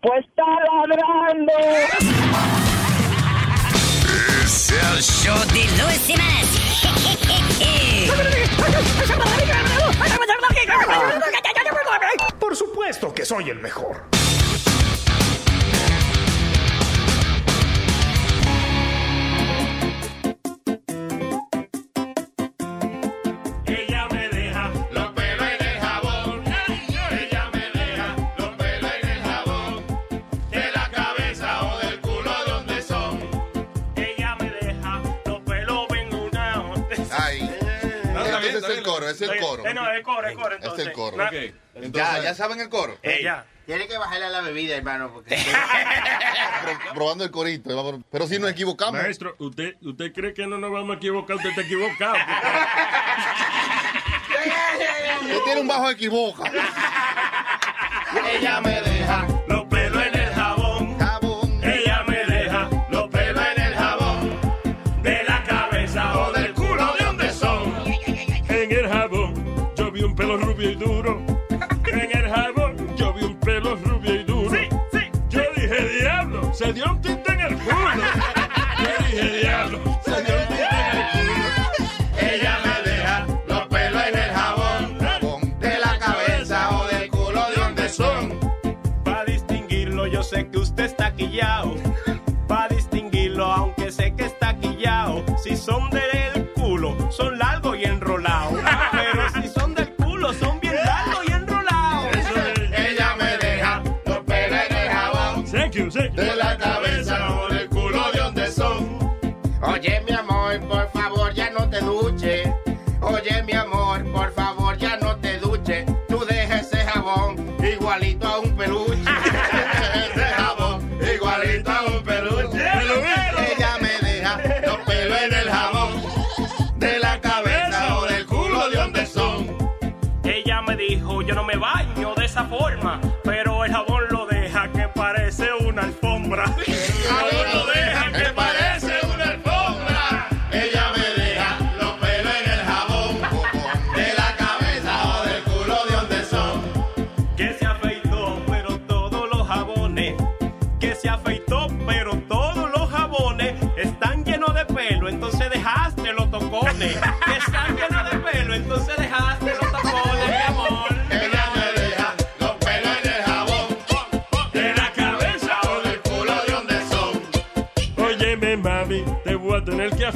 Pues está ladrando. Es el show de Luis Semanas. Por supuesto que soy el mejor. Coro, es el coro. Eh, no, es coro, es coro Es entonces. el coro. Na- Ya, ya saben el coro. Ella. Tiene que bajarle a la bebida, hermano, porque... Probando el corito. vamos- Pero si nos equivocamos. Maestro, ¿usted, ¿usted cree que no nos vamos a equivocar? Usted está equivocado. Usted tiene un bajo equivoca. Ella me deja se dio un tinte en el culo. Yo dije, diablo, se dio un tinte en el culo. Ella me deja los pelos en el jabón. Jabón. De la cabeza o del culo de donde son. Para distinguirlo, yo sé que usted está quillao. Para distinguirlo, aunque sé que está quillao. Si son del I'm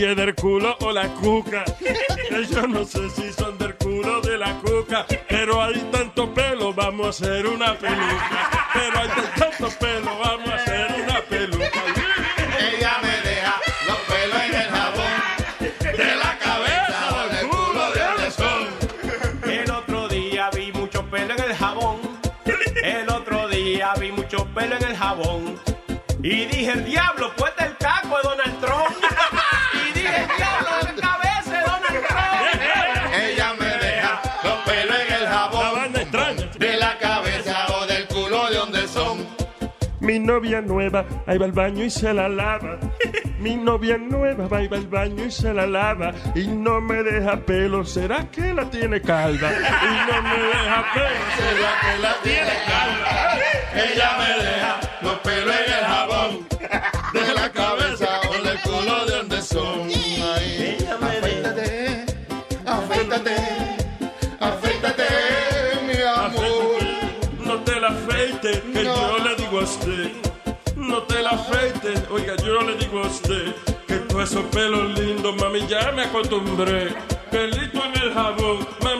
si es del culo o la cuca. Que yo no sé si son del culo de la cuca. Pero hay tanto pelo, vamos a hacer una peluca. Pero hay tanto pelo, vamos a hacer una peluca. Ella me deja los pelos en el jabón. De la cabeza o del culo de donde son. El otro día vi mucho pelo en el jabón. El otro día vi mucho pelo en el jabón. Y dije, el diablo, novia nueva, ahí va al baño y se la lava. Mi novia nueva va va al baño y se la lava. Y no me deja pelo, ¿será que la tiene calva? Y no me deja pelo, ¿será que la tiene calva? Ella me deja los pelos esos pelos lindos, mami, ya me acostumbré. Pelito en el jabón, mami,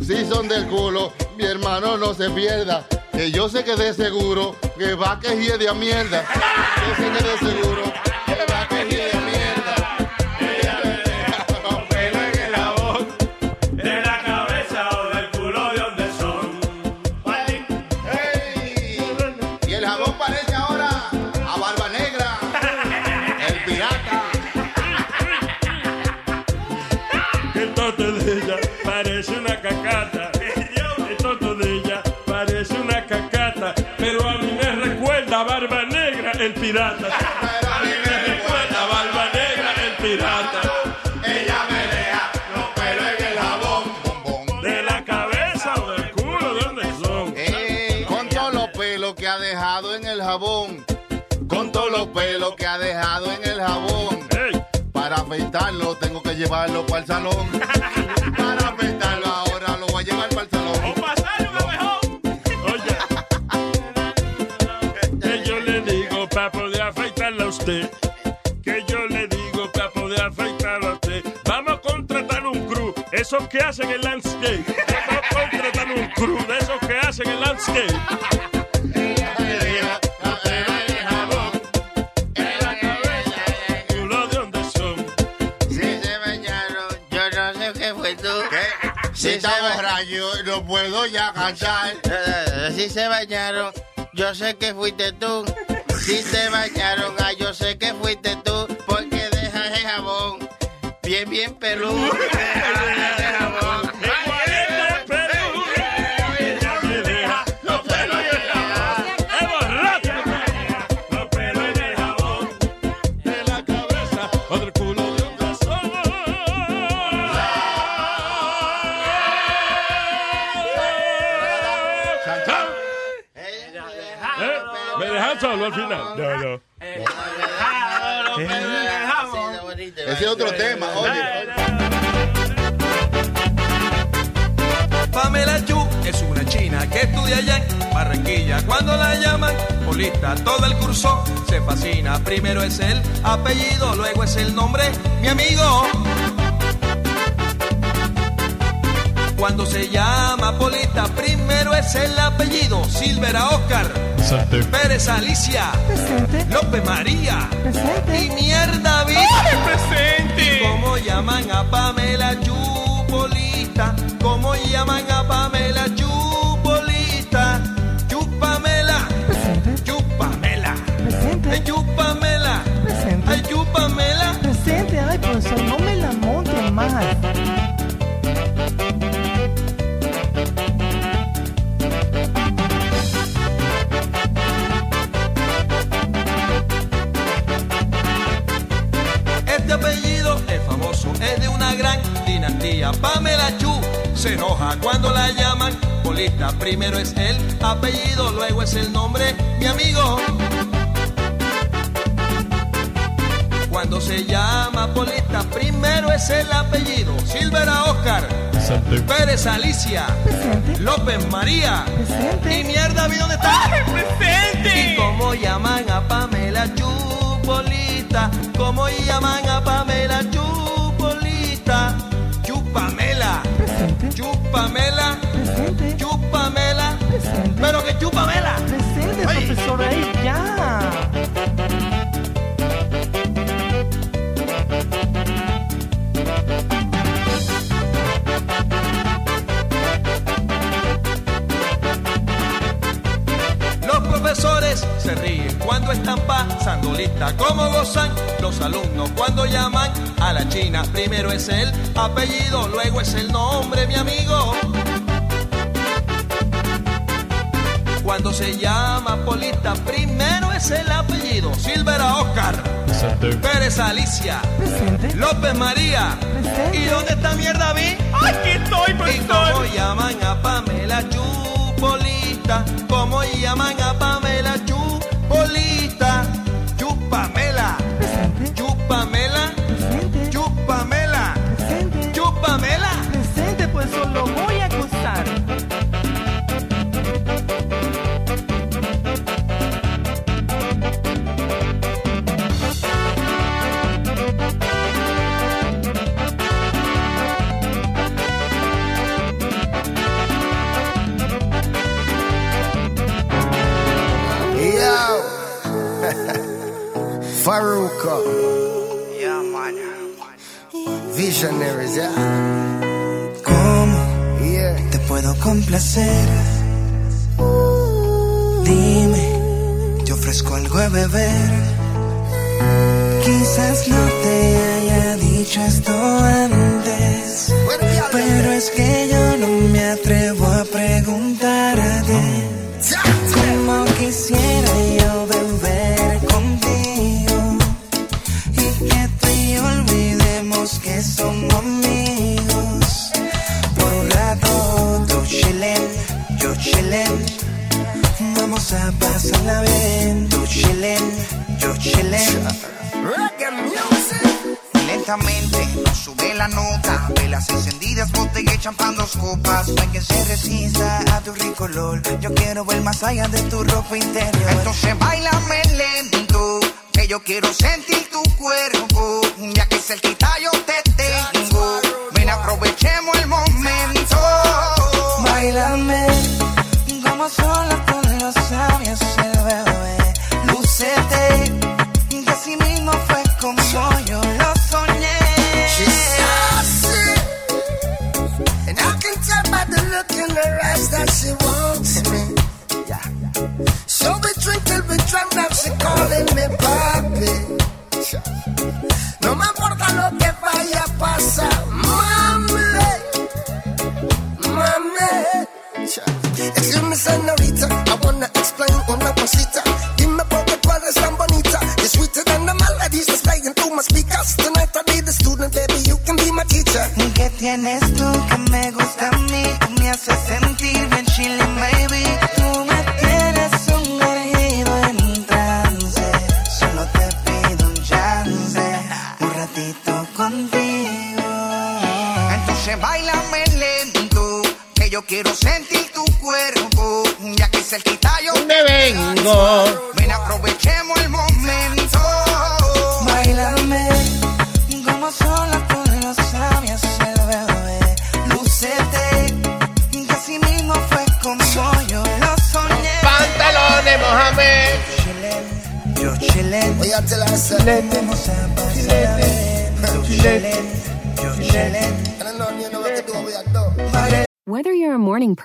Si son del culo, mi hermano no se pierda. Que yo sé que de seguro que va que hie de a mierda. Que el pirata. Pero a mí me recuerda Barba Negra, el pirata. Ella me deja los pelos en el jabón. De la cabeza o del culo, ¿de dónde son? Ey, con todos los pelos que ha dejado en el jabón. Con todos los pelos que ha dejado en el jabón. Ey, Para afeitarlo tengo que llevarlo para el salón. Para Esos que hacen el landscape. Vamos a contratar un crew de esos que hacen el landscape. Si se bañaron, yo no sé qué fue tú. Si se está ba- borracho, no puedo ya cantar. Eh, Si se bañaron, yo sé que fuiste tú. Si se bañaron, ah, yo sé que fuiste tú. Bien, bien peludo. Dejas el jabón. Igualito de Perú. Ella me deja los pelos en el jabón. Es borracho. Los pelos en el jabón. De la cabeza o del culo de donde son. ¿Eh? ¿Me dejan solo al final? No, no. Ese es otro tema, oye. Pamela Yu es una china que estudia allá en Barranquilla. Cuando la llaman Polita, todo el curso se fascina. Primero es el apellido, luego es el nombre, mi amigo. Cuando se llama Polita, primero es el apellido. Silvera Oscar, Pérez Alicia, López María y Mierda Vida. presente! ¿Cómo llaman a Pamela Chupolita? ¿Cómo llaman a Pamela Chupolita? Primero es el apellido, luego es el nombre, mi amigo. Cuando se llama Polita, primero es el apellido. Silvera Oscar, Pérez Alicia, López María. Y mierda, ¿vi dónde está? ¡Presente! ¿Y cómo llaman a Pamela Chupolita? ¿Cómo llaman a Pamela Oye. profesor, ahí ya. Los profesores se ríen cuando están pasando lista. Como gozan los alumnos cuando llaman a la China. Primero es el apellido, luego es el nombre, mi amigo. Cuando se llama Polita, primero es el apellido. Silvera Oscar, Pérez Alicia, López María. ¿Y dónde está mierda vi? Aquí estoy, ¿Y profesor. cómo llaman a Pamela Chupolita? ¿Cómo llaman a Pamela Faruqa. Yeah, man. Visionaries, yeah. ¿Cómo Yeah. te puedo complacer? Dime, te ofrezco algo de beber. Quizás no te haya dicho esto antes, pero es que yo no me atrevo a preguntarte. Champán, dos copas. No hay que se resista a tu rico olor. Yo quiero ver más allá de tu ropa interior. Entonces bailame lento, que yo quiero sentir tu cuerpo, ya que cerquita yo te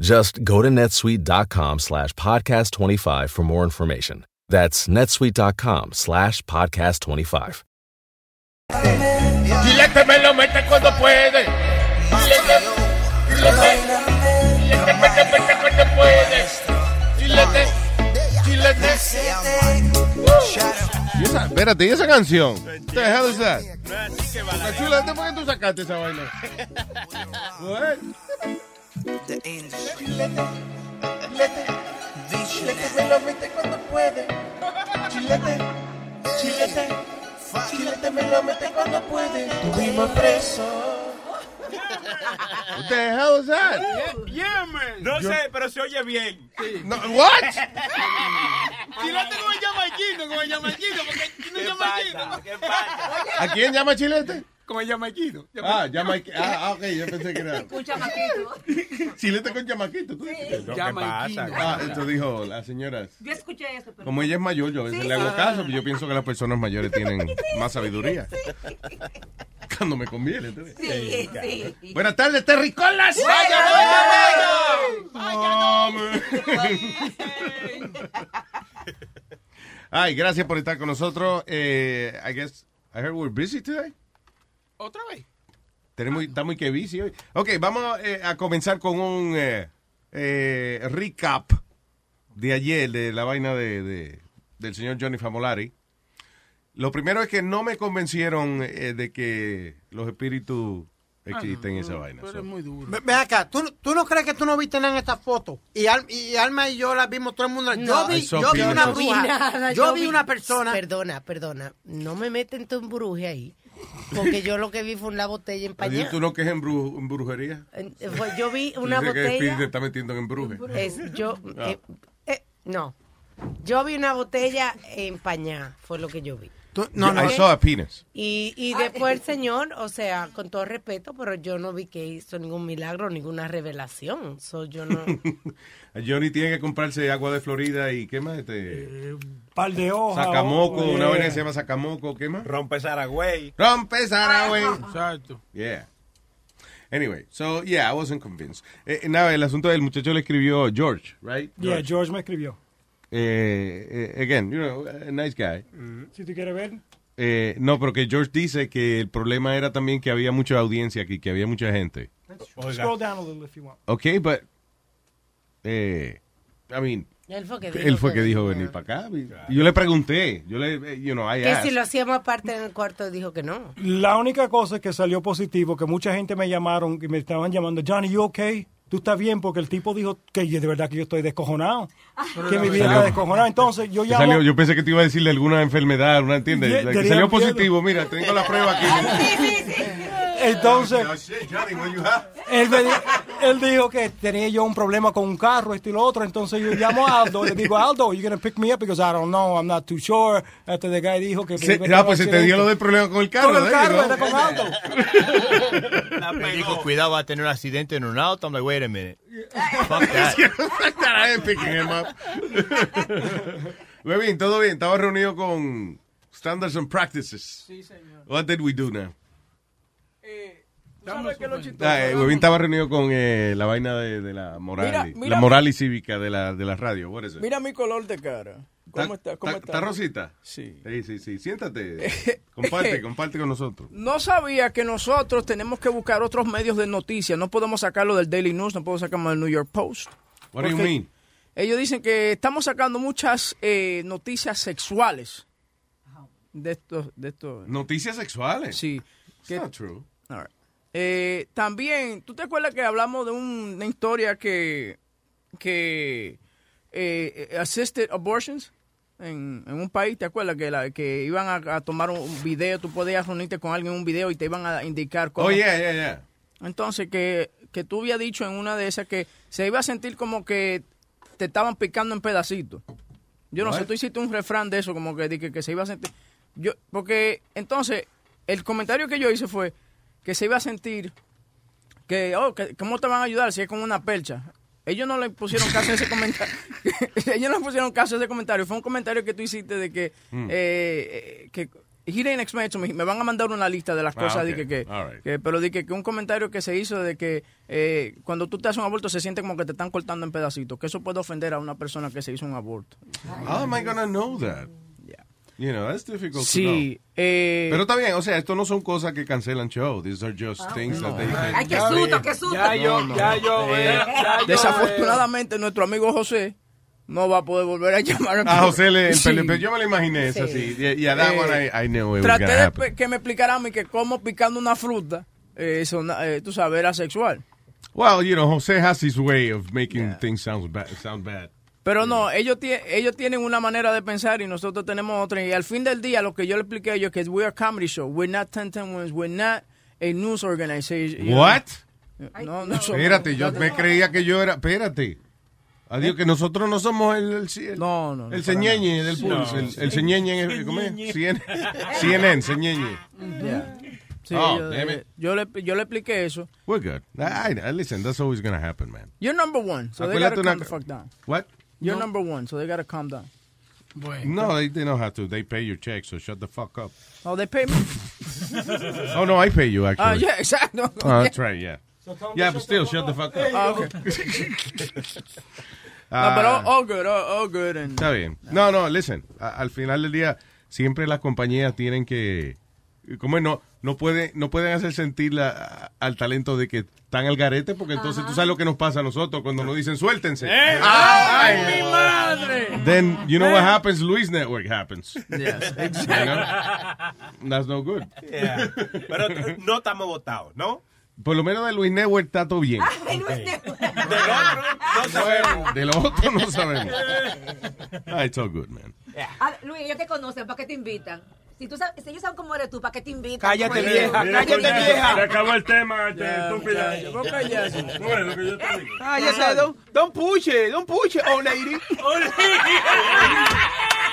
Just go to netsuite.com slash podcast 25 for more information. That's netsuite.com slash podcast 25. Chilete me lo mete cuando puede. Chilete, chilete, chilete mete, mete cuando puede. Chilete, chilete. Y esa, espérate, ¿y esa canción? What the hell is that? La ¿por qué tú sacaste esa vaina? What? Chilete, chilete, chilete me lo mete cuando puede. Chilete, chilete, chilete me lo mete cuando puede. Tuvimos preso. What the hell is that? Yeah, man. No Yo- sé, pero se oye bien. No, what? Chilete como el jamaiquino, como el jamaiquino, porque no. ¿Qué pasa? ¿A quién llama chilete? Como el jamaiquino. Ah, Jamaica. Ah, ah, ok, yo pensé que era. Escucha, Maquito. Chilete con chamaquito, tú dices. ¿Qué Jamaiquino. Ah, esto dijo la señora. Yo escuché eso, pero. Como ella es mayor, yo a veces Sí. le hago caso, pero yo pienso que las personas mayores tienen más sabiduría. Cuando me conviene. Sí, sí. Buenas tardes, Terricolas. ¡Vaya, vaya, Ay, gracias por estar con nosotros. Eh, I guess, I heard we're busy today. ¿Otra vez? Tenemos, está muy que busy hoy. Ok, vamos eh, a comenzar con un eh, eh, recap de ayer de la vaina de, de- del señor Johnny Famolari. Lo primero es que no me convencieron eh, de que los espíritus existen en esa vaina. So, muy duro. Ve- Ven acá, ¿tú, ¿tú no crees que tú no viste nada en esta foto? Y, Al- y Alma y yo las vimos todo el mundo. No. yo vi, yo vi una bruja. nada, yo, vi una persona. Perdona, perdona. No me meten tu embruje ahí. Porque yo lo que vi fue una botella empañada. ¿Tú no que es en, bru- en brujería? Eh, Yo vi una Dice que botella. está metiendo en bruje. Es, yo, Ah. eh, eh, no. Yo vi una botella empañada, fue lo que yo vi. No, no. I saw a penis. Y, y después el señor, o sea, con todo respeto, pero yo no vi que hizo ningún milagro, ninguna revelación. So, yo no. Johnny tiene que comprarse agua de Florida y ¿qué más? Este, Par de hojas. Sacamoco, o- una eh, vaina que se llama Sacamoco, ¿qué más? Rompe Saragüey. Rompe Saragüey. Exacto. Yeah. Anyway, so yeah, I wasn't convinced. Eh, nada, el asunto del muchacho le escribió George, right? Yeah, George me escribió. Eh, again, you know, a nice guy. Si tú quieres ver. Eh, no, pero que George dice que el problema era también que había mucha audiencia aquí, que había mucha gente. Scroll down a little if you want. Ok, but, eh, I mean, Él fue que dijo. él fue que dijo venir para acá. Y yo le pregunté, yo le, you know, I Que asked. si lo hacíamos aparte en el cuarto, dijo que no. La única cosa que salió positivo, que mucha gente me llamaron y me estaban llamando, Johnny, you okay? Tú estás bien porque el tipo dijo que de verdad que yo estoy descojonado. Que mi vida Salió- está descojonada. Entonces yo llamo. salió- yo pensé que te iba a decirle alguna enfermedad, una entiendes, Yeah, que salió miedo. positivo, mira, tengo la prueba aquí. Entonces, Johnny, what have? él, me él dijo que tenía yo un problema con un carro, esto y lo otro. Entonces yo llamo a Aldo y le digo, Aldo, you gonna pick me up? Because I don't know, I'm not too sure. Este the guy dijo que... Se- que ah, pues se te dio lo del problema con el carro. Con el carro, ¿no? era con Aldo. Me dijo, cuidado, va a tener un accidente en un auto. I'm like, wait a minute. Fuck that. I ain't picking him up. Muy bien, todo bien. Estaba reunido con Standards and Practices. Sí, señor. What did we do now? ¿Sabes qué es lo chistoso? Ah, eh, Webin estaba reunido con eh, la vaina de, de la moral, Mira, y- mira la mi- moral y cívica de la, de la radio. What is it? Mira mi color de cara. ¿Cómo está? ¿Cómo ¿Está está? Rosita? Sí. Sí, sí, sí. Siéntate. Comparte, comparte con nosotros. No sabía que nosotros tenemos que buscar otros medios de noticias. No podemos sacarlo del Daily News, no podemos sacarlo del New York Post. What do you Porque mean? Ellos dicen que estamos sacando muchas eh, noticias sexuales. de estos, de estos. Noticias sexuales. Sí. It's not true. All right. Eh, también, ¿tú te acuerdas que hablamos de un- una historia que, que eh, assisted abortions en, en un país? ¿Te acuerdas que, la, que iban a, a tomar un, video? Tú podías reunirte con alguien en un video y te iban a indicar cómo. Oh, yeah, yeah, yeah. Entonces, que, que tú habías dicho en una de esas que se iba a sentir como que te estaban picando en pedacitos. Yo no sé, tú hiciste un refrán de eso, como que, que, que se iba a sentir. Yo, porque entonces, el comentario que yo hice fue que se iba a sentir que, oh, que, ¿cómo te van a ayudar si es con una percha? Ellos no le pusieron caso a ese comentario. Ellos no le pusieron caso a ese comentario. Fue un comentario que tú hiciste de que, Mm. eh, eh, que me. me van a mandar una lista de las Ah, cosas ok. de que, que, All right. que- pero de que, que un comentario que se hizo de que eh, cuando tú te haces un aborto se siente como que te están cortando en pedacitos, que eso puede ofender a una persona que se hizo un aborto. How am I gonna know that? You know, that's difficult Sí, to know. eh, Pero está bien, o sea, esto no son cosas que cancelan show. These are just things that they can... Ay, qué susto, qué susto. Ya yo, ya yo, eh, ya yo, Desafortunadamente, nuestro amigo José no va a poder volver a llamar. A Ah, José le, Sí. pele- yo me lo imaginé, es Sí. así. Y, y a that Eh, one I, I knew it Traté de que me explicara a mí que cómo picando una fruta, eh, eso, eh, tú sabes, era sexual. Well, you know, José has his way of making things sound bad. Sound bad. Pero no, ellos, ellos tienen una manera de pensar y nosotros tenemos otra. Y al fin del día, lo que yo le expliqué a ellos es que we're a comedy show. We're not 1010 Wins. We're not a news organization. you know. What? No, no Espérate, yo me creía que yo era... Espérate. Adiós, que nosotros no somos el... el, el no, no, El para señeñe del No. pulso. El, el señeñe, ¿cómo es? CNN, CNN, señeñe. Sí, Oh, yo, damn it. eh, yo le, yo le expliqué eso. We're good. I, I- listen, that's always gonna happen, man. You're number one, so they Acuérdate gotta una calm the co- fuck down. What? You're No. number one, so they gotta calm down. No, they, they don't have to. They pay your check, so shut the fuck up. Oh, they pay me. Oh, no, I pay you, actually. Ah, yeah, exacto. Oh, that's right, yeah. Yeah, but still, shut the fuck up. Ah, okay. No, but all, all good, all, all good. And, Está bien. No, no, listen. a- al final del día, siempre las compañías tienen que. ¿Cómo es? No, no, pueden, no pueden hacer sentir la- al talento de que están al garete, porque entonces tú sabes lo que nos pasa a nosotros cuando nos dicen suéltense. ¡Eh! ¡Ay! ¡Ay, mi madre! Then, you know what happens? Luis Network happens. Yes, You know? That's no good. Yeah. Pero no estamos votados, ¿no? Por lo menos de Luis Network está todo bien. No sabemos. De lo otro no sabemos. Ah, it's all good, man. Ah, Luis, ellos te conocen, ¿para qué te invitan? Si, tú sabes, si ellos saben cómo eres tú, ¿para qué te invitan? Cállate, Pues, vieja, Mira, cállate, coñazo, vieja. Se acabó el tema, este, estúpida. vos cállate. ¿Cómo es lo que yo te digo? Ah, ya sé, don't, don't push it, don't push it, oh lady.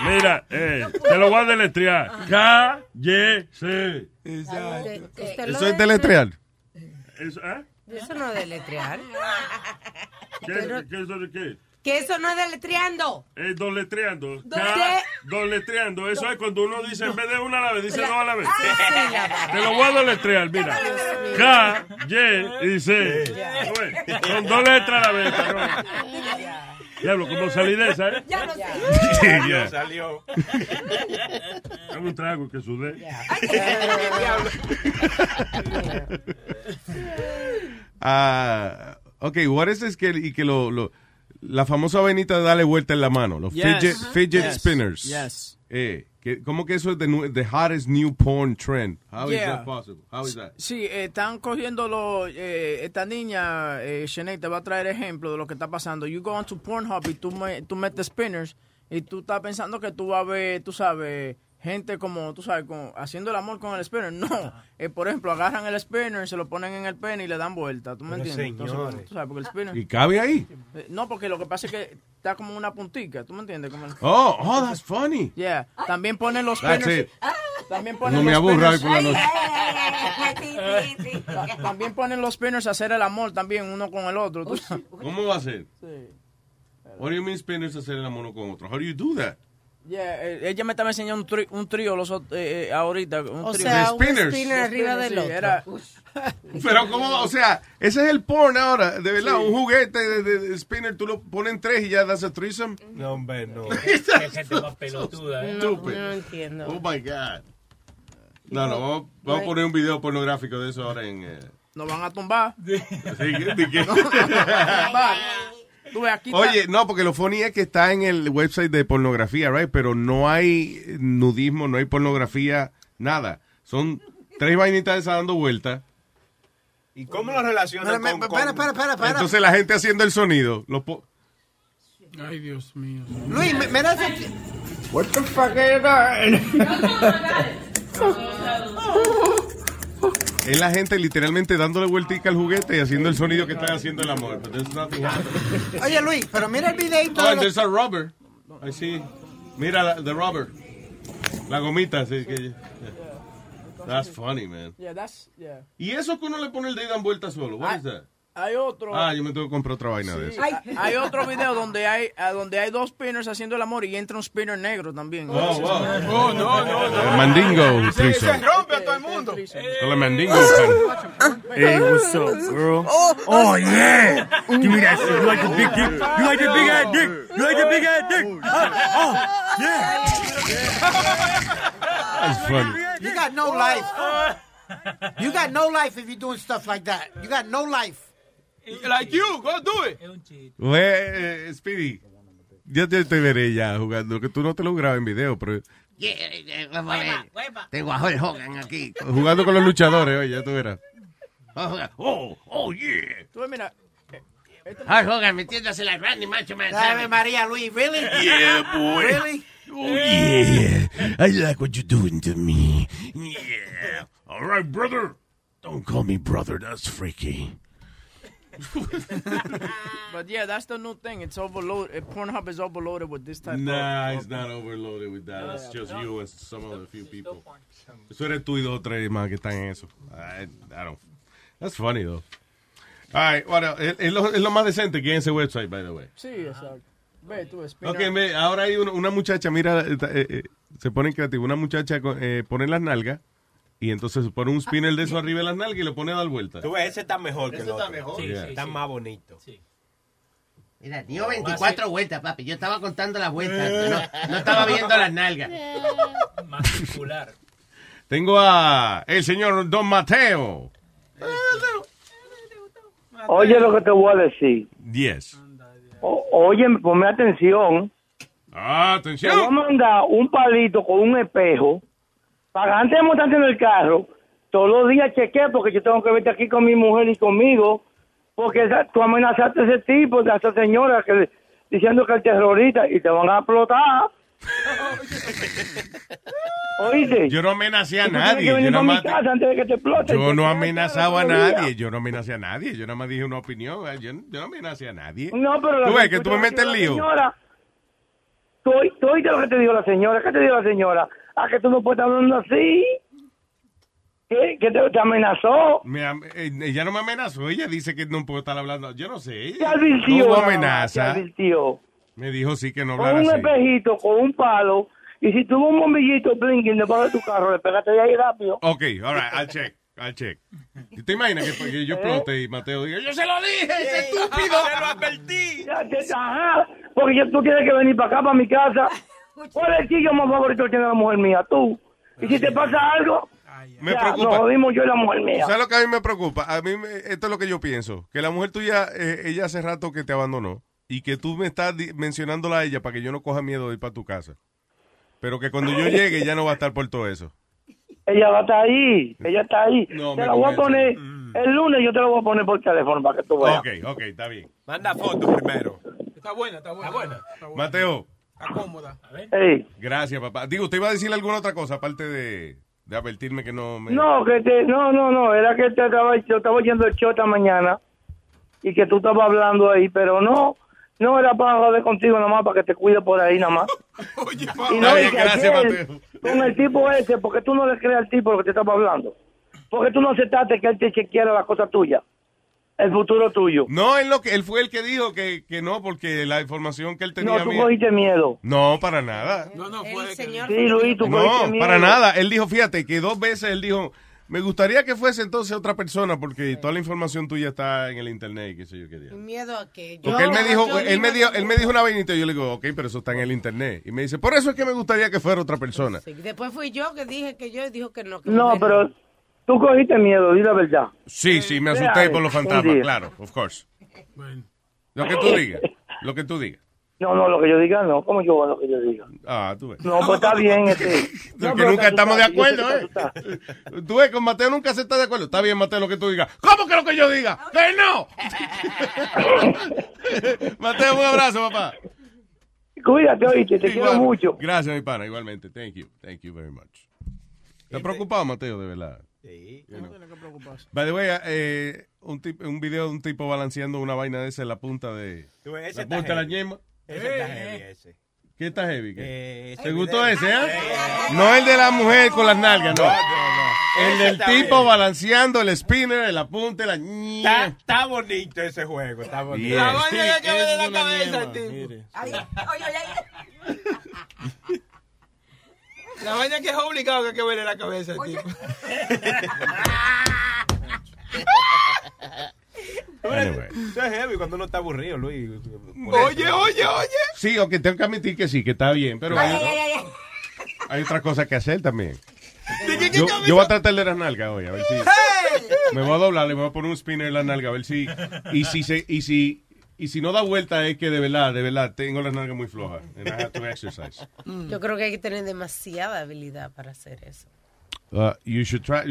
Mira, eh, te lo voy a deletrear. Usted lo Eso es deletrear. Eso, ¿eh? Eso no es deletrear. ¿Qué, qué, eso de qué? Que eso no es deletreando. Es doletreando. ¿Dónde? K, doletreando. Eso es cuando uno dice, en vez de una a la vez, dice dos a la vez. Te lo voy a doletrear, mira. K, Y y C. Son dos letras a la vez. Diablo, como salí de esa, ¿eh? Ya lo sé. Sí, ya. Salió. Dame un trago que sudé. Ah, ok, what is this que, y que lo, lo- la famosa venita de darle vuelta en la mano, los Yes. fidget, fidget Yes. spinners. Yes. Eh, que, ¿Cómo que eso es the, the hottest new porn trend? How is Yeah. that possible? How is that? Sí, eh, están cogiendo los... eh, esta niña, eh, Sinead, te va a traer ejemplo de lo que está pasando. You go on to Pornhub y tú, me- tú metes spinners y tú estás pensando que tú vas a ver, tú sabes, gente como, tú sabes, como haciendo el amor con el spinner. No, Eh, por ejemplo, agarran el spinner, se lo ponen en el pene y le dan vuelta. ¿Tú me Pero entiendes? Entonces, señores. tú sabes, porque el spinner... ¿Y cabe ahí? Eh, No, porque lo que pasa es que está como una puntica, ¿tú me entiendes? Como el- Oh, oh, that's funny. Yeah. También ponen los That's spinners. it. También ponen No me aburra hoy por la noche. Sí, sí, sí. Ta- También ponen los spinners a hacer el amor también uno con el otro. ¿tú sabes? ¿Cómo va a ser? What do you mean spinners hacer el amor con otro? How do you do that? Yeah, eh, ella me estaba enseñando un, tri- un trío los, eh, eh, ahorita. Un O trío. sea, un spinner arriba del sí, otro. era- Pero cómo, o sea, ese es el porn ahora, de verdad, un juguete de, de- de spinner, tú lo pones en tres y ya das a threesome. No, hombre, no. Qué gente más pelotuda, ¿eh? No, no entiendo. Oh my God. No, no, vamos, vamos a poner un video pornográfico de eso ahora en. eh, Nos van a tumbar. sí, ¿de qué? Nos van a tumbar. Aquí Oye, no, porque lo funny es que está en el website de pornografía, right? Pero no hay nudismo, no hay pornografía, nada. Son tres vainitas de esas dando vueltas. ¿Y cómo lo relacionan Espera, con, espera, espera, espera, espera. Entonces la gente haciendo el sonido. Lo po- Ay, Dios mío. Luis, me- mira ese... What the fuck is es la gente literalmente dándole vueltica al juguete y haciendo el sonido que están haciendo el amor. But there's nothing happening. Oye, Luis, pero mira el videito. Oh, there's a rubber. I see. Mira, la, the rubber. La gomita. Sí, que, That's funny, man. Yeah, that's, yeah. ¿Y eso que uno le pone el dedo en vuelta solo? What is that? Hay otro. Ah, yo me tengo que comprar otra vaina de eso. Hay, hay otro video donde hay donde hay dos spinners haciendo el amor y entra un spinner negro también. Oh, wow. Oh, no, no, El mandingo Se, se rompe a todo el mundo. El mandingo. Hey, what's up, girl? Oh, yeah. Give me that shit. You like the big dick? You like the big ass dick? You like the big ass dick? Oh, yeah. That's funny. You got no life. You got no life if you're doing stuff like that. You got no life. Like you, go do it. Güey, eh, Speedy. Yo te, te veré ya jugando, que tú no te lo grabas en video, pero Tengo a Hulk Hogan aquí. jugando con los luchadores, oye, ya tú verás. Oh, oh, yeah. Tú mira, Hulk Hogan metiéndose la Randy Macho Man. Ave María, Luis, really? Yeah, boy. Really? Oh, yeah. I like what you're doing to me. Yeah. All right, brother. Don't call me brother. That's freaky. But yeah, that's the new thing. It's overloaded. Pornhub is overloaded with this type Nah, of. it's not overloaded with that. It's just you and some other few people. Eso eres tú y dos o tres más que están en eso. I, I don't. That's funny, though. All right, bueno, es, es lo, es lo más decente que hay en ese website, by the way. Sí, exacto. Ve, tú. Ok, ve, ahora hay una, una muchacha, mira, eh, eh, se pone creativo. Una muchacha con- eh, pone las nalgas y entonces pone un spinner de eso arriba de las nalgas y le pone a dar vuelta. Tú ves, ese está mejor que el otro. está mejor. Sí, Sí, sí, está sí. más bonito. Mira, dio 24 vueltas, papi. Yo estaba contando las vueltas. No, no estaba viendo las nalgas. Más circular. Tengo a el señor Don Mateo. Oye lo que te voy a decir. Yes. O- oye, ponme atención. Ah, Te voy a mandar un palito con un espejo para antes de montarte en el carro. Todos los días chequeé porque yo tengo que verte aquí con mi mujer y conmigo. Porque esa- tú amenazaste a ese tipo, a esa señora que diciendo que es terrorista y te van a explotar. ¿Oíste? Yo no amenacé a nadie. Yo, mi más- casa antes de que te explote. yo no Chequea amenazaba a nadie. Yo no amenacé a nadie. Yo nada más dije una opinión. Yo, yo no amenacé a nadie. No, pero la Tú ves que tú me te metes la lío. Señora, tú, tú oíste lo que te dijo la señora. ¿Qué te dijo la señora? ¿A que tú no puedes estar hablando así? ¿Qué? ¿Que te, te amenazó? Me eh, ella no me amenazó. Ella dice que no puedo estar hablando. Yo no sé. Te advirtió. No amenaza. Advirtió. Me dijo sí que no Con hablara un así. espejito, con un palo. Y si tuvo un bombillito blinking debajo de tu carro, le pegaste de ahí rápido. Ok, all right, I'll check. I'll check. ¿Y ¿Te imaginas que, que yo explote y Mateo diga, yo se lo dije, ese estúpido? Se lo advertí. Ajá, porque ya tú tienes que venir para acá, para mi casa. ¿Cuál es el chillo más favorito que tiene la mujer mía? Tú. Y si te pasa algo, Me ya, preocupa. nos jodimos yo y la mujer mía. ¿Sabes lo que a mí me preocupa? A mí, me- esto es lo que yo pienso. Que la mujer tuya, eh, ella hace rato que te abandonó. Y que tú me estás mencionándola a ella para que yo no coja miedo de ir para tu casa. Pero que cuando yo llegue ya no va a estar por todo eso. Ella va a estar ahí, ella está ahí. No, te la voy a poner, el lunes yo te la voy a poner por teléfono para que tú veas. Ok, ok, está bien. Manda fotos primero. Está buena, está buena. Está buena. Está, buena. Mateo, Está cómoda. Ey. gracias, papá. Digo, ¿usted iba a decirle alguna otra cosa aparte de, de advertirme que no me... No, que te, no, no, no, era que te estaba, yo estaba oyendo el show esta mañana y que tú estabas hablando ahí, pero no, no era para joder contigo nada más, para que te cuide por ahí nada más. y Está no, y bien, que gracias, ayer, con el tipo ese, porque tú no le crees al tipo lo que te estaba hablando. Porque tú no aceptaste que él te chequeara la cosa tuya, el futuro tuyo. No, él, lo que, él fue el que dijo que, que no, porque la información que él tenía... No, tú mía- cogiste miedo. No, para nada. No, no, fue. Señor, Sí, Luis, tú cogiste No, miedo. para nada. Él dijo, fíjate, que dos veces él dijo, me gustaría que fuese entonces otra persona porque toda la información tuya está en el internet y qué sé yo qué día. Miedo a que yo. Porque él me dijo, yo él me dijo, él me dijo una vainita y yo le digo, ok, pero eso está en el internet. Y me dice, por eso es que me gustaría que fuera otra persona. Sí, Después fui yo que dije que yo y dijo que no. Que No, pero tú cogiste miedo, di la verdad. Sí, sí, me asusté por los fantasmas, claro, of course. Bueno. Lo que tú digas. Lo que tú digas. No, no, lo que yo diga no, como yo lo que yo diga. Ah, tú ves. No, pues está bien, este. No, nunca estamos de acuerdo, ¿eh? tú ves, con Mateo nunca se está de acuerdo. Está bien, Mateo, lo que tú digas. ¿Cómo que lo que yo diga? ¡Que no! Mateo, un abrazo, papá. Cuídate, oíste, te quiero mucho. Gracias, mi pana, igualmente. Thank you. Thank you very much. ¿Estás preocupado, Mateo, de verdad? Sí, no tiene que preocuparse. By the way, eh, un, tip- un video de un tipo balanceando una vaina de esa en la punta de... Tú ves, ese la punta de la ñema. Ese está heavy, ese. ¿Qué está heavy? Eh, ¿Te video. gustó ese, eh? No el de la mujer con las nalgas, no. No, no, no. El del tipo bien. balanceando el spinner, el apunte, la Está, está bonito ese juego, está bonito. Bien. La vaina de la cabeza, tipo. mire. Ay, oye, oye, La vaina que es obligado que hay que verle la cabeza al tipo. Anyway. Eso es heavy cuando uno está aburrido, Luis. Oye, eso. oye, oye. Sí, aunque tengo que admitir que sí, que está bien, pero ay, hay, ay, ay, ay. hay otras cosas que hacer también. Yo voy a tratar de las nalgas hoy, a ver si... Me voy a doblar, le voy a poner un spinner en la nalga, a ver si... Y si, se, y si, y si no da vuelta es que de verdad, de verdad, tengo las nalgas muy flojas. And I have to exercise. Yo creo que hay que tener demasiada habilidad para hacer eso. Uh, you should try...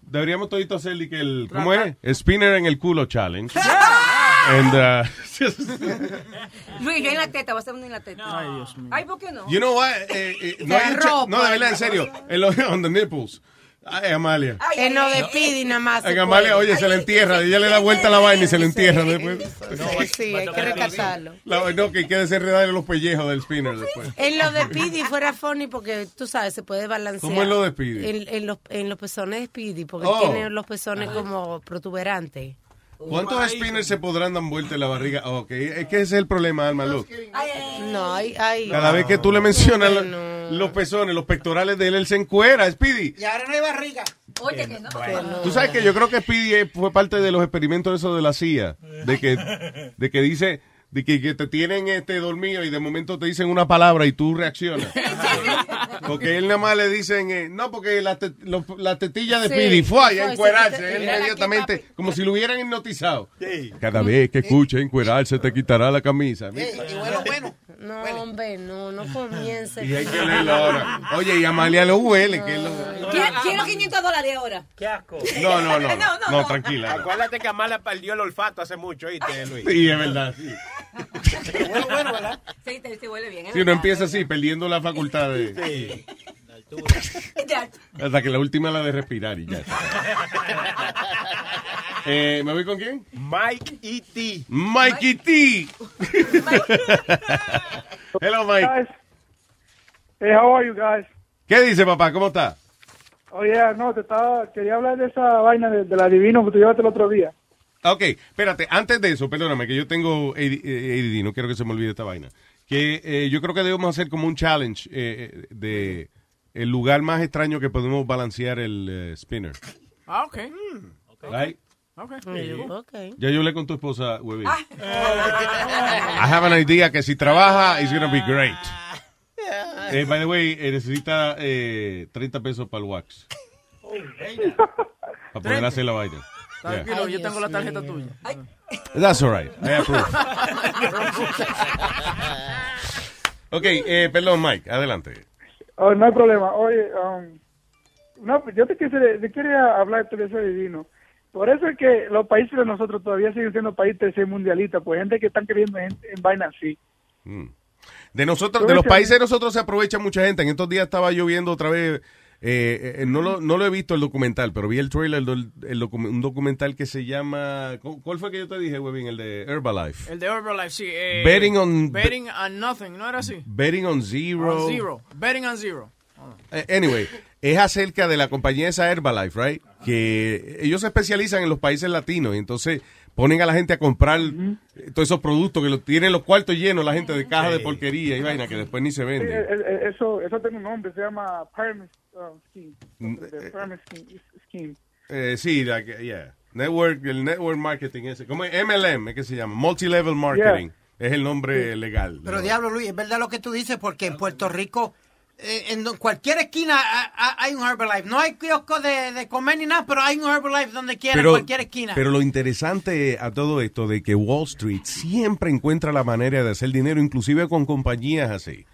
Deberíamos todito hacer el, que el ¿cómo es? Spinner en el culo challenge. And, uh, Luis, yo en la teta, voy a hacer uno en la teta. Ay, Dios mío. Ay, ¿por qué no? you know what? Eh, eh, no, ropa. no, de verdad, en serio. En los, on the nipples. Ay, Amalia. Ay, Que ay, no ay, de Pidi nada más. En Amalia, oye, se le entierra. Ella le da vuelta a la vaina y se le entierra después. Sí, sí, hay que rescatarlo. La- no, que hay que desenredarle los pellejos del spinner después. En lo de Speedy fuera funny porque tú sabes, se puede balancear. ¿Cómo es lo de Speedy? En, en los, en los pezones de Speedy, porque Oh. tiene los pezones como protuberantes. ¿Cuántos spinners se podrán dar vuelta en la barriga? Oh, Ok, es que ese es el problema, Alma Luz. No, hay. hay Cada vez que tú le mencionas los pezones, los pectorales de él, él se encuera, Speedy. Y ahora no hay barriga. Oye, que no. Tú sabes que yo creo que Speedy fue parte de los experimentos de eso de la CIA, de que, de que dice, de que, que te tienen este dormido y de momento te dicen una palabra y tú reaccionas. Porque él nada más le dicen, eh, no, porque la, te- lo- la tetilla de Sí, Speedy fue ahí a encuerarse, se- él inmediatamente, como si lo hubieran hipnotizado. Sí. Cada vez que escuche encuerarse te quitará la camisa. Eh, y bueno, bueno. No, hombre, no, no comience. Y hay que leerlo ahora. Oye, y Amalia lo huele, que lo... Quiero, quiero 500 dólares ahora. Qué asco. No, no, no, No, no, no, no, no. tranquila. Acuérdate que Amala perdió el olfato hace mucho, ¿oíste, Luis? Sí, es verdad. Sí. Bueno, bueno, ¿verdad? Sí, te, te huele bien. ¿eh? Si uno empieza así, perdiendo la facultad de... Sí. Ya. Hasta que la última la de respirar y ya. Eh, ¿Me voy con quién? Mike E.T. Mikey T. Hello, Mike. Guys. Hey, how are you guys? ¿Qué dice, papá? ¿Cómo está? Oh, yeah, no, te estaba, quería hablar de esa vaina de, del adivino que tú llevaste el otro día. Ok, espérate, antes de eso, perdóname, que yo tengo AD, eh, ADD, no quiero que se me olvide esta vaina. Que eh, yo creo que debemos hacer como un challenge eh, de el lugar más extraño que podemos balancear el eh, spinner. Ah, ok. Right? Ok. Ok. Ya yo hablé con tu esposa, Webby. I have an idea que si trabaja, it's gonna be great. Eh, by the way, eh, necesita eh, 30 pesos para el wax. Para poder hacer la vaina. Tranquilo, Ay, yo tengo la tarjeta mío. tuya. That's all right. I approve. ok, eh, perdón, Mike, adelante. Oh, no hay problema. Oye, um, no, yo te, quise- te quería hablarte de ese adivino. Por eso es que los países de nosotros todavía siguen siendo países tercermundialistas, pues gente que están creyendo en, en vainas así. Mm. De nosotros, de los países de nosotros se aprovecha mucha gente. En estos días estaba yo viendo otra vez, eh, eh, no, lo, no lo he visto el documental, pero vi el trailer el docu- un documental que se llama, ¿cu- ¿cuál fue que yo te dije, Webin? El de Herbalife. El de Herbalife, sí. eh, Betting on- Betting on nothing, ¿no era así? Betting on Zero. On zero. Betting on zero. Eh, Anyway, es acerca de la compañía esa Herbalife, right? Que ellos se especializan en los países latinos y entonces ponen a la gente a comprar eh, todos esos productos que lo, tienen los cuartos llenos la gente de caja de porquería y vaina que después ni se Sí, venden. eh, eh, eso, eso tiene un nombre, se llama Pyramid um, Scheme. Mm, The eh, Pyramid Scheme. scheme. Eh, sí, la que- yeah. Network, el network marketing ese. ¿Cómo es? MLM, es que se llama. Multilevel marketing. Es el nombre legal. Pero diablo, Luis, es verdad lo que tú dices, porque en Puerto Rico en do- cualquier esquina hay un Herbalife. No hay kiosco de, de comer ni nada, pero hay un Herbalife donde quiera, en cualquier esquina. pero lo interesante a todo esto de que Wall Street siempre encuentra la manera de hacer dinero, inclusive con compañías así.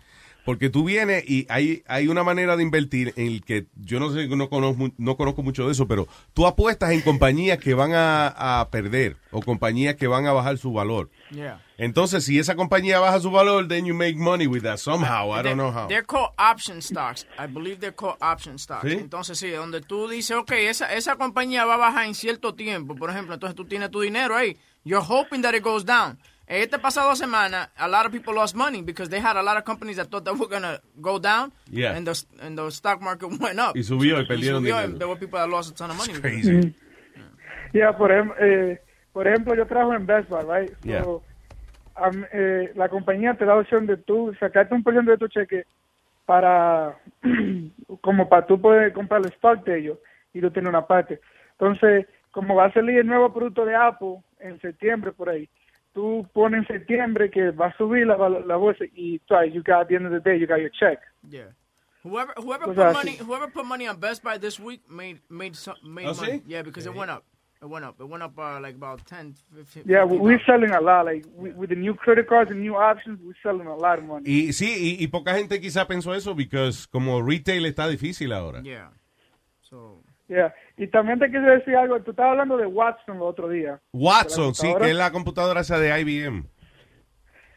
Porque tú vienes y hay, hay una manera de invertir en el que yo no sé, no conozco, no conozco mucho de eso, pero tú apuestas en compañías que van a, a perder o compañías que van a bajar su valor. Yeah. Entonces, si esa compañía baja su valor, then you make money with that somehow. I don't know how. They're called option stocks. I believe they're called option stocks. ¿Sí? Entonces, sí, donde tú dices, ok, esa, esa compañía va a bajar en cierto tiempo, por ejemplo, entonces tú tienes tu dinero ahí. You're hoping that it goes down. Este pasado semana, a lot of people lost money because they had a lot of companies that thought that were going to go down. Yeah. And the, and the stock market went up. Y subió y perdieron subió, dinero. There were people that lost a ton of money. Mm. Yeah, por, ejem- eh, por ejemplo, yo trabajo en Best Buy, right? Yeah. So, am- eh, la compañía te da opción de tú sacarte un por ciento de tu cheque para, como para tú poder comprar el stock de ellos y tú tienes una parte. Entonces, como va a salir el nuevo producto de Apple en septiembre por ahí, tú pones en septiembre que va a subir la, la bolsa y tú, you got, at the end of the day, you got your check. Yeah. Whoever whoever Pues put money whoever put money on Best Buy this week made made some made Oh, money. sí? Yeah, because it went up. It went up. It went up uh, like about 10 15 Yeah, we- we're $50. selling a lot. Like, we, with the new credit cards and new options, we're selling a lot of money. Y sí, y, y poca gente quizá pensó eso, porque como retail está difícil ahora. Yeah. So Yeah. Y también te quise decir algo. Tú estabas hablando de Watson el otro día. Watson, ¿De la sí, computadora? que es la computadora esa de IBM.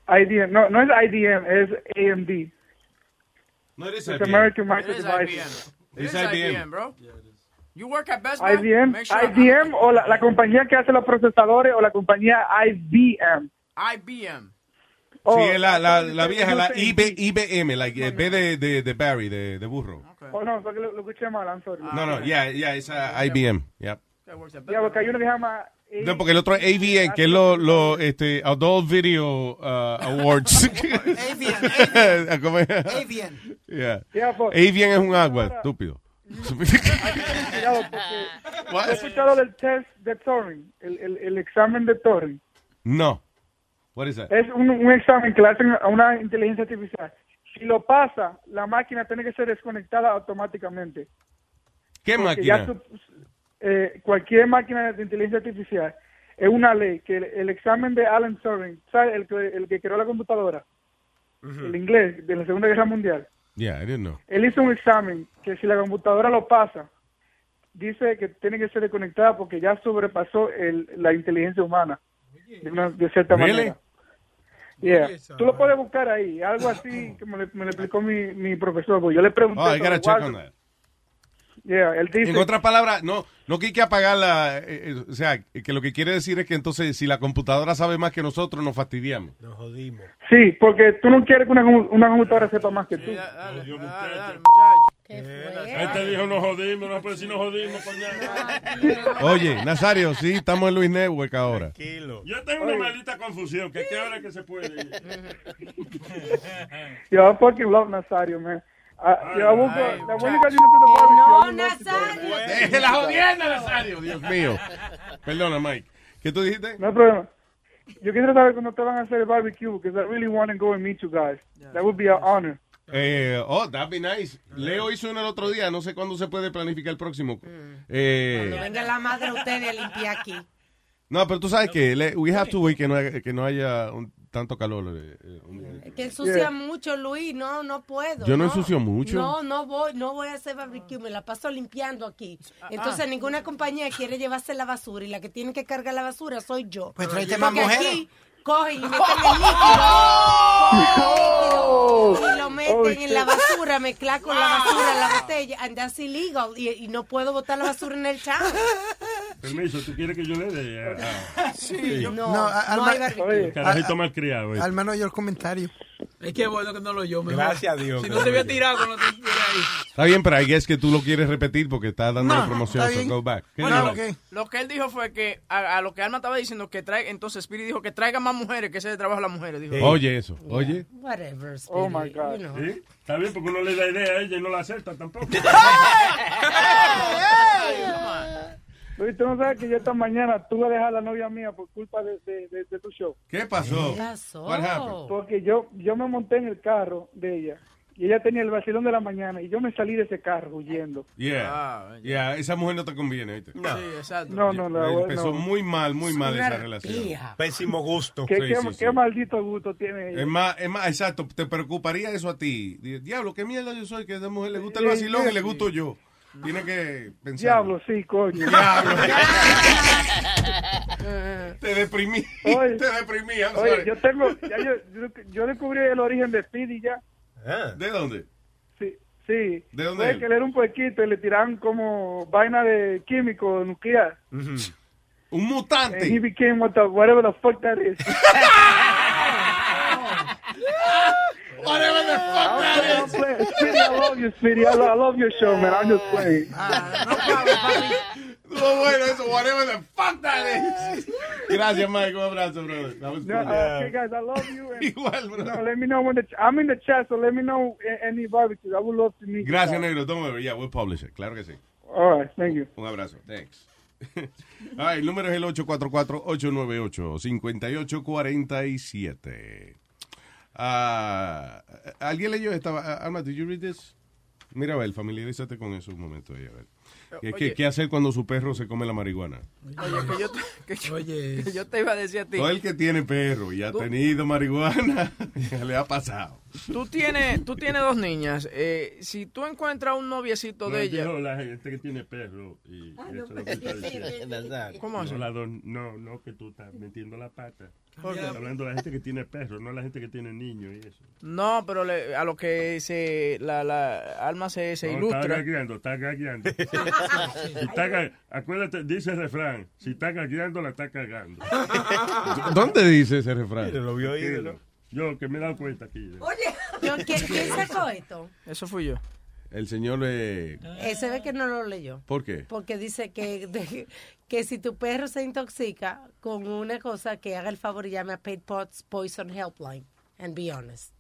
IDM. No, no es IDM, es AMD. No, it is It's IBM. American Micro It is Devices. It It's is IBM. IBM, bro. You work at Best Buy? IBM, sure IBM o la, la compañía que hace los procesadores o la compañía IBM. IBM. Oh, sí, es la, la, la yo vieja, la. IB, IBM, like, B de, de, de Barry, de, de burro. Oh, no, fue que lo, lo escuché mal, I'm sorry. No, no, yeah, yeah, es uh, IBM, yeah. Ya, porque hay uno que se llama... No, porque el otro es AVN, que es lo, lo este, Adult Video uh, Awards. ¿Cómo es? Avian. Yeah. Yeah, pues. Avian es un agua, estúpido. Porque ¿Has escuchado del test de Turing? El, el, el examen de Turing. no. What is that? Es un, un examen que le hacen a una inteligencia artificial. Si lo pasa, la máquina tiene que ser desconectada automáticamente. ¿Qué Porque máquina? eh, cualquier máquina de inteligencia artificial es una ley que el, el examen de Alan Turing, ¿sabes? El, que- el que creó la computadora, el inglés de la Segunda Guerra Mundial. Yeah, I didn't know. Él hizo un examen que si la computadora lo pasa, dice que tiene que ser desconectada porque ya sobrepasó el, la inteligencia humana de, una- de cierta Really? manera. Yeah. Tú lo puedes buscar ahí, algo así que me, lo- me lo explicó mi, mi profesor. Yo le pregunté. Oh, I gotta sobre check Watson. on that. Yeah, él dice. En otras palabras, no, no que hay que apagarla, eh, eh, o sea, que lo que quiere decir es que entonces si la computadora sabe más que nosotros, nos fastidiamos. Nos jodimos. Sí, porque tú no quieres que una, una computadora sepa más que tú. Este dijo nos jodimos, no puede decir nos jodimos, coño. Oye, Nazario, sí, estamos en Luis Network ahora. Yo tengo una maldita confusión, que qué hora que se puede. Yo I fucking love Nazario, man. Ah, yo busco, Ay, la única que no Nazario. Deje la jodienda, Nazario, Dios mío. Perdona, Mike. ¿Qué tú dijiste? No hay problema. Yo quisiera saber cuándo te van a hacer el barbecue, because I really want to go and meet you guys. That would be an honor. Eh, oh, that'd be nice. Leo hizo uno el otro día, no sé cuándo se puede planificar el próximo. Eh, Cuando venga la madre de ustedes a limpiar aquí. no, pero tú sabes que le- we have to wait que no, haya- que no haya un- tanto calor. eh, eh, un- que ensucia mucho, Luis. No, no puedo. Yo no ensucio mucho. No, no voy, no voy a hacer barbecue. Me la paso limpiando aquí. Entonces, ninguna compañía quiere llevarse la basura y la que tiene que cargar la basura soy yo. Pues tráete más mujeres. Cogen y meten el líquido. el líquido y lo meten en la basura, mezclar con la basura en la botella. And that's illegal. Y, y no puedo botar la basura en el chat. Permiso, ¿tú quieres que yo le dé? a- a- Sí, no, No, no, Alma- hay. Oye, Carajito malcriado. eh. Alma no oyó el comentario. Es que bueno que no lo oyó. mejor. Gracias a Dios Si que no no te lo había tirado cuando te estuviera ahí. Está bien, pero ahí es que tú lo quieres repetir porque estás dando No, la promoción. So go back. ¿Qué Bueno, lo, lo que él dijo fue que a, a lo que Alma estaba diciendo que trae, entonces Spirit dijo que traiga más mujeres, que ese de trabajo a las mujeres. Dijo. Oye, eso. Oye. Whatever, Oh my God. you know. ¿Sí? Está bien, porque uno le da idea a ella y no la acepta tampoco. Luis, tú no sabes que yo esta mañana tuve que dejar a la novia mía por culpa de, de, de- de tu show. ¿Qué pasó? ¿Qué pasó? Porque yo, yo me monté en el carro de ella y ella tenía el vacilón de la mañana y yo me salí de ese carro huyendo. Yeah. yeah, esa mujer no te conviene, ¿viste? No. Sí, exacto. No, no, no, Empezó no. muy mal, muy mal una esa relación. Pésimo gusto. ¿Qué, Sí, qué- sí, sí. qué maldito gusto tiene ella. Es más, es más, exacto, te preocuparía eso a ti. Di- Diablo, qué mierda yo soy, que a esa mujer le gusta el Sí, vacilón sí. y le gusto yo. Tiene que pensar. Diablo, sí, coño. Diablo. te deprimí. Oye, te deprimí, I'm Oye, sorry. yo tengo, ya yo, yo, yo descubrí el origen de Speedy ya. ¿De dónde? Sí, sí. ¿De dónde Fue él? que él era un puequito y le tiraban como vaina de químico nuclear. Un And mutante. he became what the, whatever the fuck that is. Whatever the fuck I'm that I'm is. playing. Speedy, I love you, Speedy. I love, I love your show, man. I'm just playing. Estuvo bueno eso, whatever the fuck that is. Gracias, Mike. Un abrazo, brother. That was No, funny. uh, okay, guys, I love you. And, Igual, bro. you know, let me know when the I'm in the chat, so let me know any barbecues. I would love to meet. you Gracias, negro. Don't worry. Yeah, we'll publish it. Claro que sí. All right, thank you. Un abrazo. Thanks. Ah, el número es el 844-898-5847. Ah, ¿Alguien leyó esta? ah, Alma, did you read this? Mira, a ver, familiarízate con eso un momento. ahí, a ver. ¿Qué, qué- Oye. qué hacer cuando su perro se come la marihuana? Oye, que yo, te, que yo- que yo te iba a decir a ti. Todo el que tiene perro y ha Tú- tenido marihuana, le ha pasado. Tú tienes, tú tienes dos niñas. Eh, si tú encuentras un noviecito de ella. No, la gente que tiene perro. Y Ah, eso no, es lo que está. ¿Cómo? No, la don- no, no, que tú estás metiendo la pata. ¿Por qué? Está hablando de la gente que tiene perro, no la gente que tiene niños y eso. No, pero le- a lo que se, la, la alma se, se No, ilustra. Está gagueando, está gagueando. Si está ga- acuérdate, dice el refrán, si está gagueando, la está cagando. ¿Dónde dice ese refrán? Lo vio Yo, que me he dado cuenta aquí. Yo, ¿quién, quién sacó esto? Eso fui yo. El señor le... Eh, se ve que no lo leyó. ¿Por qué? Porque dice que, de- que si tu perro se intoxica con una cosa, que haga el favor y llame a Paid Pots Poison Helpline. And be honest.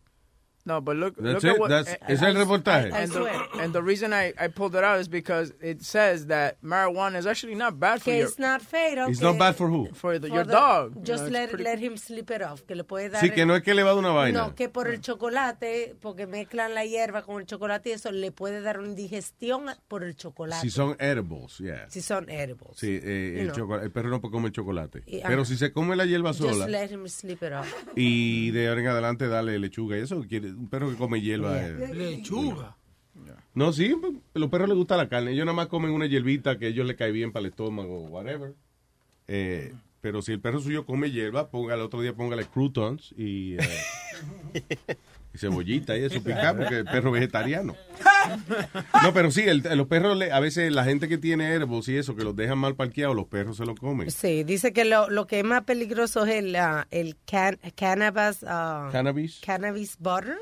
No, but look, That's look at it? what, That's- ¿ese es el I- reportaje? And, the, and the reason I, I pulled it out is because it says that marijuana is actually not bad for Que your, it's not fatal. It's not bad for who? for the, for your the- dog. You Just know, it's let, pretty- let him sleep it off. Que le puede dar. Sí, que no es que le va a dar una vaina. No, que por el chocolate, porque mezclan la hierba con el chocolate y eso le puede dar una indigestión por el chocolate. Si son edibles, yeah. Si son edibles. Sí, eh, You el, know. chocolate- el perro no puede comer chocolate. Y- Pero ajá. si se come la hierba Just sola let him sleep it off. y de ahora en adelante darle lechuga y eso, quiere, un perro que come hierba. eh, Lechuga. No, sí, a los perros les gusta la carne. Ellos nada más comen una hierbita que a ellos le cae bien para el estómago o whatever. Eh, pero si el perro suyo come hierba, ponga el otro día póngale croutons y, eh, y cebollita y eso picar porque el perro vegetariano. No, pero sí, el- los perros, le- a veces la gente que tiene herbos y eso, que los dejan mal parqueados, los perros se lo comen. Sí, dice que lo, lo que es más peligroso es el, ah, el can- cannabis, ah, Cannabis. cannabis butter,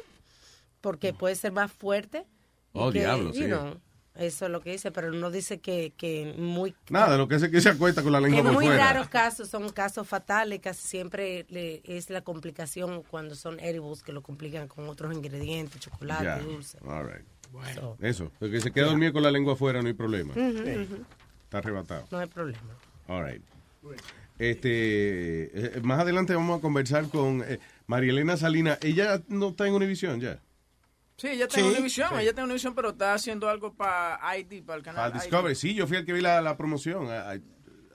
porque puede ser más fuerte. Oh, que, diablo, sí. know, eso es lo que dice, pero no dice que, que muy... Nada, lo que es que se acuesta con la lengua en por muy fuera. raros casos son casos fatales, casi siempre le- es la complicación cuando son edibles que lo complican con otros ingredientes, chocolate, dulce. all right. So, Eso, porque se queda dormido con la lengua afuera, no hay problema. Está arrebatado. no hay problema. All right. Este, eh, más adelante vamos a conversar con eh, María Elena Salina. Ella no está en Univisión ya. Sí, ella Sí, tiene una visión, sí. ella tiene una visión, pero está haciendo algo para ID, para el canal. Para Discovery. Sí, yo fui el que vi la, la promoción. I- I-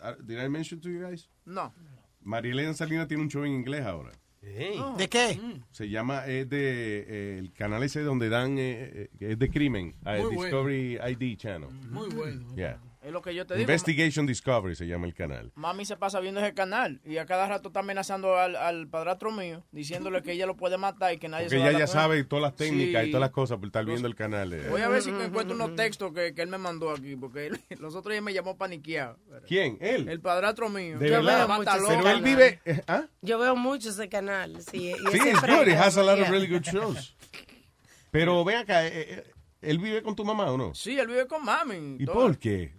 I- did I mention to you guys? No. María Elena Salina tiene un show en inglés ahora. ¿De qué? Se llama, es de eh, el canal ese donde dan, eh, eh, que es de crimen, eh, Muy bueno. Discovery ID Channel. Muy bueno. Yeah. Es lo que yo te digo. Investigation Discovery se llama el canal. Mami se pasa viendo ese canal y a cada rato está amenazando al, al padrastro mío, diciéndole que ella lo puede matar y que nadie Porque se va a ella ya sabe todas las técnicas Sí. y todas las cosas por estar viendo el canal. eh. Voy a ver si encuentro unos textos que, que él me mandó aquí, porque él- los otros días me llamó paniqueado. ¿Quién? ¿Él? El padrastro mío. De Yo verdad. veo mucho ese Pero él canal. vive... eh, ¿ah? Yo veo mucho ese canal. Sí, y Sí, it's good. It has a lot of really good shows. Pero ve acá, eh, eh, ¿él vive con tu mamá o no? Sí, él vive con mami. ¿Y todo. por qué?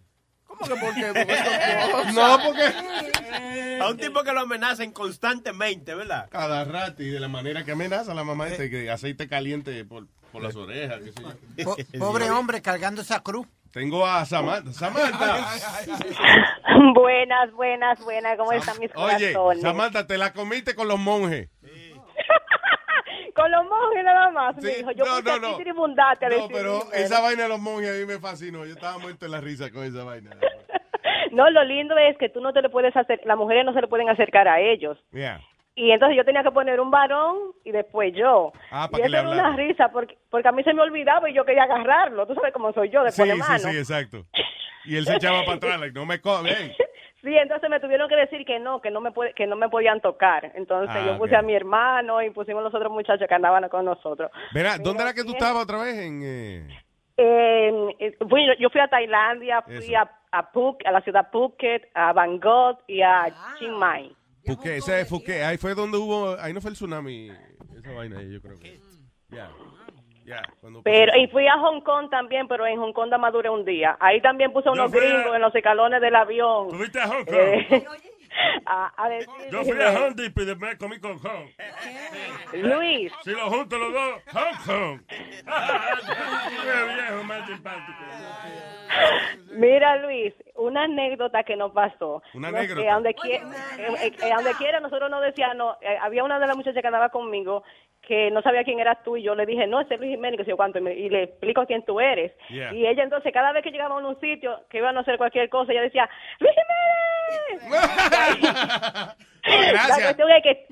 ¿Cómo que por qué? Porque. No, porque a un tipo que lo amenazan constantemente, ¿verdad? Cada rato y de la manera que amenaza la mamá este, que aceite caliente por, por las orejas, qué sé yo. Po- pobre hombre cargando esa cruz. Tengo a Samantha. Samantha. Buenas, buenas, buenas. ¿Cómo están mis Oye, corazones? Samantha, te la comiste con los monjes. Con los monjes nada más, Sí, me dijo. Yo no, puse no, no. tribundate a No, pero esa vaina de los monjes a mí me fascinó. Yo estaba muerto en la risa con esa vaina. No, lo lindo es que tú no te le puedes hacer, las mujeres no se le pueden acercar a ellos. Yeah. Y entonces yo tenía que poner un varón y después yo. Ah, y para que eso le era una risa porque, porque a mí se me olvidaba y yo quería agarrarlo. Tú sabes cómo soy yo, de Sí, poner sí, mano. sí, exacto. Y él se echaba para atrás, like, no me coge. Sí, entonces me tuvieron que decir que no, que no me puede, que no me podían tocar. Entonces Ah, yo puse a mi hermano y pusimos los otros muchachos que andaban con nosotros. Verá, ¿dónde era que tú estabas otra vez? En, eh, Eh, eh, fui- yo fui a Tailandia, fui a, a Phuket, a la ciudad Phuket, a Bangkok y a Chiang Mai. Phuket, ese es Phuket. Ahí fue donde hubo, ahí no fue el tsunami, esa vaina ahí, yo creo que. Ya, Pero, y fui a Hong Kong también, pero en Hong Kong nada más duré un día. Ahí también puse unos fui a- gringos en los escalones del avión. ¿Tú fuiste a Hong Kong? Eh, a, a decir, Yo fui a Hong Kong y me comí con Kong. Luis. Si lo junto los dos, Hong Kong. Qué viejo más simpático. Mira, Luis, una anécdota que nos pasó. Una No, anécdota. que a donde, quiera, a donde quiera nosotros nos decíamos, eh, había una de las muchachas que andaba conmigo que no sabía quién eras tú y yo le dije, no, ese es Luis Jiménez, que sé yo cuánto, y, me- y le explico quién tú eres. Yeah. Y ella entonces, cada vez que llegaba a un sitio que iban a hacer cualquier cosa, ella decía, ¡Luis Jiménez! La cuestión es que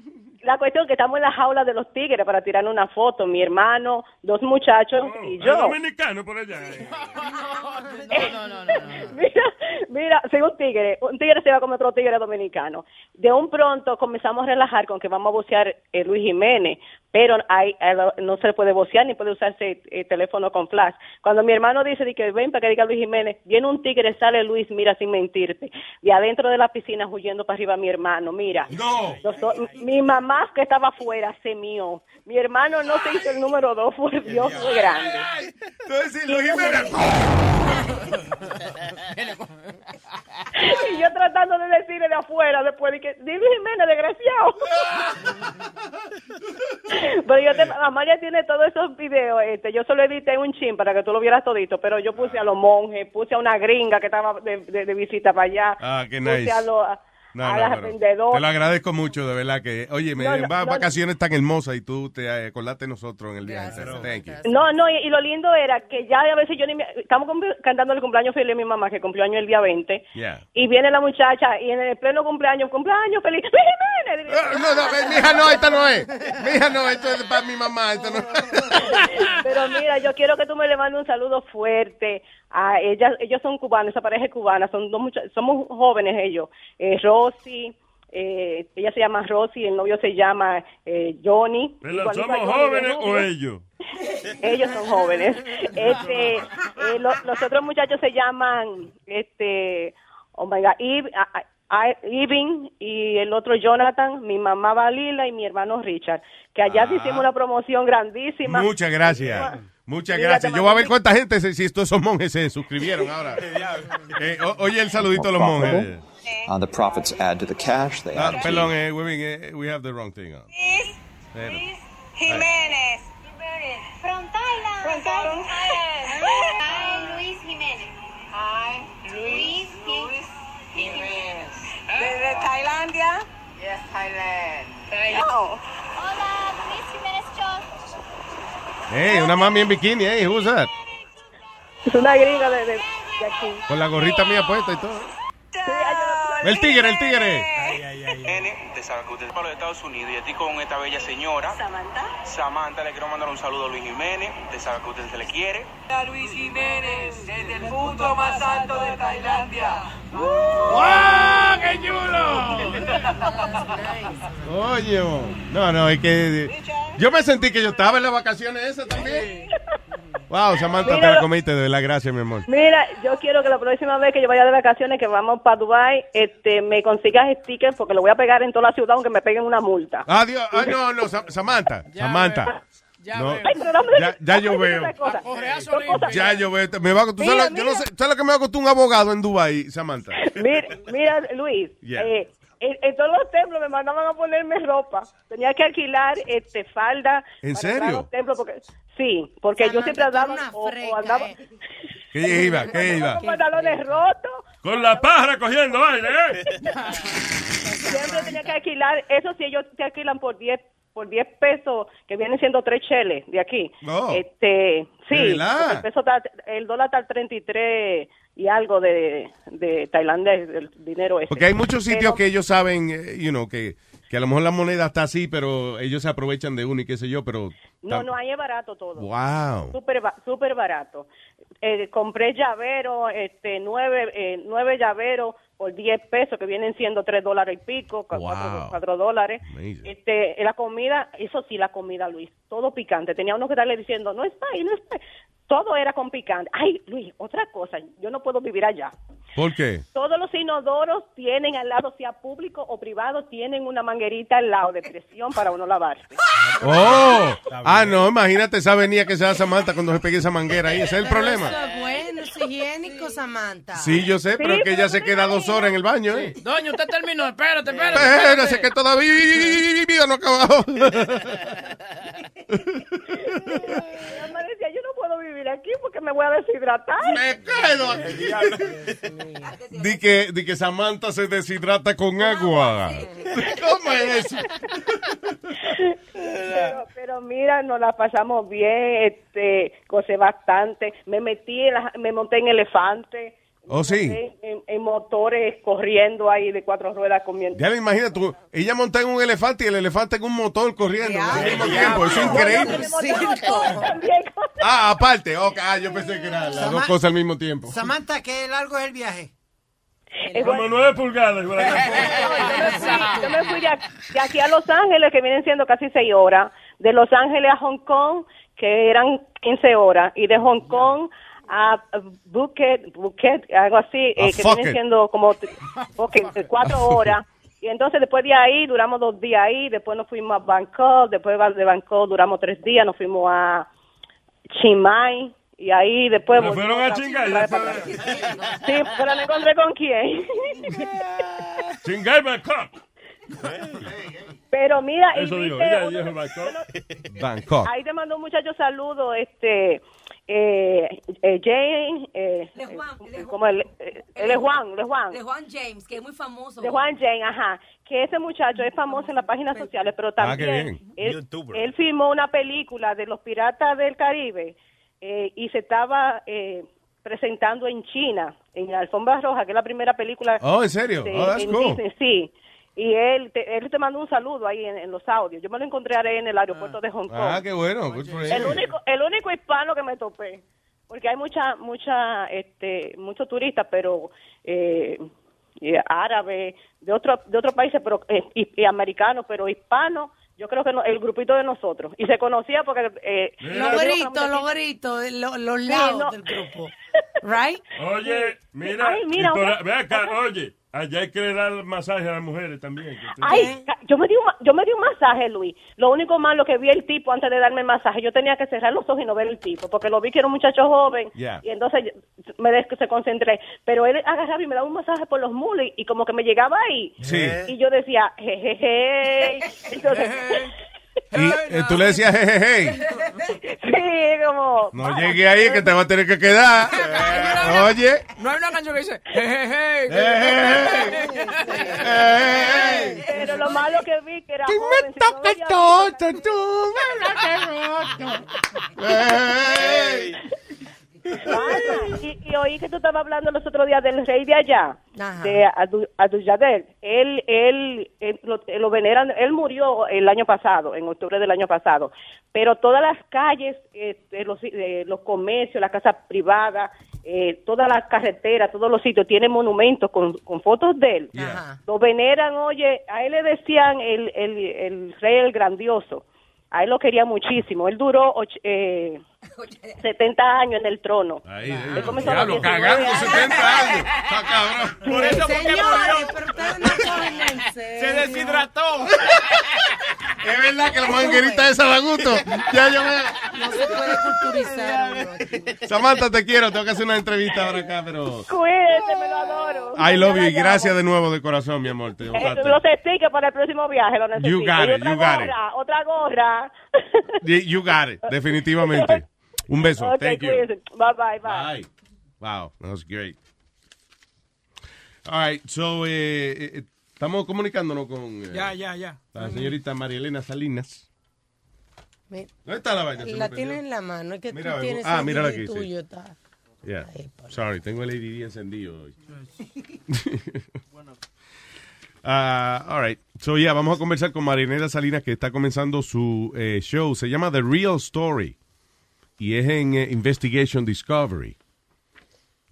la cuestión es que estamos en la jaula de los tigres para tirar una foto, mi hermano, dos muchachos y Hay yo. dominicano por allá. eh. mira, mira, soy un tigre, un tigre se va con otro tigre dominicano. De un pronto comenzamos a relajar con que vamos a vocear eh, Luis Jiménez, pero hay, eh, no se puede vocear ni puede usarse eh, teléfono con flash. Cuando mi hermano dice de que ven para que diga Luis Jiménez, viene un tigre, sale Luis, mira sin mentirte, de adentro de la piscina huyendo para arriba mi hermano, mira. No. Mi mamá que estaba afuera se mió. Mi hermano no se hizo el número dos, fue Dios fue grande. Entonces, Luis Jiménez. y yo tratando de decirle de afuera después de que, Luis Jiménez, desgraciado. pero yo te, mamá ya tiene todos esos videos, este, yo solo edité un chin para que tú lo vieras todito, pero yo puse a los monjes, puse a una gringa que estaba de, de- de visita para allá, Ah, qué puse nice. a, los No, a no, las pero vendedoras. Te lo agradezco mucho, de verdad que, oye, me No, no, va- no, vacaciones tan hermosas y tú te acordaste de nosotros en el viaje. Thank you. No, no, y, y lo lindo era que ya a veces yo ni me, estamos cantando el cumpleaños feliz de mi mamá, que cumplió año el día 20, Yeah. y viene la muchacha, y en el pleno cumpleaños, cumpleaños feliz. Ah, No, no, eh, mija, no, esta no es. Mija, no, esto es para mi mamá. Esto no. Pero mira, yo quiero que tú me le mandes un saludo fuerte a ellas. Ellos son cubanos, esa pareja es cubana, son dos mucha- somos jóvenes ellos. Eh, Rosy, eh, ella se llama Rosy, el novio se llama eh, Johnny. ¿Pero Igualito a ¿Somos Johnny jóvenes o ellos? Ellos son jóvenes. Este, eh, lo- los otros muchachos se llaman, este, oh my God, Eve- y el otro Jonathan, mi mamá Valila y mi hermano Richard, que allá Ah. hicimos una promoción grandísima. Muchas gracias. Muchas Mira, gracias. Yo voy a ver cuánta gente, se- si estos esos monjes se suscribieron ahora. Eh, o- oye el saludito a los monjes. Uh, the profits add to the cash. They Ah, add perdón, eh, Webin, eh, we have the wrong thing on. Pero- Jiménez. From Thailand. From Thailand. Hi, Luis Jiménez. Hi, Luis Jiménez. Desde Tailandia. Yes, Thailand. Hola, Luis Jiménez. Hey, una mami en bikini, hey, who's that? Es una gringa de, de, de aquí. Con la gorrita mía puesta y todo. El tigre, el tigre. N de Saracuta, para los Estados Unidos, y a ti con esta bella señora. Samantha. Samantha, le quiero mandar un saludo a Luis Jiménez, de Saracuta se le quiere. A Luis Jiménez, desde el punto más alto de Tailandia. ¡Wow! ¡Qué chulo! Oye, no, no, es que yo me sentí que yo estaba en las vacaciones esas también. Wow, Samantha, te Mira. la comiste, de la gracia, mi amor. Mira, yo quiero que la próxima vez que yo vaya de vacaciones, que vamos para Dubai, este, me consigas stickers porque lo voy a pegar en toda la ciudad aunque me peguen una multa. Adiós. Ah, no, no, Sa- Samantha. Samantha. No, Ay, pero dame- ya, ya yo veo. Ya yo veo. Me va a, ¿tú sabes, Mira, yo no sé, ¿sabes lo que me va a costar un abogado en Dubai, Samantha? Mira, mira, Luis, Yeah. eh, en, en todos los templos me mandaban a ponerme ropa. Tenía que alquilar este falda. ¿En serio? los templos porque, sí, porque yo siempre andaba o, o andaba ¿Qué iba? ¿Qué iba? con pantalones rotos. Con la pájara cogiendo aire, ¿eh? Siempre tenía que alquilar. Eso sí, ellos te alquilan por 10 por 10 pesos, que vienen siendo tres cheles de aquí. Oh. Este, sí, el, peso está- el dólar está al 33 y algo de, de Tailandia, el dinero ese. Porque hay muchos sitios Pero- que ellos saben, eh, you know, que, que a lo mejor la moneda está así, pero ellos se aprovechan de uno y qué sé yo, pero... No, no, ahí es barato todo. Wow. Súper súper barato. Eh, compré llavero, este, nueve, eh, nueve llaveros por 10 pesos, que vienen siendo 3 dólares y pico, cu- cuatro, Wow. cuatro dólares. Amazing. Este, la comida, eso sí, la comida, Luis, todo picante. Tenía uno que estarle diciendo, no está ahí, no está ahí. Todo era con picante. Ay, Luis, otra cosa, yo no puedo vivir allá. ¿Por qué? Todos los inodoros tienen al lado, sea público o privado, tienen una manguerita al lado de presión para uno lavarse. Oh, ah, no, imagínate esa avenida que se da Samantha cuando se pegue esa manguera ahí, ese es el problema. Eso es bueno, es higiénico, Samantha. Sí, yo sé, pero es que ella se queda dos horas en el baño, ¿eh? Doña, usted terminó, espérate, espérate. Espérate, que todavía no ha acabado. Yo me decía, yo no puedo vivir aquí porque me voy a deshidratar. Me quedo Di que, di que Samantha se deshidrata con agua. ¿Cómo es eso? Pero, pero mira, nos la pasamos bien, este, gocé bastante. Me metí, en la- me monté en elefante. Oh, sí. En, en motores corriendo ahí de cuatro ruedas comiendo. Ya le imagina tú, ella monta en un elefante y el elefante en un motor corriendo al mismo tiempo. Eso es increíble. Ah, aparte. ah, yo pensé que eran las dos cosas al mismo tiempo. Samantha, ¿qué largo es el viaje? Como nueve pulgadas. Yo me fui de aquí, de aquí a Los Ángeles, que vienen siendo casi seis horas. De Los Ángeles a Hong Kong, que eran 15 horas. Y de Hong Kong a Phuket, Phuket algo así, eh, A que Phuket. vienen siendo como ok, cuatro horas. Y entonces después de ahí duramos dos días ahí, después nos fuimos a Bangkok, después de Bangkok duramos tres días, nos fuimos a Chiang Mai y ahí después... Se fueron a chingar, ya Sí, pero me encontré con quién. Chingar Bangkok. Pero mira, y Eso digo, viste ella uno- dijo Bangkok. Bangkok. Ahí te mandó un muchacho saludo, este, eh, eh, Jane, eh, Juan, de como el, eh, él es Juan, de Juan. De Juan James, que es muy famoso. De Juan Jane, ajá. Que ese muchacho es famoso en las páginas sociales, pero Ah, también bien. él, él filmó una película de los piratas del Caribe eh, y se estaba eh, presentando en China, en Alfombra Roja, que es la primera película. Oh, ¿en serio? de- Oh, that's en cool. Disney, sí. Y él te, él te mandó un saludo ahí en, en los audios. Yo me lo encontré ahí en el aeropuerto de Hong Kong. Ah, qué bueno. Good for El único, el único hispano que me topé, porque hay mucha, mucha, este, muchos turistas, pero eh, eh, árabes de otro, de otros países, pero eh, y, y americanos, pero hispanos. Yo creo que no- el grupito de nosotros y se conocía porque eh, Los gritos, los gritos, lo- los Sí, lados no. del grupo. Right? Oye, mira, Ay, mira, otra- ve acá, oye, allá hay que dar masaje a las mujeres también. Ay, yo me di un, ma- yo me di un masaje, Luis. Lo único malo que vi el tipo antes de darme el masaje, yo tenía que cerrar los ojos y no ver el tipo, porque lo vi que era un muchacho joven Yeah. y entonces me des- se concentré. Pero él agarraba y me daba un masaje por los mulos y, y como que me llegaba ahí. Sí. Y yo decía, jejeje. Entonces, Y eh, tú le decías, jejeje. sí, como... No llegue ahí que te va a tener que quedar. Oye. No hay una canción que dice, jejeje. Pero lo malo que vi que era joven. si no lo Ana, y, y oí que tú estabas hablando los otros días del rey de allá, Ajá. de Adu-. Él, él, él lo, lo veneran, él murió el año pasado, en octubre del año pasado. Pero todas las calles, este, los, eh, los comercios, las casas privadas, eh, todas las carreteras, todos los sitios tienen monumentos con, con fotos de él. Lo veneran, oye, a él le decían el, el, el rey el grandioso. A él lo quería muchísimo. Él duró och- eh, 70 años en el trono. Ahí, Él comenzó a los Diablo, 19 cagando años. 70 años. Está cabrón. Por eso fue que Señores, murió. pero ustedes no cogen en serio. Se deshidrató. Es verdad que la manguerita esa da gusto. Ya yo me... No se puede culturizar. Samantha, te quiero. Tengo que hacer una entrevista ahora acá, pero... Cuídate, me lo adoro. I love you y Ya gracias de nuevo de corazón, mi amor. Te Eh, gustaste. los para el próximo viaje lo necesito. You got it, you got it. gorra, Otra gorra. You got it, definitivamente. Un beso. Ok, Thank you. Bye, bye, bye. Bye. Wow, that was great. All right, so, eh, eh, estamos comunicándonos con eh, Ya, ya, ya. la señorita María Elena Salinas. ¿Dónde está la vaina? La tiene en la mano. Es que Mira, tú tienes ah, DVD aquí, sí. tuyo, está. Yeah. Sorry, tengo el ADD encendido hoy. Ah, all right. So, yeah, vamos a conversar con Marinela Salinas que está comenzando su eh, show. Se llama The Real Story. Y es en eh, Investigation Discovery.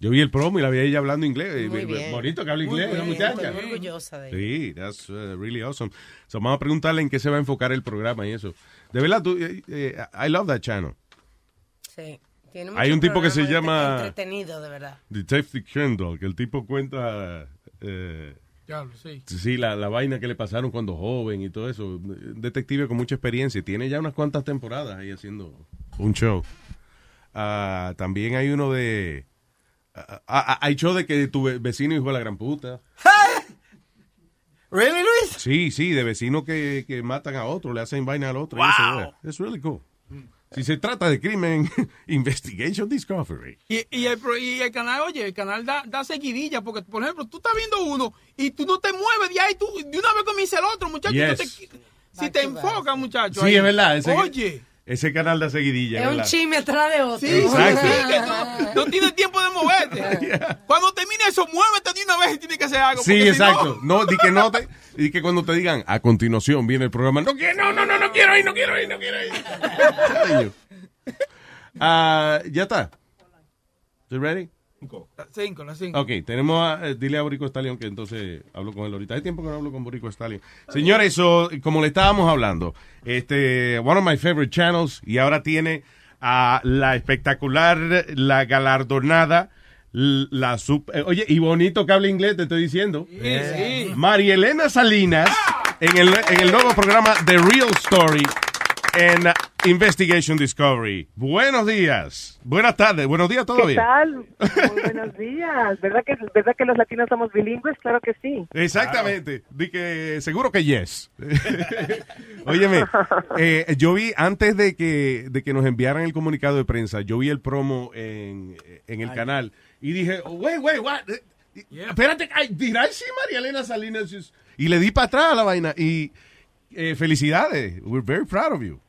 Yo vi el promo y la vi a ella hablando inglés. Muy bien. Bonito que habla Muy inglés, esa bien, muchacha. muy orgullosa de ella. Sí, that's uh, really awesome. So, vamos a preguntarle en qué se va a enfocar el programa y eso. De verdad, tú, eh, eh, I love that channel. Sí. Tiene Hay un tipo que se llama- Entretenido, de verdad. Detective Kendall, que el tipo cuenta eh, Sí. sí, la, la vaina que le pasaron cuando joven y todo eso. Un Detective con mucha experiencia. y Tiene ya unas cuantas temporadas ahí haciendo un show. Ah, también hay uno de... ah, ah, hay show de que tu ve- vecino hijo de la gran puta. ¿Really, Luis? Sí, sí, de vecinos que, que matan a otro, le hacen vaina al otro. Es really cool. Si se trata de crimen, Investigation Discovery. Y, y, el, pro- y el canal, oye, el canal da, da seguidilla, porque, por ejemplo, tú estás viendo uno y tú no te mueves de ahí, tú de una vez comienza el otro, muchacho. Yes. tú te- si te enfocas, muchacho. Sí, ahí. es verdad. Ese, Oye. Ese canal da seguidilla. Es un chisme atrás de otro. Sí, Exacto. sí, que no, no tienes tiempo de moverte. Cuando termine eso, muévete de una vez y tienes que hacer algo. Sí, porque si exacto. No, di que no te, di que cuando te digan a continuación viene el programa, no quiero, no, no, no, no quiero ir, no quiero ir, no quiero ir. Ah, ya está. You ready? No. Las cinco, las cinco. Ok, tenemos a, eh, dile a Borico Stallion que entonces hablo con él ahorita. Hay tiempo que no hablo con Borico Stallion. Señores, so, como le estábamos hablando, este, one of my favorite channels, y ahora tiene a la espectacular, la galardonada, la sub, eh, oye, y bonito que habla inglés, te estoy diciendo. sí. María Elena Salinas, en el, en el nuevo programa The Real Story en Investigation Discovery. Buenos días. Buenas tardes. Buenos días ¿Qué todavía. tal? Muy buenos días. ¿Verdad que, ¿Verdad que los latinos somos bilingües? Claro que sí. Exactamente. Di que seguro que yes. Óyeme, eh, yo vi antes de que, de que nos enviaran el comunicado de prensa, yo vi el promo en, en el canal y dije, wait, wait, what? Eh, Espérate, I see María Elena Salinas? just-" Y le di para atrás a la vaina y eh, felicidades. We're very proud of you.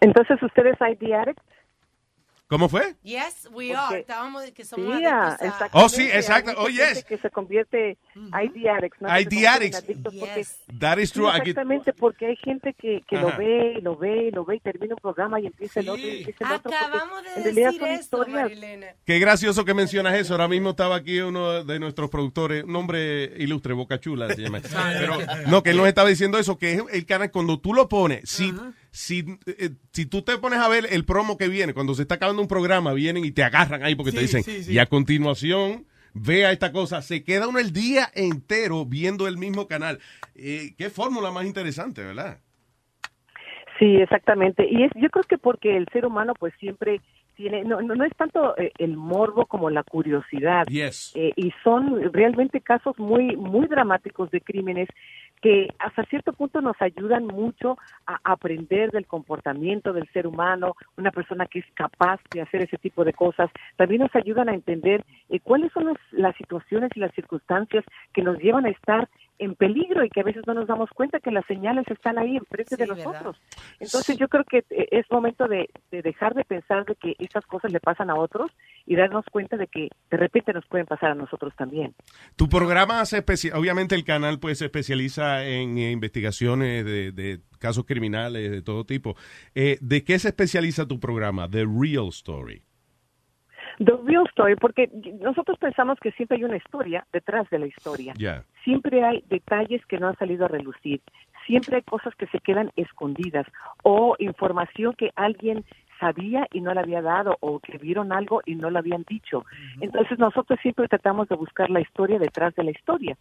Entonces, ¿ustedes ID addict? ¿Cómo fue? Yes, we Porque- are. Estábamos de que somos Sí, adictos a-. Oh, sí, exacto. Hay Oh, yes. Que se convierte ID addicts. ¿no? ID addicts. porque- That is Sí, true. I get- exactamente, porque hay gente que, que lo ve, y lo ve, y lo ve, y termina un programa y empieza el otro, y empieza el otro. Acabamos de decir historias. Marilena. Qué gracioso que mencionas eso. Ahora mismo estaba aquí uno de nuestros productores, un hombre ilustre, Boca Chula se llama. Pero no, que él nos estaba diciendo eso, que es el canal, cuando tú lo pones, si, si, eh, si tú te pones a ver el promo que viene, cuando se está acabando un programa, vienen y te agarran ahí porque te Sí, dicen, sí, sí. y a continuación, vea esta cosa. Se queda uno el día entero viendo el mismo canal. Eh, qué fórmula más interesante, ¿verdad? Sí, exactamente. Y es, yo creo que porque el ser humano pues siempre tiene, no, no, no es tanto eh, el morbo como la curiosidad. Yes. Eh, y son realmente casos muy, muy dramáticos de crímenes que hasta cierto punto nos ayudan mucho a aprender del comportamiento del ser humano, una persona que es capaz de hacer ese tipo de cosas. También nos ayudan a entender eh, cuáles son las, las situaciones y las circunstancias que nos llevan a estar en peligro y que a veces no nos damos cuenta que las señales están ahí enfrente de nosotros. Entonces yo creo que eh, es momento de, de dejar de pensar de que estas cosas le pasan a otros y darnos cuenta de que de repente nos pueden pasar a nosotros también. Tu programa se obviamente el canal pues se especializa en eh, investigaciones de, de casos criminales de todo tipo. Eh, ¿De qué se especializa tu programa? The Real Story. The real story, porque nosotros pensamos que siempre hay una historia detrás de la historia. Siempre hay detalles que no han salido a relucir. Siempre hay cosas que se quedan escondidas o información que alguien sabía y no la había dado o que vieron algo y no lo habían dicho. Entonces nosotros siempre tratamos de buscar la historia detrás de la historia.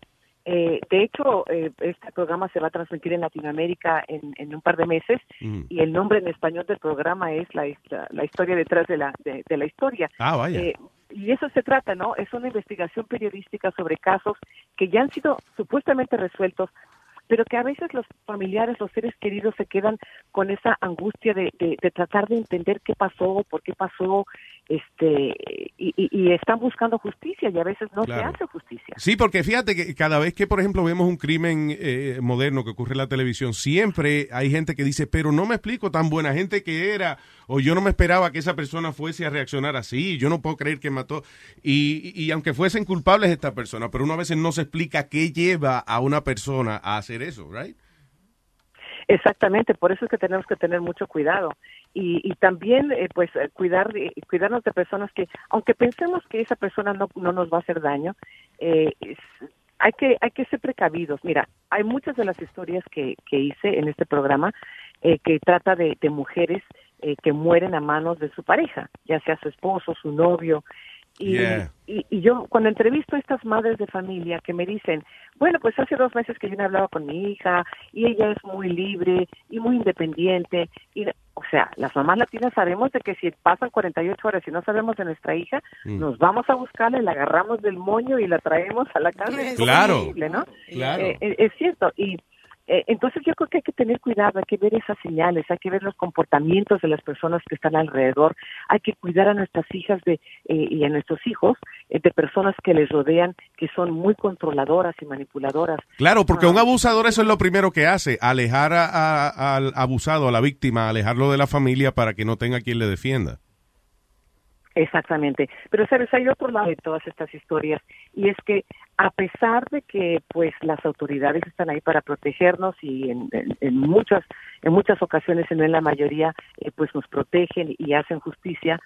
Eh, de hecho, eh, este programa se va a transmitir en Latinoamérica en, en un par de meses y el nombre en español del programa es la, la, la historia detrás de la, de, de la historia. Ah, vaya. Eh, y eso se trata, ¿no? Es una investigación periodística sobre casos que ya han sido supuestamente resueltos, pero que a veces los familiares, los seres queridos se quedan con esa angustia de, de, de tratar de entender qué pasó, por qué pasó, este, y, y- y están buscando justicia y a veces no Claro. se hace justicia. Sí, porque fíjate que cada vez que, por ejemplo, vemos un crimen eh, moderno que ocurre en la televisión, siempre hay gente que dice, pero no me explico tan buena gente que era, o yo no me esperaba que esa persona fuese a reaccionar así, yo no puedo creer que mató. Y, y aunque fuesen culpables esta persona, pero uno a veces no se explica qué lleva a una persona a hacer eso, ¿right? Exactamente, por eso es que tenemos que tener mucho cuidado y, y también eh, pues eh, cuidar cuidarnos de personas que aunque pensemos que esa persona no, no nos va a hacer daño, eh, hay que hay que ser precavidos. Mira, hay muchas de las historias que, que hice en este programa eh, que trata de, de mujeres eh, que mueren a manos de su pareja, ya sea su esposo, su novio. Y, Yeah. y, y yo cuando entrevisto a estas madres de familia que me dicen, bueno, pues hace dos meses que yo no hablaba con mi hija y ella es muy libre y muy independiente. Y, o sea, las mamás latinas sabemos de que si pasan 48 horas y no sabemos de nuestra hija, Mm. nos vamos a buscarla, y la agarramos del moño y la traemos a la casa. Es Claro. Claro. Eh, eh, es cierto. Y entonces yo creo que hay que tener cuidado, hay que ver esas señales, hay que ver los comportamientos de las personas que están alrededor, hay que cuidar a nuestras hijas de, eh, y a nuestros hijos eh, de personas que les rodean, que son muy controladoras y manipuladoras. Claro, porque Ah. un abusador eso es lo primero que hace, alejar a- a- al abusado, a la víctima, alejarlo de la familia para que no tenga quien le defienda. Exactamente. Pero sabes, hay otro lado de todas estas historias y es que a pesar de que pues las autoridades están ahí para protegernos y en, en- en muchas en muchas ocasiones, y no en la mayoría, eh, pues nos protegen y hacen justicia,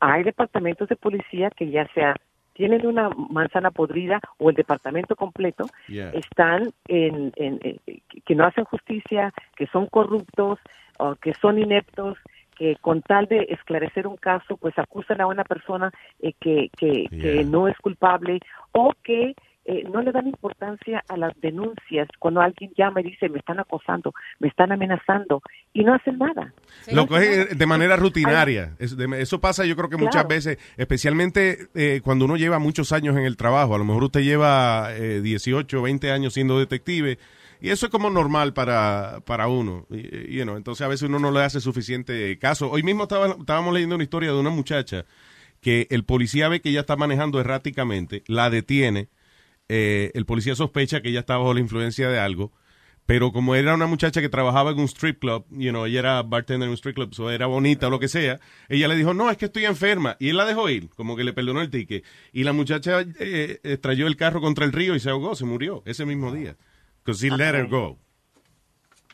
hay departamentos de policía que ya sea tienen una manzana podrida o el departamento completo Yeah. están en, en- en- que no hacen justicia, que son corruptos o que son ineptos, que con tal de esclarecer un caso, pues acusan a una persona eh, que, que, no es culpable o que eh, no le dan importancia a las denuncias cuando alguien llama y dice me están acosando, me están amenazando y no hacen nada. Lo coge de manera rutinaria. Eso pasa yo creo que muchas Claro. veces, especialmente eh, cuando uno lleva muchos años en el trabajo. A lo mejor usted lleva eh, 18, 20 años siendo detective. Y eso es como normal para, para uno. you know, entonces a veces uno no le hace suficiente caso. Hoy mismo estábamos leyendo una historia de una muchacha que el policía ve que ella está manejando erráticamente, la detiene. eh, el policía sospecha que ella está bajo la influencia de algo. Pero como era una muchacha que trabajaba en un strip club, you know, ella era bartender en un strip club, o era bonita o lo que sea, ella le dijo, no, es que estoy enferma. Y él la dejó ir, como que le perdonó el ticket. Y la muchacha eh, el carro contra el río y se ahogó, se murió ese mismo día. Because he let her go.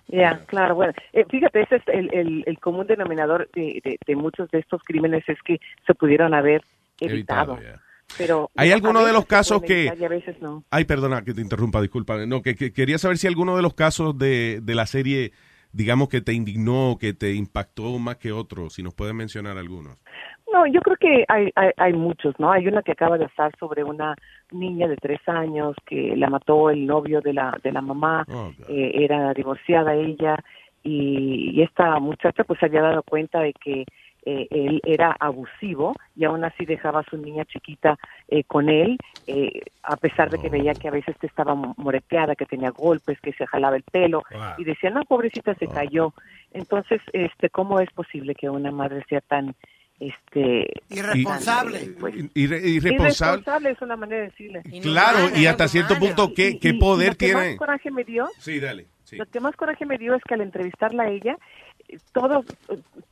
Ya, claro, bueno, eh, fíjate, ese es el, el, el común denominador de, de, de muchos de estos crímenes es que se pudieron haber evitado. Evitado, ya. Pero ¿Hay a alguno de los casos que- evitar y a veces no. Ay, perdona que te interrumpa, disculpa. No, que, que quería saber si alguno de los casos de, de la serie, digamos, que te indignó, que te impactó más que otro, si nos pueden mencionar algunos. No, yo creo que hay, hay, hay muchos, ¿no? Hay una que acaba de estar sobre una niña de tres años que la mató el novio de la, de la mamá, Oh, eh, era divorciada ella y, y esta muchacha pues se había dado cuenta de que eh, él era abusivo y aún así dejaba a su niña chiquita eh, con él, eh, a pesar de que veía que a veces estaba moreteada, que tenía golpes, que se jalaba el pelo Wow. y decía, no, pobrecita, se cayó. Entonces, este, ¿cómo es posible que una madre sea tan... Este, Irresponsable. tan, eh, pues, Irre- irresponsable. irresponsable es una manera de decirle. Claro, y hasta cierto punto, ¿qué, qué poder lo que tiene? más coraje me dio Sí, dale. sí. lo que más coraje me dio es que al entrevistarla a ella, todo,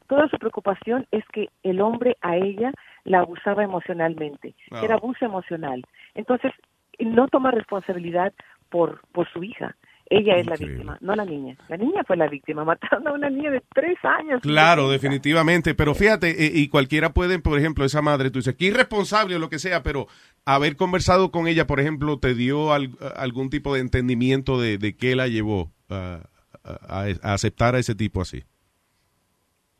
toda su preocupación es que el hombre a ella la abusaba emocionalmente, Ah. era abuso emocional. Entonces, no toma responsabilidad por, por su hija. Ella es la víctima, no la niña. La niña fue la víctima, mataron a una niña de tres años. Claro, definitivamente. Pero fíjate, eh, y cualquiera puede, por ejemplo, esa madre, tú dices, que irresponsable o lo que sea, pero haber conversado con ella, por ejemplo, te dio al- algún tipo de entendimiento de, de qué la llevó a, a- a aceptar a ese tipo así.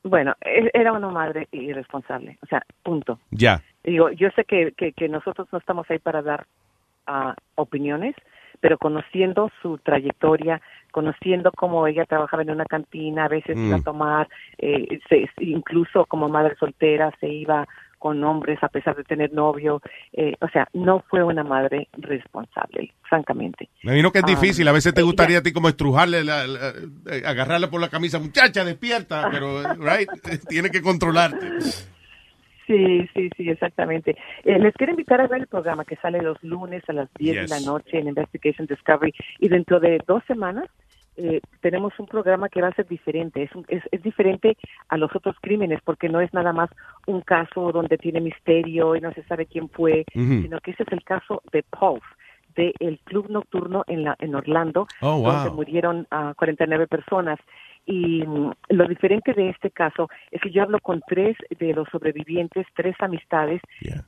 Bueno, e- era una madre irresponsable, o sea, punto. Ya. Digo, yo sé que, que, que nosotros no estamos ahí para dar ah, opiniones, pero conociendo su trayectoria, conociendo cómo ella trabajaba en una cantina, a veces Mm. iba a tomar, eh, se- incluso como madre soltera se iba con hombres a pesar de tener novio. Eh, o sea, no fue una madre responsable, francamente. Me imagino que es Ah, difícil. A veces te ella- gustaría a ti como estrujarle, la, la- eh, agarrarle por la camisa, muchacha, despierta, pero, right, tiene que controlarte. Sí, sí, sí, exactamente. Eh, les quiero invitar a ver el programa que sale los lunes a las 10 de la noche en Investigation Discovery y dentro de dos semanas eh, tenemos un programa que va a ser diferente. Es, un- es, es diferente a los otros crímenes porque no es nada más un caso donde tiene misterio y no se sabe quién fue, sino que ese es el caso de Pulse de el club nocturno en la en Orlando Oh, wow. donde murieron a 49 personas y mm, lo diferente de este caso es que yo hablo con tres de los sobrevivientes, tres amistades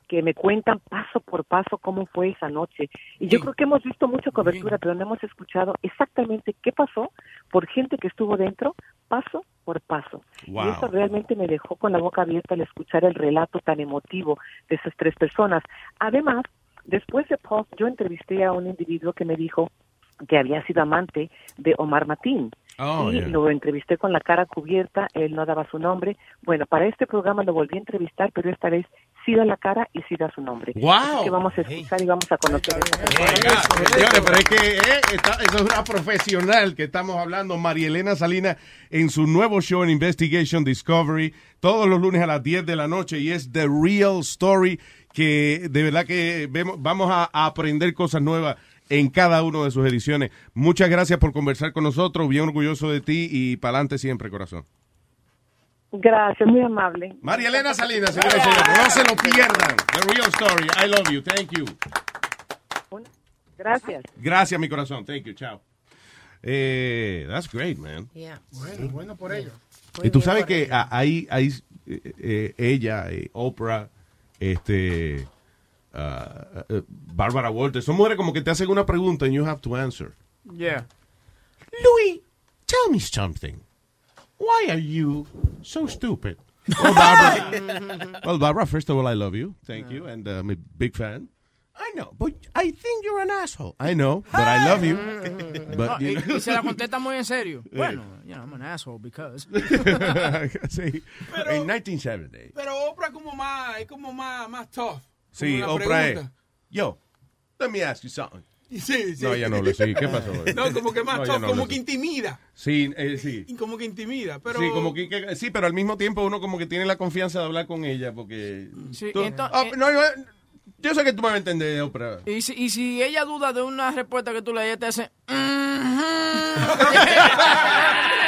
que me cuentan paso por paso cómo fue esa noche. Y yo creo que hemos visto mucha cobertura, pero no hemos escuchado exactamente qué pasó por gente que estuvo dentro, paso por paso. Wow. Y eso realmente me dejó con la boca abierta al escuchar el relato tan emotivo de esas tres personas. Además, después de Paul, yo entrevisté a un individuo que me dijo que había sido amante de Omar Matín. Oh, y yeah. lo entrevisté con la cara cubierta, él no daba su nombre. Bueno, para este programa lo volví a entrevistar, pero esta vez sí da la cara y sí da su nombre. Wow. Así que vamos a escuchar y vamos a conocer. Señores, pero es que eh, está- eso es una profesional que estamos hablando, María Elena Salinas, en su nuevo show en Investigation Discovery, todos los lunes a las 10 de la noche, y es The Real Story, que de verdad que vemos, vamos a, a aprender cosas nuevas en cada una de sus ediciones. Muchas gracias por conversar con nosotros, bien orgulloso de ti y para adelante siempre, corazón. Gracias, muy amable. María Elena Salinas, señores y señores, no se lo pierdan. The Real Story, I love you, thank you. Gracias. Gracias, mi corazón, thank you, chao. Eh, that's great, man. Bueno, bueno por ello. Y tú sabes que a- ahí, ahí eh, eh, ella, eh, Oprah, este, ah, eh, Barbara Walters, son mujeres como que te hacen una pregunta and you have to answer. Yeah. Louis, tell me something. Why are you so stupid? Well, Barbara, well, Barbara, first of all, I love you. Thank you. And uh, I'm a big fan. I know, but I think you're an asshole. I know, but I love you. No, But, y, you know. y se la contesta muy en serio. Bueno, you know, I'm an asshole because. sí, en 1970. Pero Oprah es como más, es como más, más tough. Sí, Oprah es. Yo, let me ask you something. Sí, sí. No, ella no le sí. ¿Qué pasó? No, como que más No, ella tough, no como que intimida. Sí, eh, sí. Y Como que intimida. Pero... Sí, como que, que- sí, pero al mismo tiempo uno como que tiene la confianza de hablar con ella porque... Sí, tú- ento- Ah, eh, no, yo, sé que tú me vas a entender, Oprah. Y si, y si ella duda de una respuesta que tú le ella te hace.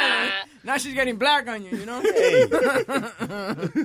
Now she's getting black on you, you know?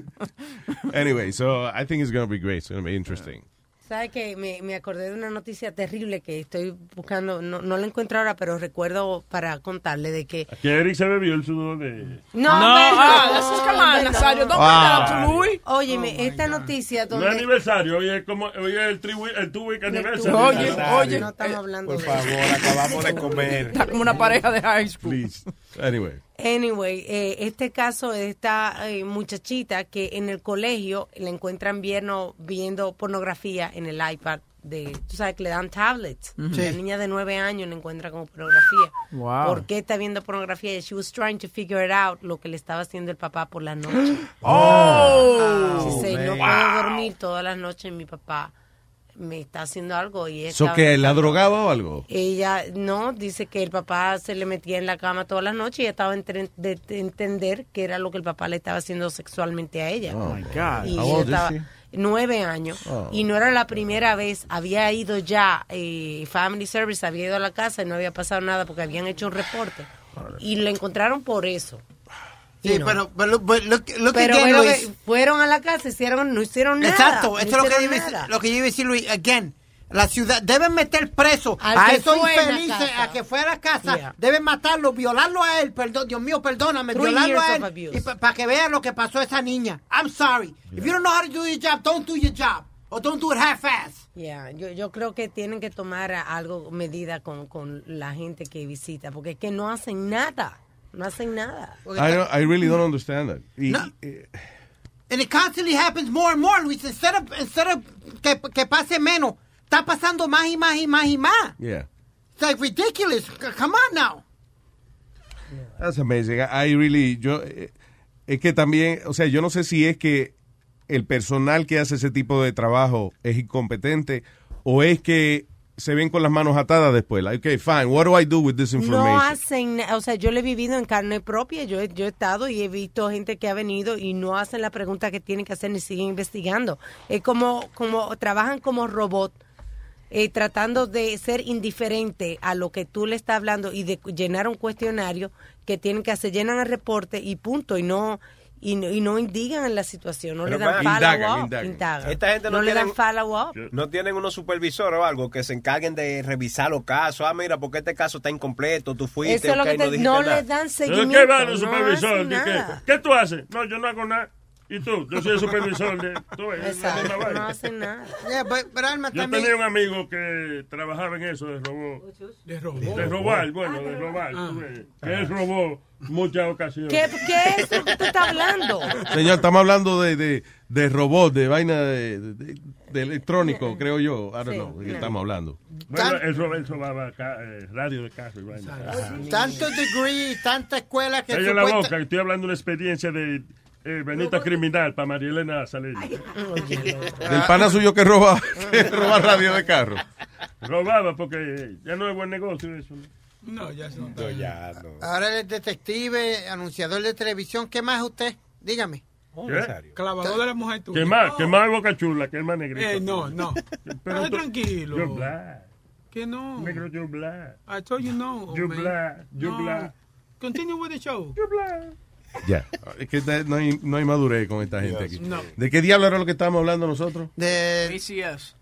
Anyway, so I think it's going to be great. It's going to be interesting. ¿Sabes que me, me acordé de una noticia terrible que estoy buscando, no, no la encuentro ahora, pero recuerdo para contarle de que... Que Eric se bebió el sudor de... No, ah, just come on, Nazario, don't bring that up to Louis. Óyeme, esta noticia No es donde... aniversario, hoy es como hoy es el, tri- el two week anniversary. Oye, oye. No estamos hablando Por de favor, acabamos de comer. Está como una pareja de high school. Please. Anyway. Anyway, eh, este caso de esta eh, muchachita que en el colegio le encuentran viendo, viendo pornografía en el iPad de, tú sabes que le dan tablets. La Sí. niña de nueve años le encuentra como pornografía. Wow. ¿Por qué está viendo pornografía? She was trying to figure it out lo que le estaba haciendo el papá por la noche. Oh, no man. puedo dormir todas las noches, mi papá me está haciendo algo y ¿So esta- que la drogaba o algo? ella no dice que el papá se le metía en la cama todas las noches y estaba entre- de, de entender que era lo que el papá le estaba haciendo sexualmente a ella. Oh, my God. Y ella estaba nueve años Oh. y no era la primera vez. Había ido ya eh, Family Service, había ido a la casa y no había pasado nada porque habían hecho un reporte y le encontraron por eso. Sí, pero, pero look Pero ve lo Luis. fueron a la casa, hicieron, no hicieron nada. Exacto, no esto es lo que, yo iba, lo que yo iba a decir, Luis. Again, la ciudad deben meter preso Al a esos infelices, a que fue a la casa, Yeah. deben matarlo, violarlo a él, perdón, Dios mío, perdóname, Three violarlo a él para que vean lo que pasó a esa niña. I'm sorry. If you don't know how to do your job, don't do your job. Or don't do it half-ass. Yeah, yo, yo creo que tienen que tomar algo, medida con, con la gente que visita, porque es que no hacen nada, no hacen nada. I, don't- I really don't understand that. Y- No. And it constantly happens more and more, Luis. Instead of, instead of que, que pase menos, está pasando más y más y más y más. yeah. It's like ridiculous. Come on now. That's amazing. I I really, yo, eh, es que también, o sea, yo no sé si es que el personal que hace ese tipo de trabajo es incompetente o es que se ven con las manos atadas después. Like, okay, fine, what do I do with this information? No hacen, o sea, yo lo he vivido en carne propia, yo, he- yo he estado y he visto gente que ha venido y no hacen la pregunta que tienen que hacer ni siguen investigando. Es como, como trabajan como robot, eh, tratando de ser indiferente a lo que tú le estás hablando y de llenar un cuestionario que tienen que hacer, llenan el reporte y punto, y no... Y no, y no indigan en la situación, no Pero le dan van- follow Indagan, up. indagan. indagan. Esta gente no le dan tienen- follow up. No tienen unos supervisores o algo que se encarguen de revisar los casos. Ah, mira, porque este caso está incompleto, tú fuiste, Eso es lo que te- no no le dan ¿Pero seguimiento. qué va el no supervisor? hacen ¿De qué? ¿Qué tú haces? No, yo no hago nada. ¿Y tú? Yo soy el supervisor de... Tú ves, es la Exacto, vaina. no hacen nada. Yeah, but, but Alma Yo también- tenía un amigo que trabajaba en eso de robó. De robó. De robar, bueno, de robar. ves, Que él robó muchas ocasiones. ¿Qué, qué es eso que tú estás hablando? Señor, estamos hablando de, de, de robot, de vaina de, de- de electrónico, creo yo. I don't know de qué estamos hablando. Bueno, él, roba- él robaba ca- eh, radio de carro y vaina. Tanto degree, tanta escuela que Calla la boca, que estoy hablando de una experiencia de eh, Benita criminal para María Elena Saleño. Del pana suyo que roba, que roba radio de carro. Robaba porque ya no es buen negocio eso. ¿no? No, ya no No, ya, no. Ahora es detective, anunciador de televisión. ¿Qué más usted? Dígame. ¿Qué? Clavador de la mujer tuya. ¿Qué más? No. ¿Qué más es Boca Chula? ¿Qué más negrito? Eh, no, no. Pero tú- tranquilo. You're black. Que no. Negro, you're black. I told you no. You're man. black. No. black. Continue with the show. You're black. Ya. Es que no hay, no hay madurez con esta gente aquí. No. ¿De qué diablo era lo que estábamos hablando nosotros? De ACS.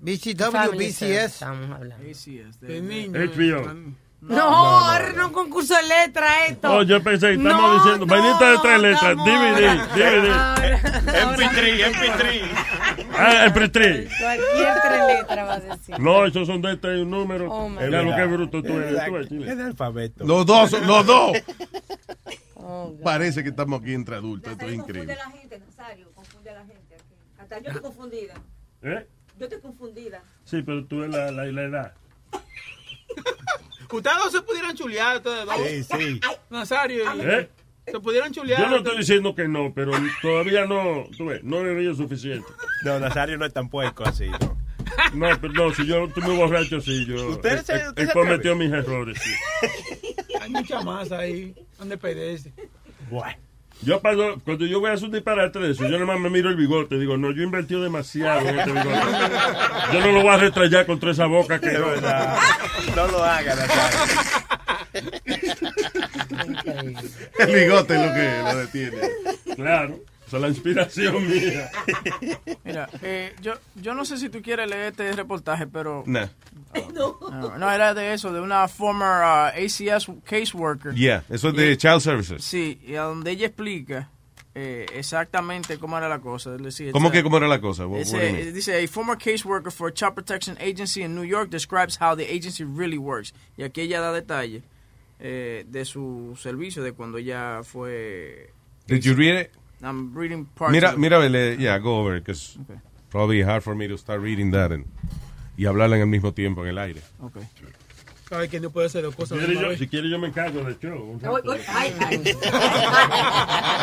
BCW, BCS. Estamos hablando. ACS. De niño. HBO. No, ahora no, concurso de letra esto. Oh, yo pensé, estamos No, diciendo, no, vainita de tres letras, DVD, DVD. MP3, MP3. Ah, el pretri. Cualquier tres letras va a decir. No, esos son de este número. Oh, my ya lo God. que bruto tú eres. Tú eres, Chile. Es de alfabeto. Los dos, los dos. Oh. Parece que estamos aquí entre adultos. Esto es Nazario confunde increíble. a la gente, Nazario, confunde a la gente aquí. Hasta yo estoy confundida. ¿Eh? Yo estoy confundida. Sí, pero tú eres la, la, la edad. Ustedes dos se pudieran chulear, ustedes dos. Sí, sí. Nazario. y- ¿Eh? Se pudieran chulear. Yo no estoy diciendo que no, pero todavía no, tú ves, no he bebido suficiente. No, Nazario no es tan puerco así, ¿no? No, pero no, si yo muy borracho, sí, yo ¿Usted se- he, usted he se cometido atreve? mis errores, sí. Hay mucha masa ahí. Donde pedece. Bueno. Yo paso, cuando yo voy a hacer un disparate de eso, yo nada más me miro el bigote, digo, no, yo he invertido demasiado en este bigote. Yo no lo voy a retrayar contra esa boca que no. No lo haga, Nazario. El bigote es lo que lo detiene. Claro, esa es la inspiración mía. Mira, eh, yo, yo no sé si tú quieres leer este reportaje, pero... Nah. No, no, era de eso, de una former uh, ACS caseworker. Yeah, eso es de Y- Child Services. Sí, y a donde ella explica eh, exactamente cómo era la cosa. Decir, ¿Cómo que cómo era la cosa? What- Dice, what dice, a former caseworker for a child protection agency in New York describes how the agency really works. Y aquí ella da detalles eh, de su servicio, de cuando ella fue... Did you read it? I'm reading parts Mira, of it. mira, vele, yeah, go over it, because probably hard for me to start reading that and, y hablarla en el mismo tiempo en el aire. Okay. Sabes que no puede hacer dos Si cosas. a la quiere, yo, si quiere yo me encargo del show.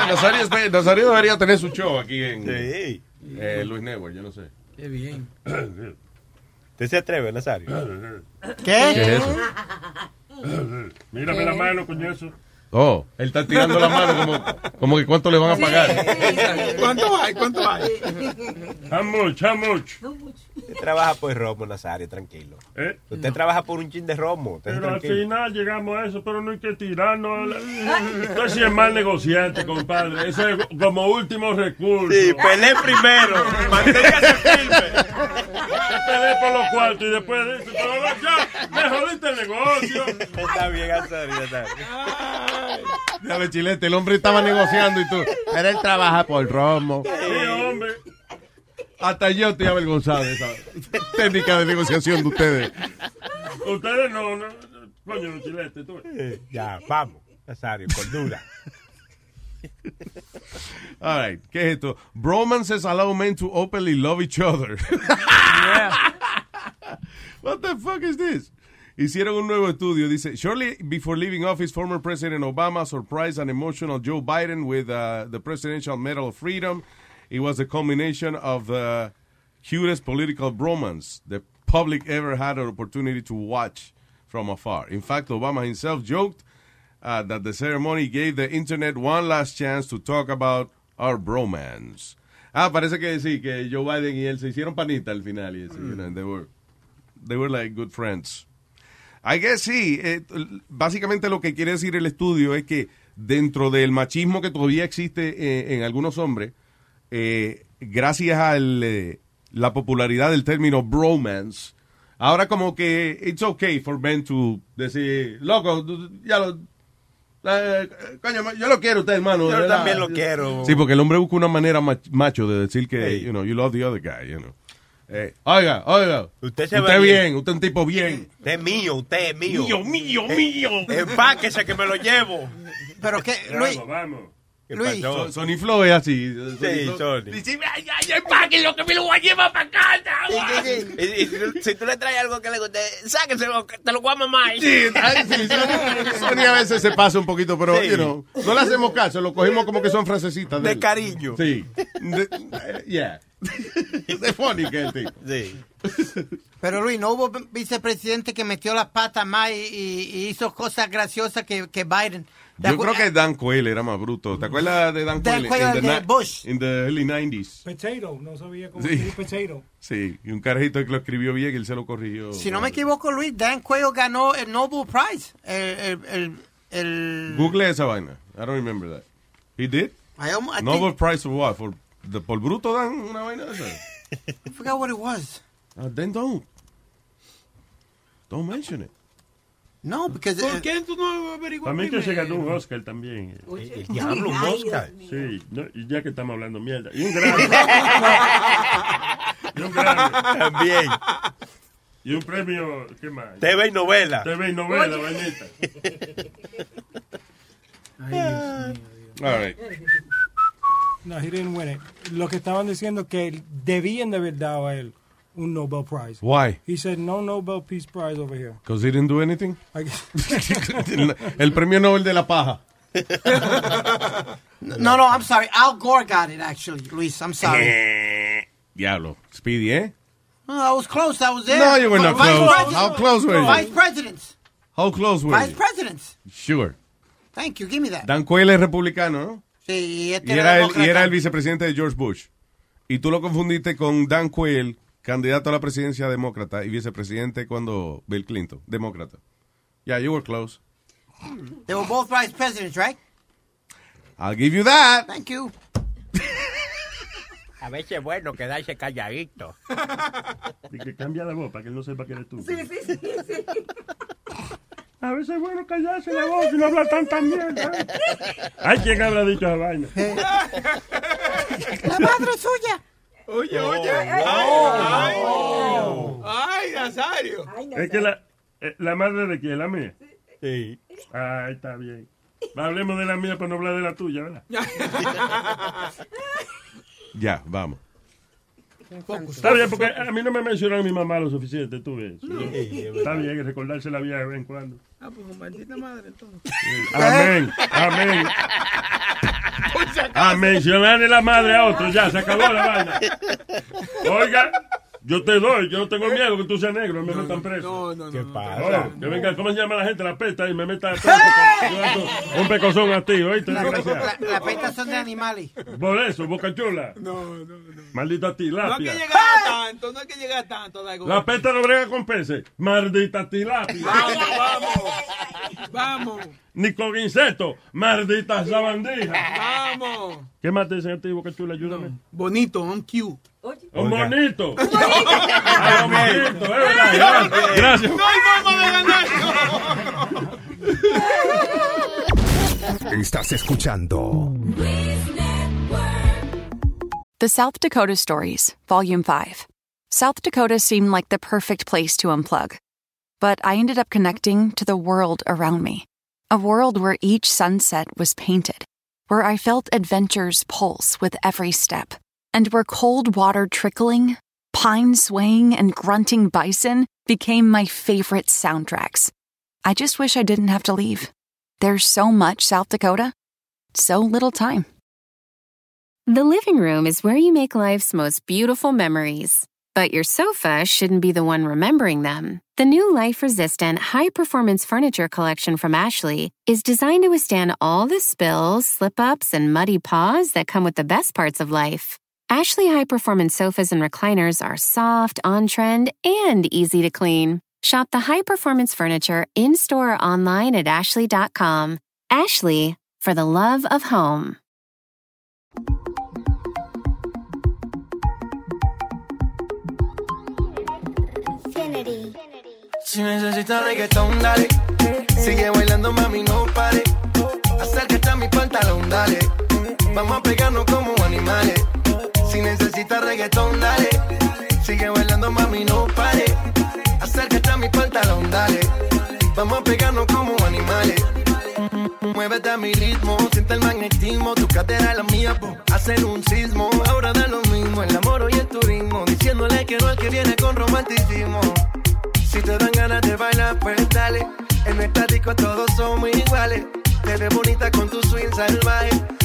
Nazario, Nazario debería tener su show aquí en Sí. eh, Luis Network, yo no sé. Qué bien. ¿Usted se atreve, Nazario? ¿Qué? ¿Qué es eso? Mírame la mano, coño, eso. Oh, él está tirando la mano como, como que cuánto le van a pagar. ¿Cuánto hay? ¿Cuánto hay? How much, how much? Trabaja por el romo, Nazario, tranquilo. ¿Eh? Usted trabaja por un chin de romo. Pero al final llegamos a eso, pero no hay que tirarnos. Usted sí es mal negociante, compadre. Eso es como último recurso. Sí, pelé primero. Manténgase firme. Peleé por los cuartos y después dice, pero ya, me jodiste el negocio. Está bien, Nazario, Nazario. Dale, chilete, el hombre estaba negociando y tú. Pero él trabaja por romo. Sí, hombre. Hasta yo estoy avergonzado de esa técnica de negociación de ustedes. Ustedes no, no. Coño, los chiletes, tú. Eh, Ya, vamos, Nazario, cordura. All right, ¿qué es esto? Bromances allow men to openly love each other. What the fuck is this? Hicieron un nuevo estudio. Dice, shortly before leaving office, former President Obama surprised an emotional Joe Biden with uh, the Presidential Medal of Freedom. It was the culmination of the cutest political bromance the public ever had an opportunity to watch from afar. In fact, Obama himself joked uh, that the ceremony gave the internet one last chance to talk about our bromance. Ah, parece que sí, que Joe Biden y él se hicieron panita al final. Y eso, you know, they were, they were like good friends. I guess sí. eh, básicamente lo que quiere decir el estudio es que dentro del machismo que todavía existe eh, en algunos hombres, eh, gracias a la popularidad del término bromance, ahora como que it's okay for men to decir, loco, ya lo... eh, coño, yo lo quiero usted, hermano. Yo verdad". también lo quiero. Sí, porque el hombre busca una manera mach- macho de decir que, you know, you love the other guy, you know. Eh, oiga, oiga. Usted se usted ve bien. bien. usted es un tipo bien. Usted es mío, usted es mío. Mío, mío, Eh, mío. Empáquese que me lo llevo. Pero que, Luis, vamos. ¿Qué Luis. Sony Flow es así. Sí, Flow- Sony. Dice, ay, ay, empáquenlo que me lo voy a llevar para casa. Y, y si- si tú le traes algo que le guste, sáqueselo, que te lo voy a mamar. Sí, ay, sí, Sony- Sony a veces se pasa un poquito, pero, Sí. you know, no le hacemos caso, lo cogimos como que son frasecitas. De cariño. Sí. De- eh, yeah. De funny que el tipo. Sí. pero Luis, no hubo vicepresidente que metió las patas más y, y- y hizo cosas graciosas que, que Biden. ¿Te Yo creo que Dan Quayle era más bruto. ¿Te acuerdas de Dan Dan Quayle? Quayle, In the el de Bush. In the early 90s. Potato, no sabía cómo Sí. decir potato. Sí, y un carajito que lo escribió bien y él se lo corrigió. Si no me equivoco, Luis, Dan Quayle ganó el Nobel Prize. El, el, el, el- Google esa vaina. I don't remember that. He did? I I Nobel think- Prize for what? For, the, ¿Por bruto dan una vaina de esa? I forgot what it was. Uh, then don't. Don't mention it. No, because... ¿Por qué tú no averiguas Para mí que se ganó un Oscar también. El diablo, un Oscar. Sí, no, y ya que estamos hablando mierda. Y un Grammy. y un Grammy. También. Y un premio, ¿qué más? TV y novela. TV y novela, Oye. vainita. All right. No, he didn't win it. Lo que estaban diciendo que debían de haber dado a él un Nobel Prize. Why? He said no Nobel Peace Prize over here. Because he didn't do anything. El, el premio Nobel de la paja. No, no, I'm sorry. Al Gore got it, actually, Luis. I'm sorry. Diablo. Speedy, ¿eh? Oh, I was close. I was there. No, you were not Vice close. president- How close were you? Vice presidents. How close were Vice you? presidents. Sure. Thank you. Give me that. Dan Quayle es republicano, ¿no? Sí, y este Y era, el, y era el vicepresidente de George Bush. Y tú lo confundiste con Dan Quayle, candidato a la presidencia demócrata y vicepresidente cuando Bill Clinton, demócrata. Yeah, you were close. They were both vice presidents, right? I'll give you that. Thank you. A veces es bueno quedarse calladito. Y que cambia la voz para que él no sepa que eres tú. Sí, sí, sí, sí. A veces es bueno callarse la voz y no hablar tanta mierda. Ay, ¿quién habrá dicho esa vaina? La madre es suya. Oye, oye. Ay, Ay, ay, ay, Nazario. Es que la, eh, la madre de quién, la mía. Sí. Ay, está bien. Hablemos de la mía para no hablar de la tuya, ¿verdad? Ya, vamos. Está bien, porque a mí no me mencionaron mi mamá lo suficiente, tú ves. Está bien recordarse la vida de vez en cuando. Ah, pues maldita madre, entonces. Amén, amén. A mencionarle la madre a otro, ya, se acabó la vaina. Oiga, yo te doy, yo no tengo miedo que tú seas negro y me metan preso. No, no, ¿Qué no. pasa? Oye, que venga, ¿cómo se llama la gente? La pesta y me meta preso. Un pecozón a ti, oíste, La, desgraciado. la, la pesta son de animales. Por eso, boca chula. No, no, no. Maldita No hay que tilapia. llegar a tanto, no hay que llegar a tanto. Daigo. La pesta no brega con peces. Maldita tilapia. Vamos, vamos. Vamos, Ni con insectos. Maldita sabandija. vamos. ¿Qué más te dicen a ti, boca chula? Ayúdame. Bonito, un cute. Un bonito. Ah, un bonito, es verdad. Gracias. Gracias. No hay forma de ganar. Estás escuchando The South Dakota Stories, Volume 5. South Dakota seemed like the perfect place to unplug. But I ended up connecting to the world around me. A world where each sunset was painted, where I felt adventure's pulse with every step, and where cold water trickling, pine swaying, and grunting bison became my favorite soundtracks. I just wish I didn't have to leave. There's so much South Dakota, so little time. The living room is where you make life's most beautiful memories. But your sofa shouldn't be the one remembering them. The new life resistant, high performance furniture collection from Ashley is designed to withstand all the spills, slip ups, and muddy paws that come with the best parts of life. Ashley high performance sofas and recliners are soft, on trend, and easy to clean. Shop the high performance furniture in store or online at ashley.com. Ashley, for the love of home. Si necesitas reggaetón, dale. Sigue bailando, mami, no pare. Acércate a mi pantalón, dale. Vamos a pegarnos como animales. Si necesitas reggaetón, dale. Sigue bailando, mami, no pare. Acércate a mi pantalón, dale. Vamos a pegarnos como animales. Muévete a mi ritmo, siente el magnetismo, tu cadera es la mía, po, hacen un sismo. Ahora da lo mismo, el amor y el turismo, diciéndole que no al que viene con romanticismo. Si te dan ganas de bailar, pues dale. En disco todos somos iguales. Te ves bonita con tu swing salvaje.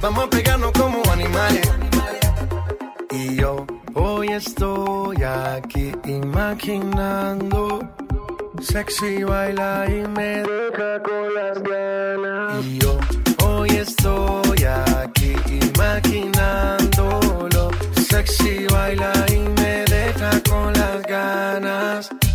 Vamos a pegarnos como animales. Y yo hoy estoy aquí imaginando. Sexy baila y me deja con las ganas. Y yo hoy estoy aquí imaginándolo. Sexy baila y me deja con las ganas.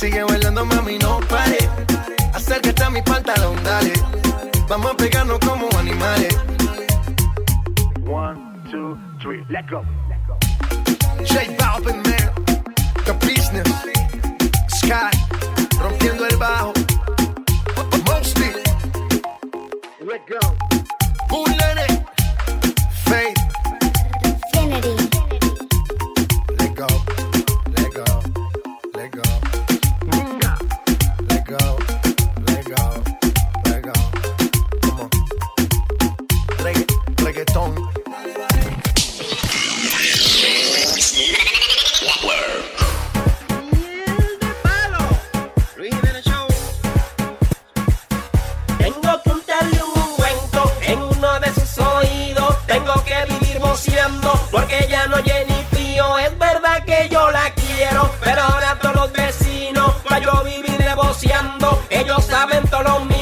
Sigue bailando, mami, no pare. Acércate a mi pantalón, dale. Vamos a pegarnos como animales. One, two, three, let go. J Balvin, man. The business. Sky. Rompiendo el bajo. Mostly. Let go. Faith. Let go. Tengo que untarle un ungüento en uno de sus oídos. Tengo que vivir boceando porque ya no ni frío. Es verdad que yo la quiero, pero ahora todos los vecinos, para yo vivir boceando, ellos saben todo lo mío.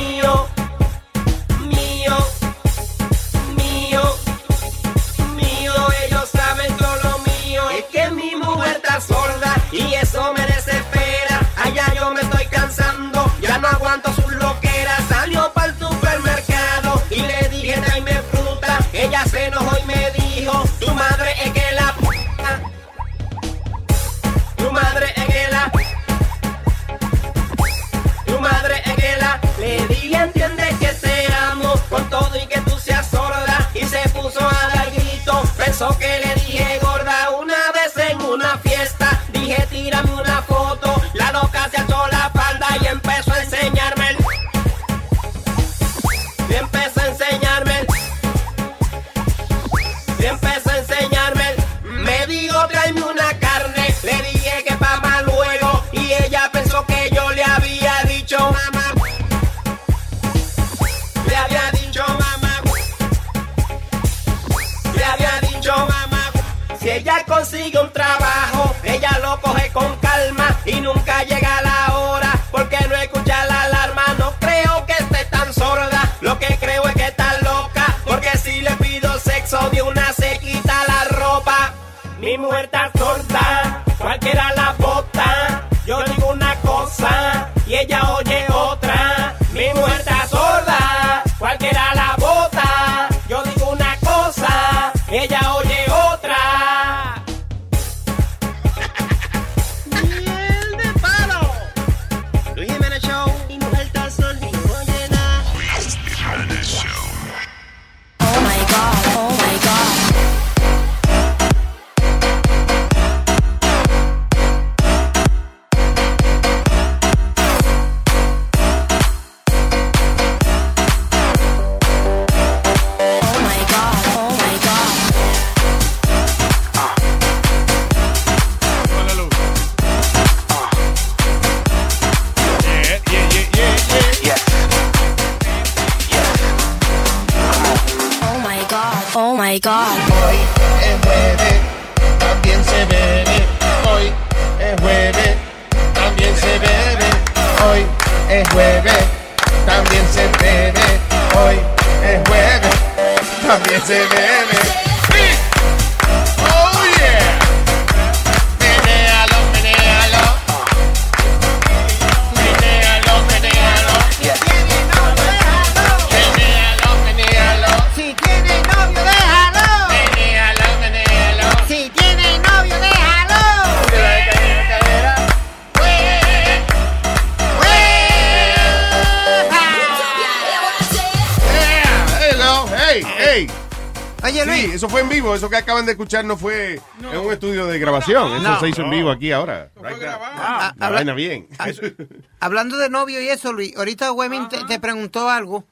Escuchar no fue en un estudio de grabación. Eso No. se hizo en vivo aquí ahora. Ah, La habla- vaina bien. Hablando de novio y eso, Luis, ahorita Webin te, te preguntó algo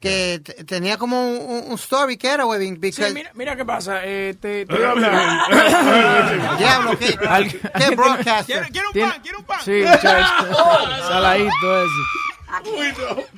que te- tenía como un, un- un story que era Webin. Sí, mira, mira qué pasa. Eh, te, te a. Diablo, ¿qué, qué broadcaster? Tiene- Sí, muchacho. Saladito ese.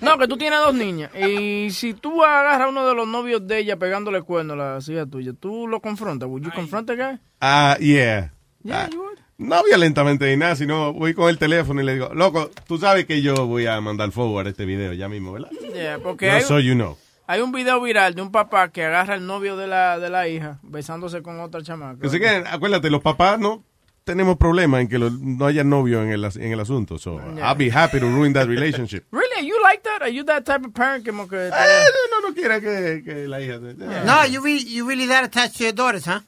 No, que tú tienes dos niñas. Y si tú agarras a uno de los novios de ella pegándole cuernos a la hija tuya, tú lo confrontas. ¿Would you confront the guy? Ah, yeah. Yeah, Ah, you would. no violentamente ni nada, sino voy con el teléfono y le digo, loco, tú sabes que yo voy a mandar forward este video ya mismo, ¿verdad? Yeah, porque No hay, soy you know. hay un video viral de un papá que agarra al novio de la, de la hija besándose con otra chamaca. Así que acuérdate, los papás no tenemos problema en que lo- no haya novio en el, as- en el asunto. So. I'll be happy to ruin that relationship. Really? Are you like that? Are you that type of parent como que... Eh, no, no quiere que, que la hija... No, you really, you really that attached to your daughters, huh?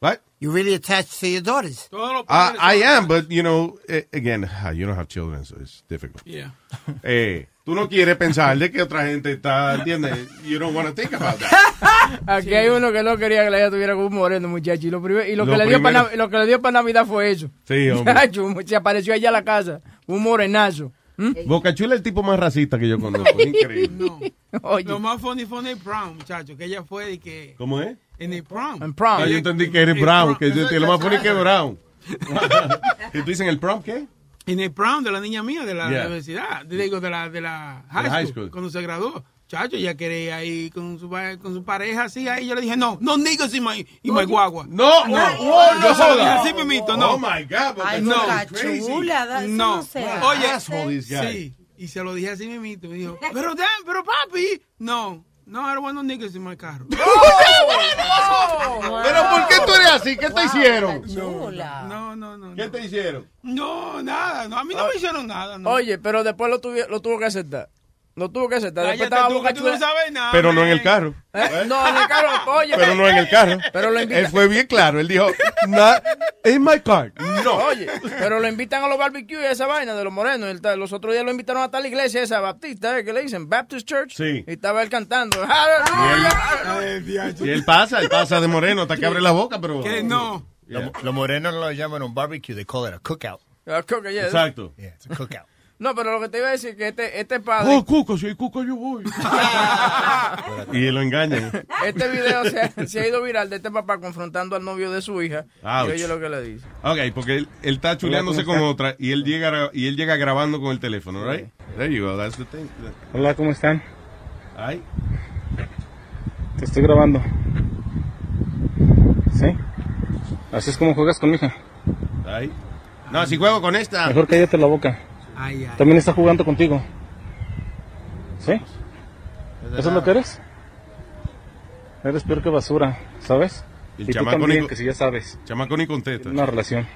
What? You really attached to your daughters. Uh, I am, but you know, eh, again, ah, you don't have children, so it's difficult. Yeah. Eh, tú no quieres pensar de que otra gente está, ¿entiendes? You don't want to think about that. Aquí hay uno que no quería que la hija tuviera como un moreno, muchacho. Y lo, primer- y lo, Lo que le dio para lo que le dio para Navidad fue eso. Sí, hombre. Muchacho, se apareció allá a la casa. Un morenazo. ¿Mm? Boca Chula es el tipo más racista que yo conozco. Increíble. Lo más funny fue en el prom, muchacho, que ella fue y que... ¿Cómo es? En el prom. En prom. Ah, yo entendí que eres brown, que yo lo más funny que es brown. ¿Y tú dices en el prom qué? En el prom de la niña mía de la Yeah. universidad, digo, de la, de la high, school, cuando se graduó. Chacho, ella quería ir con su, con su pareja así, ahí yo le dije, no, no niggas y my, y my guagua. No, no, no se lo dije joda. así, mimito, no. Oh, my God, Ay, no. chula, eso No, no oye, guy. sí, y se lo dije así, mimito, me dijo, pero, damn, pero papi, no, no, I don't want no niggas in my carro. Pero ¿por qué tú eres así? ¿Qué te hicieron? No, no, no. ¿Qué te hicieron? No, nada, no, a mí no me hicieron nada, no. Oye, pero después lo, tuvi- lo tuvo que aceptar. Lo tuvo que aceptar. Después estaba tú, no Chula- sabes nada. Pero no en el carro. ¿Eh? No, en el carro, oye. Pero no en el carro. Pero lo Él fue bien claro. Él dijo, not in my car. No. Oye, pero lo invitan a los barbecues y esa vaina de los morenos. Él los otros días lo invitaron hasta la iglesia esa baptista, ¿eh? que le dicen Baptist Church. Sí. Y estaba él cantando. Hallelujah. Y él pasa, él pasa de moreno hasta que abre la boca, pero... Que no. Los lo morenos no lo llaman un barbecue, they call it a cookout. Coca, yeah. Exacto. Yeah, it's a cookout. No, pero lo que te iba a decir es que este, este padre, Oh, Cuco, si hay Cuco yo voy. y lo engañan. este video se ha, se ha ido viral de este papá confrontando al novio de su hija. Ouch. Y oye lo que le dice. Ok, porque él, él está chuleándose ¿cómo con otra y él llega y él llega grabando con el teléfono, right? There you go, that's the thing. Hola, ¿cómo están? Ay. Te estoy grabando. ¿Sí? Así es como juegas con mi hija. Ay. No, si juego con esta. Mejor cállate la boca. Ay, ay. También está jugando contigo. ¿Sí? ¿Eso es lo que eres? Eres peor que basura, ¿sabes? El y tú también, ni- que si ya sabes. Chamaco ni contesta. Una relación.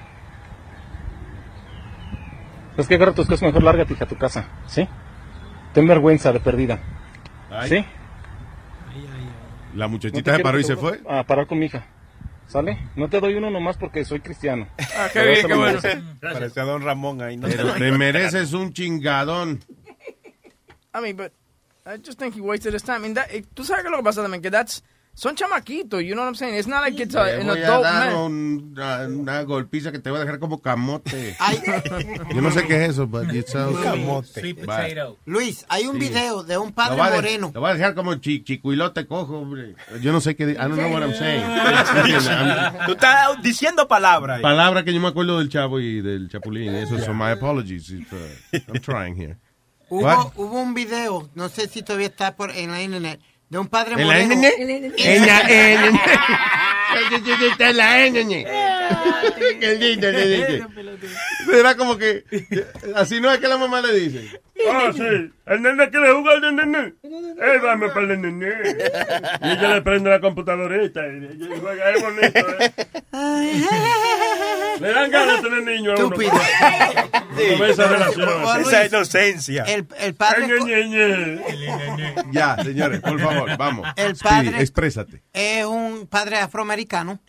Es que agarra tus cosas, mejor lárgate hija, a tu casa, ¿sí? Ten vergüenza de perdida. Ay. ¿Sí? La muchachita se paró y se fue. A parar con mi hija. ¿Sale? No te doy uno nomás porque soy cristiano. Ah, qué bien, qué bueno. merece. Parece a Don Ramón ahí. ¿no? Pero te mereces un chingadón. I mean, but I just think he wasted his time. I mean, that, eh, tú sabes que lo que pasa también, que that's, son chamaquitos, you know what I'm saying? It's not like it's a, Te an voy a adult dar man. un- una, una golpiza que te va a dejar como camote. Yo no sé qué es eso, but it sounds Camote. Sweet potato. Luis, hay un Sí. video de un Lo padre va a de- moreno. Lo voy a dejar como chi, chicuilote cojo, hombre. Yo no sé qué. I don't know what I'm saying. Tú estás diciendo palabras. ahí. Palabra que yo me acuerdo del chavo y del chapulín. Eso son my apologies. It's, uh, I'm trying here. Hubo, hubo un video, no sé si todavía está por, en la internet, de un padre ¿En la moreno. En la- en- en- Está en la internet. Qué lindo, qué lindo. Era como que. Así no es que la mamá le dice. Ah, sí. El nene quiere jugar de nene. Eh, dame para el nene. Y ella le prende la computadorita y ella juega, es bonito, ¿eh? Le dan ganas de tener niños a uno. Estúpido. Como esa relación. Esa inocencia. El, el padre. Ya, señores, por favor, vamos. El Speedy, padre- exprésate. es un padre afroamericano.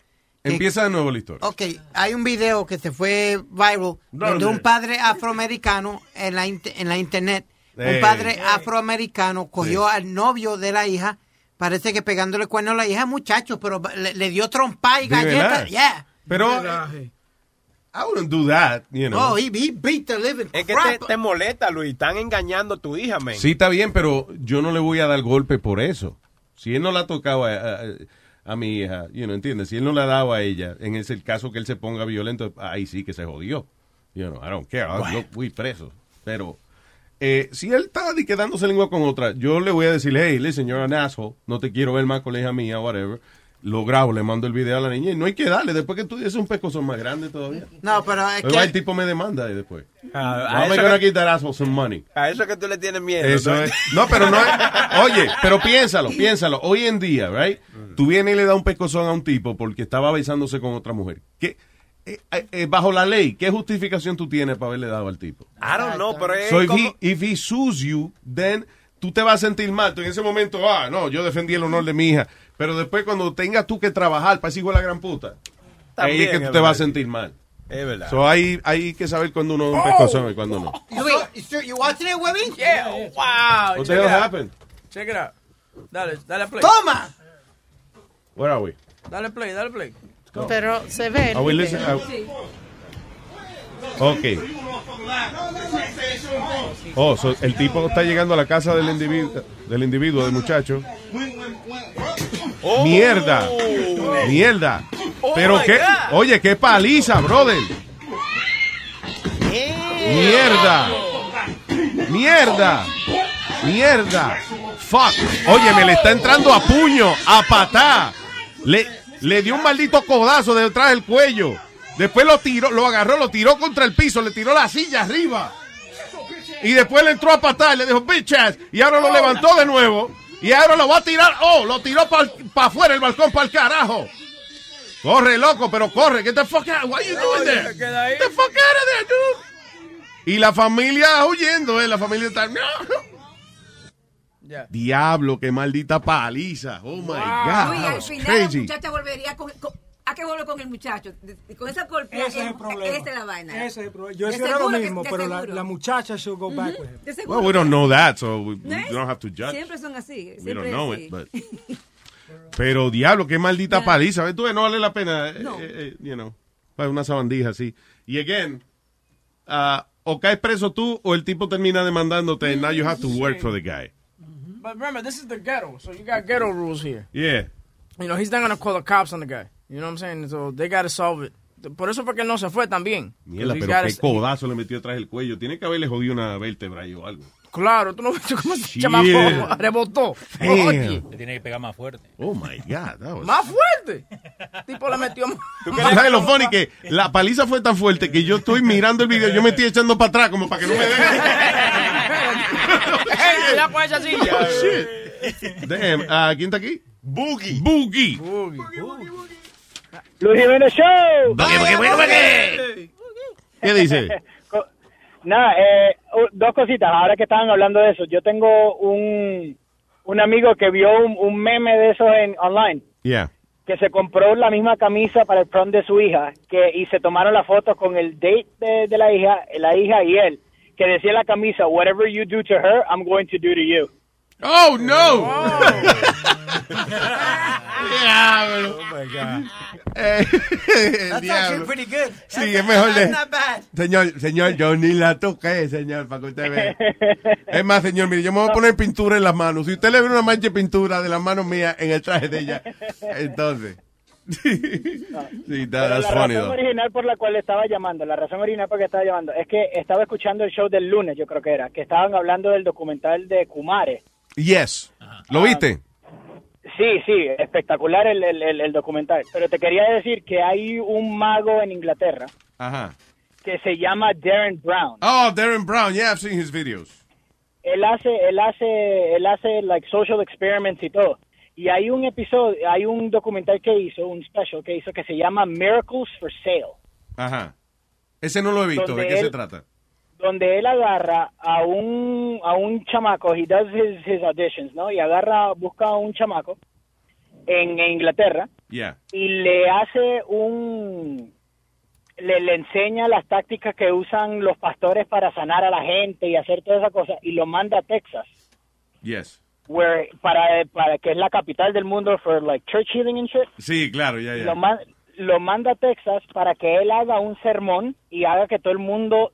Empieza de nuevo la historia. Ok, hay un video que se fue viral donde ¿Dónde? un padre afroamericano en la, en la internet, un padre afroamericano cogió al novio de la hija, parece que pegándole cuerno a la hija, muchacho, pero le, le dio trompa y ¿De galleta. verdad? Yeah. Pero. I wouldn't do that, you know. Oh, he, he beat the living Es que te, te molesta, Luis. Están engañando a tu hija, men. Sí, está bien, pero yo no le voy a dar golpe por eso. Si él no la tocaba a, a- a mi hija, you know, ¿entiendes? Si él no la daba a ella, en ese el caso que él se ponga violento, ahí sí que se jodió. You know, I don't care, yo fui preso. Pero eh, si él está di que dándose lengua con otra, yo le voy a decir, hey, listen, you're an asshole, no te quiero ver más con la hija mía, whatever. Lo grabo, le mando el video a la niña y no hay que darle. Después que tú dices un pescozón más grande todavía. No, pero es Luego el tipo me demanda y después. Ah, a, I'm eso gonna que, get that asshole some money. a eso que tú le tienes miedo. Eso ¿no? es. No, pero no es. Oye, pero piénsalo, piénsalo. Hoy en día, right? Tú vienes y le das un pescozón a un tipo porque estaba besándose con otra mujer. ¿Qué? eh, eh, eh, bajo la ley, ¿qué justificación tú tienes para haberle dado al tipo? I don't know, pero es So if como- he, if he sues you, then tú te vas a sentir mal. Tú en ese momento, ah, no, yo defendí el honor de mi hija. Pero después cuando tengas tú que trabajar para ese hijo de la gran puta, ahí es que También tú es te vas a sentir mal. Es verdad. So hay, hay que saber cuando uno da un pescozón y cuando no. You sure you watching it, Webby? Yeah, wow. What check the hell it out. happened? Check it out. Dale, dale play. ¡Toma! Where are we? Dale play, dale play. Pero se ve. Are we? Ok. Oh, so el tipo está llegando a la casa del individuo, del individuo, del muchacho. Mierda. Mierda. Pero my qué, God. oye, qué paliza, brother. Mierda. Mierda. Mierda. Fuck. Oye, me le está entrando a puño, a patá. Le, le dio un maldito codazo detrás del cuello. Después lo tiró, lo agarró, lo tiró contra el piso, le tiró la silla arriba. Y después le entró a patar, le dijo, bitch ass. Y ahora lo levantó de nuevo. Y ahora lo va a tirar. Oh, lo tiró para afuera el balcón, para el carajo. Corre, loco, pero corre. Get the fuck out. What you doing there? Get the fuck out of there, dude. Y la familia huyendo, eh. La familia está. No. Diablo, qué maldita paliza. Oh my God. That al final crazy. la muchacha volvería con, con- ¿A qué vuelve con el muchacho? Con esa golpeada. Ese es el problema. Esa es la vaina. Ese es el problema. Yo hiciera lo mismo, pero la, la muchacha should go back with him. De seguro Well, we don't know that, so we, we don't have to judge. Siempre son así. We Siempre don't es know así. it, but. Pero diablo, qué maldita Ya. paliza. ¿Ves tú? No vale la pena, eh, No. eh, eh, you know, para una sabandija así. Y again, ah, o caes preso tú o el tipo termina demandándote and now you have to work for the guy. But remember, this is the ghetto, so you got ghetto rules here. Yeah. You know, he's not gonna call the cops on the guy. You know what I'm saying? So they gotta solve it. Por eso fue que él no se fue también. Mierda, pero gotta- qué codazo le metió atrás del cuello. Tiene que haberle jodido una vértebra ahí o algo. Claro, tú no ves cómo ese Shit. chamaco rebotó. Oye, Le tiene que pegar más fuerte. Oh my God, that was... más fuerte. El tipo le metió más. ¿Tú sabes lo funny? Que la paliza fue tan fuerte que yo estoy mirando el video, yo me estoy echando para atrás como para que no me dejen. Con esa silla. Oh, shit. Damn, ah, ¿quién está aquí? Boogie. Boogie. Luis Jiménez Show. ¿Qué dice? Co- Nada, eh, dos cositas. Ahora que estaban hablando de eso, yo tengo un, un amigo que vio un, un meme de eso en online, Yeah. que se compró la misma camisa para el prom de su hija, que y se tomaron la foto con el date de, de la hija, la hija y él, que decía la camisa, whatever you do to her, I'm going to do to you. Oh, no. Diablo. Oh my God. Eh, el That's diablo. actually pretty good. Sí, es mejor de... That's not bad. Señor, señor, yo ni la toqué, señor, para que usted vea. Es más, señor, mire, yo me voy a poner pintura en las manos. Si usted le ve una mancha de pintura de las manos mías en el traje de ella, entonces... sí, that- that's la funny, razón though. original por la cual estaba llamando, la razón original por la que estaba llamando, es que estaba escuchando el show del lunes, yo creo que era, que estaban hablando del documental de Kumare. Yes. ¿Lo viste? Sí, sí, espectacular el, el, documental. Pero te quería decir que hay un mago en Inglaterra Ajá. que se llama Darren Brown. Oh, Darren Brown, yeah, I've seen his videos. Él hace, él hace, él hace like social experiments y todo. Y hay un episodio, hay un documental que hizo, un special que hizo que se llama Miracles for Sale. Ajá. Ese no lo he visto, ¿de qué se trata? Donde él agarra a un a un chamaco, he does his, his auditions, ¿no? Y agarra, busca a un chamaco en, en Inglaterra Yeah. y le hace un le, le enseña las tácticas que usan los pastores para sanar a la gente y hacer toda esa cosa y lo manda a Texas, Yes. where para para que es la capital del mundo for like church healing and shit. Sí, claro, ya, ya. Lo, man- lo manda a Texas para que él haga un sermón y haga que todo el mundo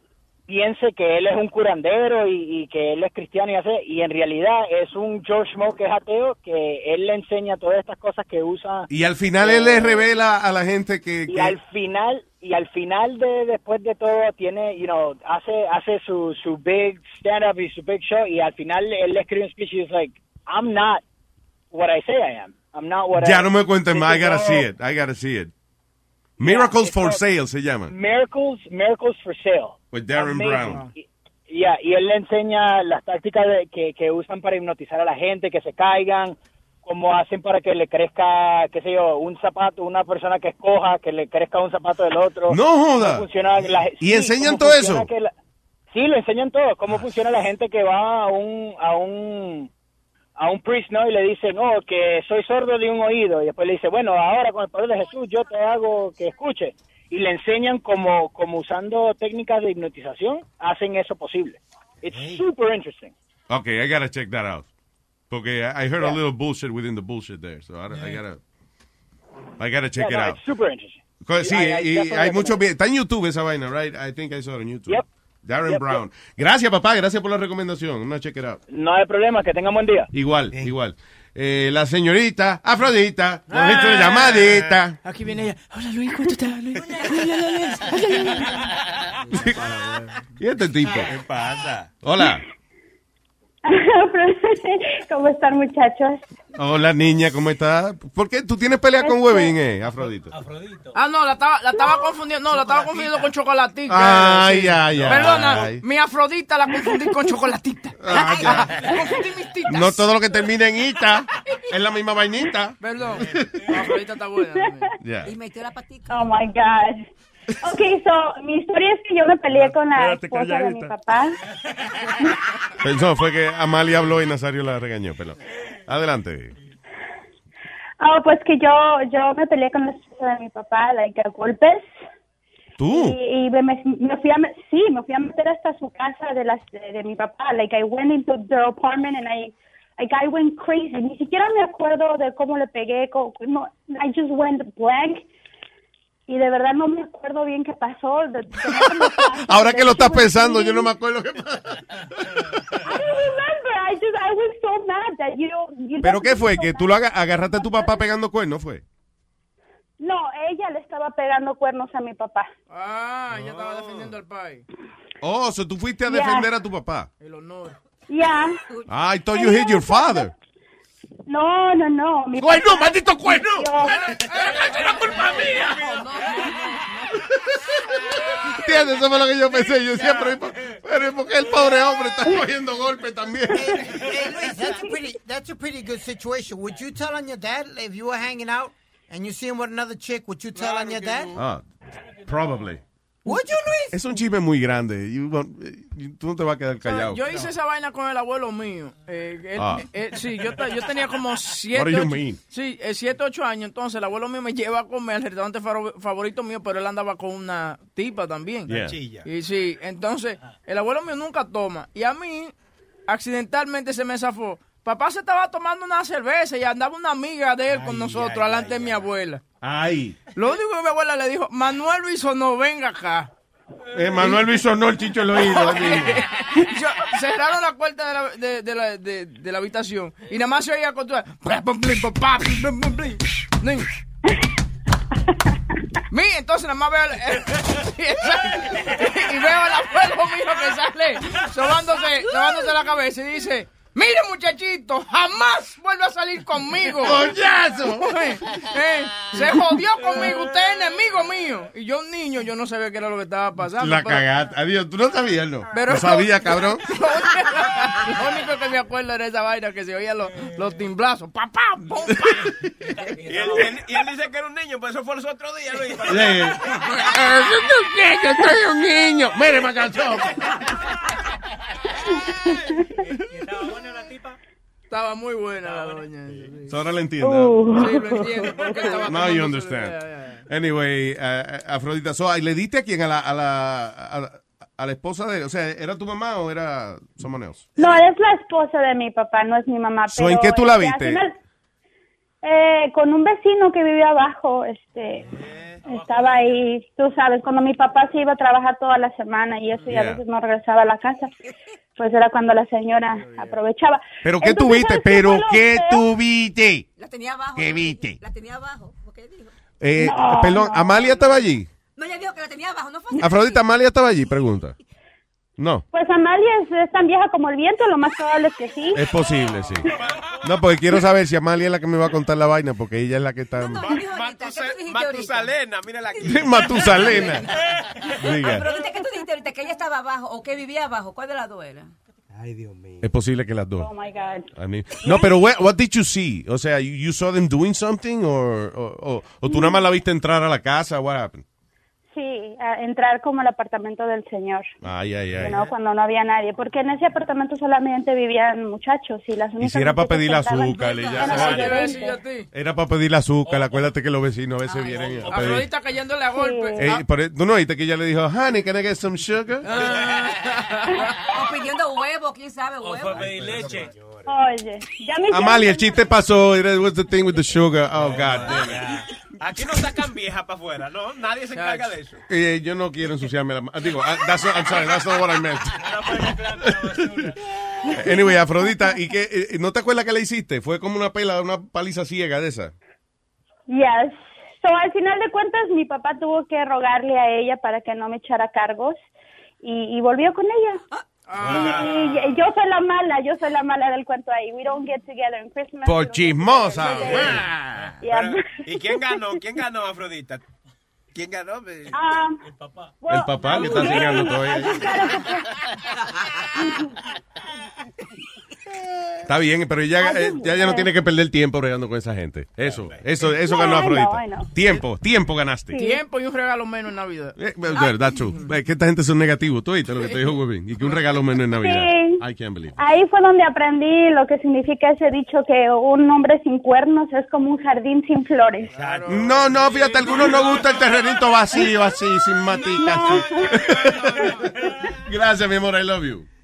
piense que él es un curandero y, y que él es cristiano y hace y en realidad es un George Mo que es ateo que él le enseña todas estas cosas que usa Y al final él le revela a la gente que... y que- al final y al final de después de todo tiene you know hace hace su su big stand up y su big show y al final él le escribe un speech y es like I'm not what I say I am I'm not what I Ya no me cuenten más, I gotta see it, I gotta see it. Miracles it's for Sale se llama. Miracles Miracles for Sale With Darren Amazing. Brown. Y, ya, y él le enseña las tácticas de- que, que usan para hipnotizar a la gente, que se caigan, cómo hacen para que le crezca, qué sé yo, un zapato, una persona que escoja, que le crezca un zapato del otro. No joda. Funciona la- ¿Y sí, enseñan todo eso? la- sí, lo enseñan todo. Cómo funciona la gente que va a un, a un, a un priest, ¿no? Y le dicen, oh, que soy sordo de un oído. Y después le dice, bueno, ahora con el poder de Jesús yo te hago que escuche. Y le enseñan como, como usando técnicas de hipnotización, hacen eso posible. It's super interesting. Okay, I gotta check that out. Porque I I heard a little bullshit within the bullshit there, so I, I gotta, I gotta check Yeah, it no, out. it's super interesting. Sí, I- y hay mucho recommend. bien. Está en YouTube esa vaina, right? I think I saw it on YouTube. Yep. Darren Yep, Brown. Gracias, papá. Gracias por la recomendación. Gonna check it out. No hay problema, que tengan buen día. Igual, igual. Eh, la señorita Afrodita, Ah. una llamadita. Aquí viene ella. Hola Luis, ¿cómo estás? Luis? Ay, ay, ay, ay, ay. ¿Y este tipo? ¿Qué pasa? Hola. ¿Cómo están, muchachos? Hola, niña, ¿cómo estás? ¿Por qué tú tienes pelea con Webin, eh, Afrodita? Ah, no, la estaba, la estaba confundiendo, no, la estaba confundiendo con chocolatica. Ay, Sí. ay, ay. Perdona, Ay. mi afrodita la confundí con chocolatita. Ah, ya. confundí mis titas. No todo lo que termina en ita es la misma vainita. Perdón, la afrodita está buena. Ya. Y metió la patica. Oh my God. Ok, so, mi historia es que yo me peleé con la Espérate, esposa de mi papá. Pensó, fue que Amalia habló y Nazario la regañó, pero adelante. Ah, pues que yo, yo me peleé con la esposa de mi papá, like, a golpes. ¿Tú? Y, y me, me fui a, sí, me fui a meter hasta su casa de, las, de, de mi papá. Like, I went into their apartment and I, like, I went crazy. Ni siquiera me acuerdo de cómo le pegué. co- no, I just went blank. Y de verdad no me acuerdo bien qué pasó. De- de- Ahora que lo estás pensando, yo no me acuerdo qué pasa. I don't remember. I just, I was so mad that you, you ¿Pero qué fue? ¿Que tú lo aga- agarraste a tu papá pegando cuernos, fue? No, ella le estaba pegando cuernos a mi papá. Ah, ella estaba defendiendo al país. Oh, so tú fuiste a defender a tu papá. El honor. Ya. Ah, I thought you hit your father. No, no, no. Mi ¡Cuerno, maldito cuerno! ¿Entiendes? Eso fue lo que yo pensé. Yo decía, pero, ¿y por- pero ¿y por qué el pobre hombre está cogiendo golpes también? Hey, Luis, that's a pretty that's a pretty good situation. Would you tell on your dad if you were hanging out and you see him with another chick, would you tell on your dad? Ah, probably. Would you, Luis? Es un chisme muy grande. Eh, tú no te vas a quedar callado. Yo hice esa vaina con el abuelo mío. Eh, él- Ah. eh, sí, yo, tenía como siete, What do you ocho, mean? sí, eh, siete, ocho años. Entonces el abuelo mío me lleva a comer al restaurante favorito mío, pero él andaba con una tipa también. Yeah. Chilla. Y sí, entonces el abuelo mío nunca toma. Y a mí, accidentalmente se me zafó. Papá se estaba tomando una cerveza y andaba una amiga de él con nosotros, delante de mi abuela. Ay. Lo único que mi abuela le dijo, Manuel Luis no venga acá. Eh, Manuel Luis sonó el chicho el oído. Yo- cerraron la puerta de la, de, de la, de, de la habitación y nada más se oía con toda- Mi, entonces nada más veo el- y veo al abuelo mío que sale sobándose, sobándose la cabeza y dice Mire muchachito, jamás vuelve a salir conmigo. ¡Coñazo! Eh, eh, se jodió conmigo, usted es enemigo mío. Y yo un niño, yo no sabía qué era lo que estaba pasando. La pero- cagaste. Adiós, tú no sabías, ¿no? Pero- no sabía, cabrón. Lo único que me acuerdo era esa vaina que se oían los, los timblazos. ¡Papá! ¡Pum, pa! Y él, y él dice que era un niño, pues eso fue los otros días, Luis. Sí. Yo soy un niño. Mire, macachón. Estaba muy buena la doña. Ahora le entiendo. Uh. Sí, lo entiendo, Now you understand. Yeah, Anyway, uh, Afrodita, so, ¿y ¿le diste a quién? ¿A la, a, la, a, la, a la esposa de él? O sea, ¿era tu mamá o era someone else? No, es la esposa de mi papá, no es mi mamá. So, pero, ¿en qué tú la este, viste? final, eh, con un vecino que vivía abajo, este, estaba ahí, tú sabes, cuando mi papá se iba a trabajar toda la semana y eso, y a Yeah. veces no regresaba a la casa, pues era cuando la señora aprovechaba. ¿Pero qué Entonces, tuviste? ¿sabes ¿Pero fue lo qué peor? tuviste? La tenía abajo. ¿Qué viste? La tenía abajo. ¿Por qué dijo? Eh, No, perdón, ¿Amalia estaba allí? No, ella dijo que la tenía abajo, no fue así. Afrodita, ¿Amalia estaba allí? Pregunta. No, Pues Amalia es, es tan vieja como el viento, lo más probable es que sí. es posible, sí. No, porque quiero saber si Amalia es la que me va a contar la vaina, porque ella es la que está... Matusalena, mírala aquí. Matusalena. Diga. Pero ¿qué tú dijiste ahorita? ¿Que ella estaba abajo o que vivía abajo? ¿Cuál de las dos era? Es posible que las dos. Oh my God. I mean- no, pero what, what did you see? O sea, you, you saw them doing something or, or, or- o tú nada más la viste entrar a la casa? What happened? Sí, a entrar como al apartamento del señor. Ay, ay, ay. ¿no? Cuando no había nadie, porque en ese apartamento solamente vivían muchachos y las Y si era para pedir que azúcar, ya eran se las de vaya. 20. Era para pedir azúcar, acuérdate que los vecinos a veces vienen a pedir. Cayéndole a golpe. Eh, por e- ¿Tú no oíste que ella le dijo, honey, can I get some sugar? O pidiendo huevo, quién sabe, huevo. leche. Oye, ya me Amalia, el chiste pasó. It was the thing with the sugar. Oh, God damn it. Aquí no sacan vieja para afuera, ¿no? Nadie se encarga de eso. Eh, yo no quiero ensuciarme la mano. Digo, ah, that's not- I'm sorry, that's not what I meant. Anyway, Afrodita, ¿y qué? eh, ¿No te acuerdas que le hiciste? Fue como una pela, una paliza ciega de esa. Yes. So, al final de cuentas, mi papá tuvo que rogarle a ella para que no me echara cargos y, y volvió con ella. Y, y yo soy la mala, yo soy la mala del cuento ahí. We don't get together in Christmas. Por chismosa. Yeah. Pero, ¿Y quién ganó? ¿Quién ganó, Afrodita? ¿Quién ganó? Um, El papá que está enseñando todo ahí. Está bien, pero ya, eh, ya, ya no tiene que perder tiempo bregando con esa gente. Eso, eso, eso No, ganó I Afrodita. Tiempo, tiempo ganaste. Tiempo y un regalo menos en Navidad. Eh, well, that's true. Es que esta gente son negativos. Tú oíste lo que te dijo Webin. Y que un regalo menos en Navidad. Sí. I can't believe. it. Ahí fue donde aprendí lo que significa ese dicho que un hombre sin cuernos es como un jardín sin flores. No, no, fíjate, a algunos no gusta el terrenito vacío, así, sin matica. Gracias, mi amor, I love you.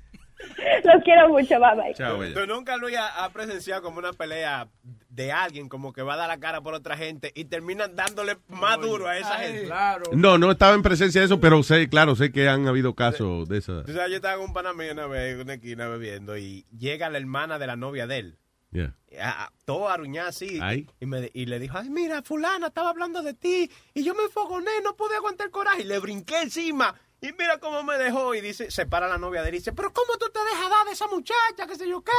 Los quiero mucho, bye bye. Chao, bella. Tú nunca, Luis, ha ha presenciado como una pelea de alguien como que va a dar la cara por otra gente y terminan dándole más duro a esa gente. Claro. No, no estaba en presencia de eso, pero sé, claro, sé que han habido casos de esa. Tú sabes, yo estaba con un pana mío una vez en una esquina bebiendo y llega la hermana de la novia de él. Yeah. a- a- todo aruñada así. Y, me, y le dijo, ay, mira, fulana, estaba hablando de ti. Y yo me enfogoné, no pude aguantar el coraje. Y le brinqué encima. Y mira cómo me dejó. Y dice, se para la novia de él y dice, pero ¿cómo tú te dejas dar de esa muchacha? ¿Qué sé yo qué?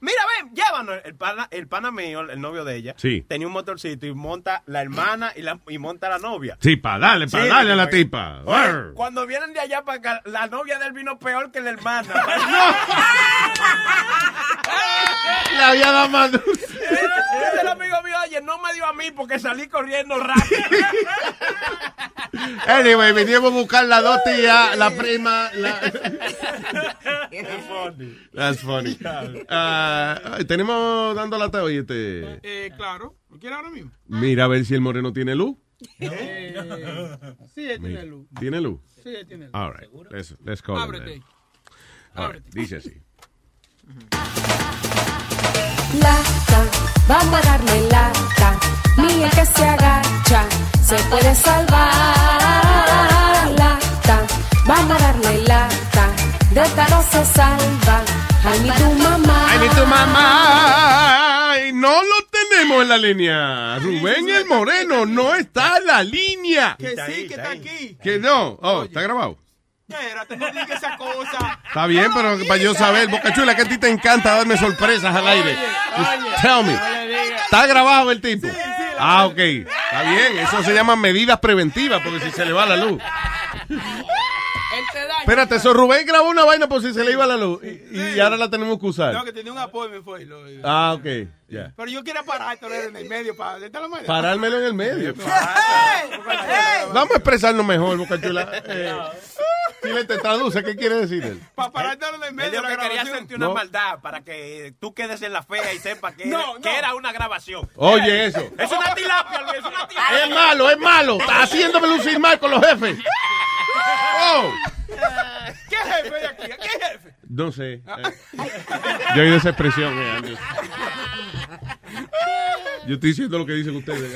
Mira, ven, llévanos. El pana, el pana mío, el novio de ella, Sí. tenía un motorcito y monta la hermana y, la, y monta la novia. Sí, para darle, para Sí, darle a la tipa. oye, cuando vienen de allá para acá, la novia del vino peor que la hermana. Le había dado más Dice el amigo mío, oye, no me dio a mí porque salí corriendo rápido. Anyway, vinimos a buscar las dos tías, la prima. La... That's funny. Ah, tenemos dando lata hoy este. Eh, claro. ¿Lo quiere ahora mismo? Mira a ver si el moreno tiene luz. Eh, sí, él tiene luz. ¿Tiene luz? Sí, él tiene luz. All right. Let's, let's call Ábrete. All right. Dice así. Lata, vamos a darle lata. El que se agacha se puede salvar. Vamos a darle lata. De esta no se salva. Ay, ni tu mamá. Ay, ni tu mamá. Ay, no lo tenemos en la línea. Rubén el Moreno no está en la línea. Que sí, que está aquí. Que no. Oh, está grabado. Espérate, no digas esa cosa. Está bien, pero para yo saber, Boca Chula, que a ti te encanta darme sorpresas al aire. Just tell me. ¿Está grabado el tipo? Ah, ok. Está bien, eso se llama medidas preventivas, porque si se le va la luz. Espérate, eso Rubén grabó una vaina por si se le iba la luz y, y ahora la tenemos que No, usar. que tenía un apoyo y me fue. Lo- Ah, ok, Pero yo quiero parar esto en el medio para. Parármelo en el medio. Vamos a expresarnos mejor, Boca Chula. Eh, Chile te traduce, ¿qué quiere decir él? Para parar esto en el Me medio de la que quería sentir una No. maldad para que tú quedes en la fea y sepas que, No, era, no. que era una grabación. Oye, eso. Es una tilapia, Luis, es una tilapia. Es malo, es malo. Está haciéndome lucir mal con los jefes. Oh, ¿Qué jefe hay aquí? ¿Qué jefe? No sé. Eh, Yo he oído esa expresión. eh, Andrew. Yo estoy diciendo lo que dicen ustedes.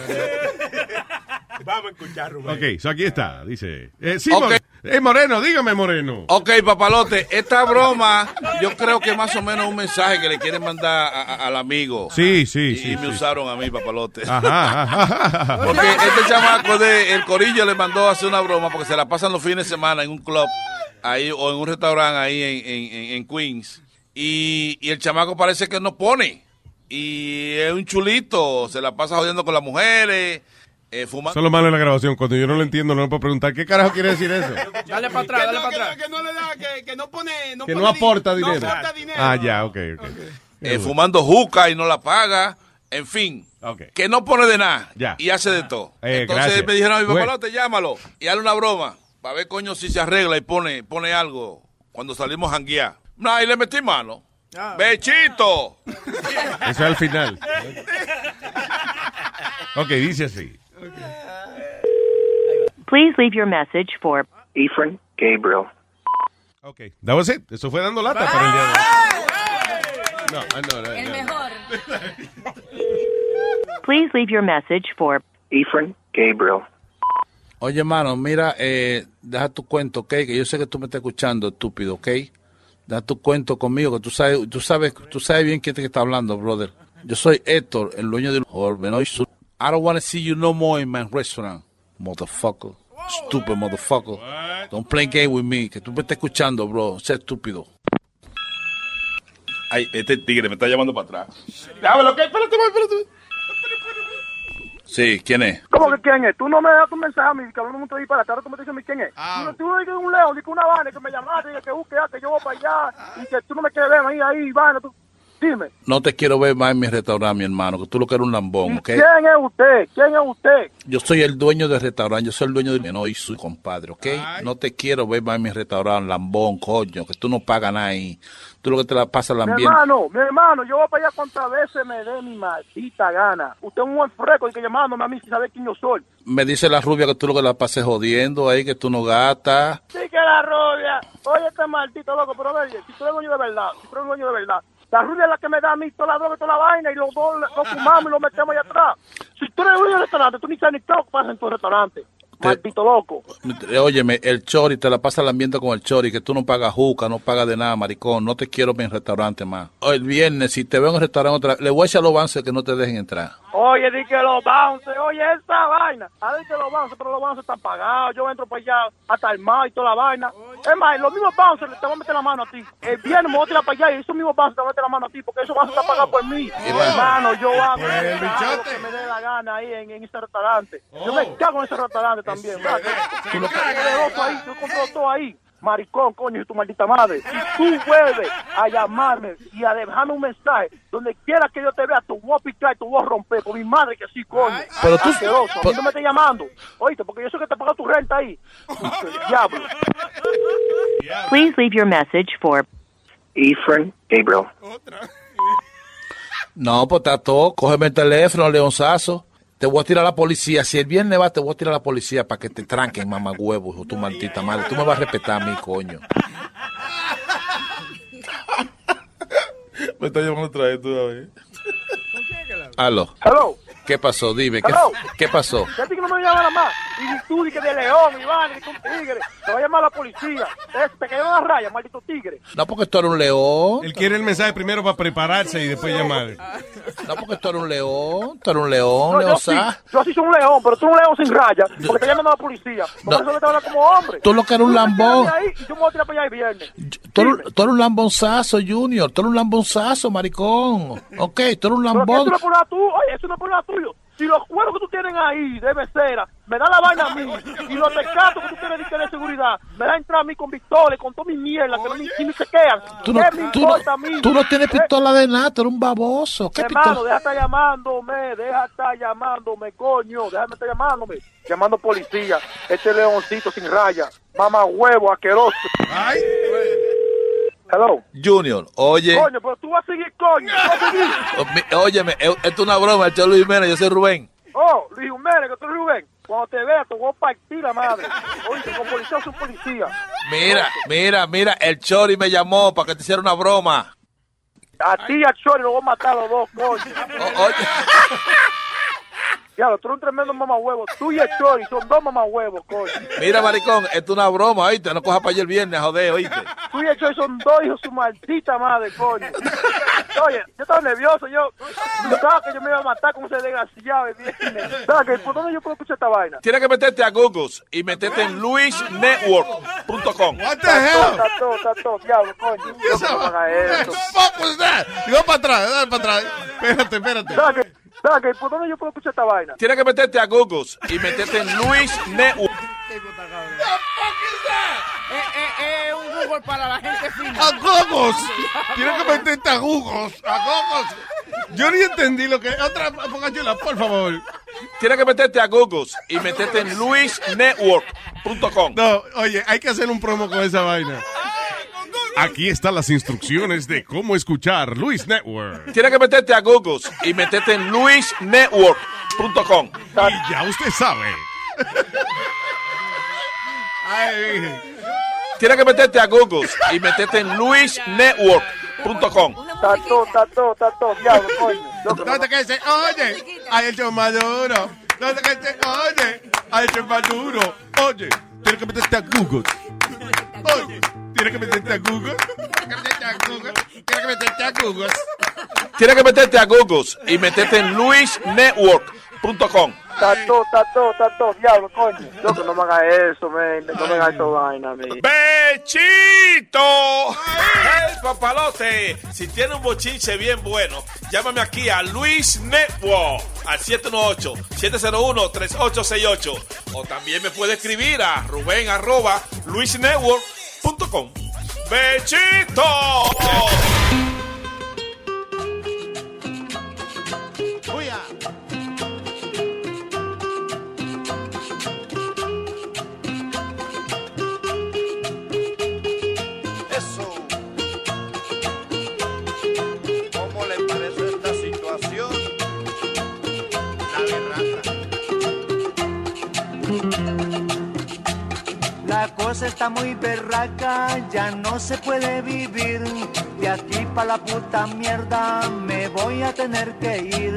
Vamos a escuchar, Rubén. Ok, so aquí está, dice. Eh, sí, Ok. More- eh, Moreno, dígame, Moreno. Ok, papalote, esta broma, yo creo que más o menos un mensaje que le quieren mandar a- a- al amigo. Sí, sí, Y, sí, y me sí. usaron a mí, papalote. Ajá, ajá, ajá. Porque este chamaco de El Corillo le mandó a hacer una broma porque se la pasan los fines de semana en un club ahí o en un restaurante ahí en, en- en- en Queens. Y, y el chamaco parece que no pone. Y es un chulito, se la pasa jodiendo con las mujeres, eh, fumando. Eso es lo malo de la grabación. Cuando yo no lo entiendo, no me puedo preguntar qué carajo quiere decir eso. Dale para atrás, Que dale no, para atrás. que no le da, que, que no pone. No Que pone no aporta dinero. No aporta dinero. Ah, ya, ok, ok. eh, fumando juca y no la paga. En fin, que no pone de nada Ya. y hace de todo. Eh, Entonces gracias. me dijeron a mi Bueno. papalote, llámalo y hazle una broma. Para ver, coño, si se arregla y pone, pone algo cuando salimos a janguear. No, y le metí mano. Ah. ¡Bechito! Eso es al final. Ok, dice así. Please leave your message for Ephraim Gabriel. Ok, that was it. Eso fue dando lata para el día de hoy. No, ah, no, no, El mejor. please leave your message for Ephraim Gabriel. Oye, hermano, mira, eh, deja tu cuento, ¿ok? Que yo sé que tú me estás escuchando, estúpido, ¿ok? Deja tu cuento conmigo, que tú sabes, tú sabes, tú sabes bien quién te está hablando, brother. Yo soy Héctor, el dueño del Orbenoy Sur. I don't want to see you no more in my restaurant, motherfucker. Stupid motherfucker. Don't play game with me, que tú me estás escuchando, bro. Sé estúpido. Ay, este tigre me está llamando para atrás. Déjame que. Espérate, espérate. Sí, ¿quién es? ¿Cómo que quién es? Tú no me das tu mensaje a mí, que hablamos mucho disparate. Ahora tú me dices a mí quién es. Tú, no- tú no dices un león, dices una vaina que me llamaste, que busque, ah, que yo voy para allá y que tú no me quieres ver ahí, ahí, vaina. Tú, dime. No te quiero ver más en mi restaurante, mi hermano, que tú lo que eres un lambón, ¿ok? ¿Quién es usted? ¿Quién es usted? Yo soy el dueño del restaurante, yo soy el dueño del menú y su compadre, ¿ok? No te quiero ver más en mi restaurante, lambón, coño, que tú no pagas nada ahí. Tú lo que te la pasas Mi lambiendo. hermano, mi hermano, yo voy para allá cuantas veces me dé mi maldita gana. Usted es un buen fresco y que llamándome a mí sin saber quién yo soy. Me dice la rubia que tú lo que la pases jodiendo ahí, que tú no gastas. Sí que la rubia. Oye, este maldito loco, pero oye, si tú eres dueño de verdad, si tú eres dueño de verdad, la rubia es la que me da a mí toda la droga y toda la vaina y los dos lo fumamos y lo metemos allá atrás. Si tú eres dueño del restaurante, tú ni sabes ni qué pasa en tu restaurante. Maldito loco. Óyeme, el chori, te la pasas lambiendo con el chori, que tú no pagas juca, no pagas de nada, maricón. No te quiero ver en restaurante más. El viernes, si te veo en el restaurante otra le voy a echar los avances que no te dejen entrar. Oye, di que los bounces, oye, esa vaina. A que los bounces, pero los bounces están pagados. Yo entro para allá hasta el mar y toda la vaina. Es más, los mismos bounces te van a meter la mano a ti. El viernes me voy a tirar para allá y esos mismos bounces te van a meter la mano a ti porque esos bounces están pagados por mí. Hermano, yo hago El hago lo que me dé la gana ahí en, en ese restaurante. Yo me cago en ese restaurante también. Tú lo poderoso ahí, yo compro todo ahí. maricón, coño, y tu maldita madre. Si tú vuelves a llamarme y a dejarme un mensaje, donde quiera que yo te vea, tu voy a picar y tu voy a romper, por mi madre que sí, coño. Pero tú- Asqueroso, a mí no me estés llamando. Oíste, porque yo sé que te paga tu renta ahí. Diablo. Please leave your message for Ephraim Gabriel. No, pues está todo. Cógeme el teléfono, leonzazo. Te voy a tirar a la policía. Si el viernes va, te voy a tirar a la policía para que te tranquen, mamá huevo, hijo, tu maldita madre. Tú me vas a respetar a mí, coño. me está llamando otra vez todavía. Aló. Hello. ¿Qué pasó? Dime, ¿qué, Hello. ¿qué pasó? Ya que no me llama nada más. Y tú, y que de león, Iván, y que un tigre. Te va a llamar la policía. Es- Te cayó una raya, maldito tigre. No, porque tú eres un león. Él quiere el mensaje primero para prepararse y después llamar. No, porque tú eres un león. Tú eres un león, No, yo sí, yo sí soy un león, pero tú eres un león sin raya, porque te llaman a la policía. Por No. eso te hablan como hombre. Tú lo que eres un Tú lambón. ahí Y yo me voy a tirar para allá el viernes. Tú eres, tú eres un lambonzazo, Junior. Tú eres un lambonzazo, maricón. Ok, tú eres un Pero que eso lambón. no es problema tuyo. Oye, eso no es problema tuyo. Si los cuernos que tú tienes ahí de becera me da la vaina a mí y los tecatos que tú tienes de, de seguridad me da entrar a mí con pistolas, con toda mi mierda, que no ni, ni se quedan. Tú no, ¿Qué me tú, no, importa a mí? tú no tienes Eh, pistola de nada, tú eres un baboso. ¿Qué Hermano, pistola? deja estar llamándome, deja estar llamándome, coño, déjame estar llamándome. Llamando policía, este leoncito sin raya, mamá huevo, asqueroso. Ay. Hello. Junior, oye. Coño, pero tú vas a seguir, coño, tú vas a seguir. o- mi- Óyeme, es- esto es una broma, el Cholo Luis Jiménez, yo soy Rubén. Oh, Luis Jiménez, que tú eres Rubén. Cuando te vea, te voy a partir la madre. Oye, con policía soy policía. Mira, mira, mira, el Chori me llamó para que te hiciera una broma. A ti y a Chori lo voy a matar a los dos, coño. oye. Ya, tú eres un tremendo mamahuevo. Tú y el Chori son dos mamahuevos, coño. Mira, maricón, esto es una broma, oíste, no cojas para allá el viernes, joder, oíste. Tú y el Chori son dos hijos de su maldita madre, coño. Oye, yo estaba nervioso, yo pensaba que yo me iba a matar como ese desgraciado el viernes. ¿Sabes que ¿Por dónde yo puedo escuchar esta vaina? Tienes que meterte a Google y meterte en luisnetwork.com. What the hell? está todo, está todo, diablo, coño. Me haga eso. Digo para atrás, dale para atrás. Espérate, espérate. ¿Sabes que ¿Sabes que ¿Por dónde yo puedo escuchar esta vaina? Tienes que meterte a Google y meterte en Luis Network. Eh, eh, eh, un Google para la gente fina. ¡A Gogos! Tienes que meterte a Gogos. ¡A Gogos! Yo ni entendí lo que. Otra, póngachela, por favor. Tienes que meterte a Google y meterte en luisnetwork.com. No, oye, hay que hacer un promo con esa vaina. Aquí están las instrucciones de cómo escuchar Luis Network. Tienes que meterte a Google y meterte en luisnetwork.com. Y ya usted sabe. Ay, Tienes que meterte a Google y meterte en luisnetwork.com. Está todo, está todo, está todo, diablo, coño. No te oye, hay el maduro. No te oye, hay el maduro. Oye, tienes que meterte a Google. Oye, tienes que meterte a Google. Tienes que meterte a Google. Tienes que meterte a Google. Tienes que meterte a Google y meterte en luisnetwork.com. Todo, está todo, diablo, coño. Yo que no me haga eso, man. No me haga esa vaina, man. ¡Bechito! ¡El papalote! Si tiene un bochinche bien bueno, llámame aquí a Luis Network al 718-701-3868. O también me puede escribir a Rubén arroba luisnetwork.com. ¡Bechito! La cosa está muy berraca, ya no se puede vivir. De aquí pa' la puta mierda me voy a tener que ir.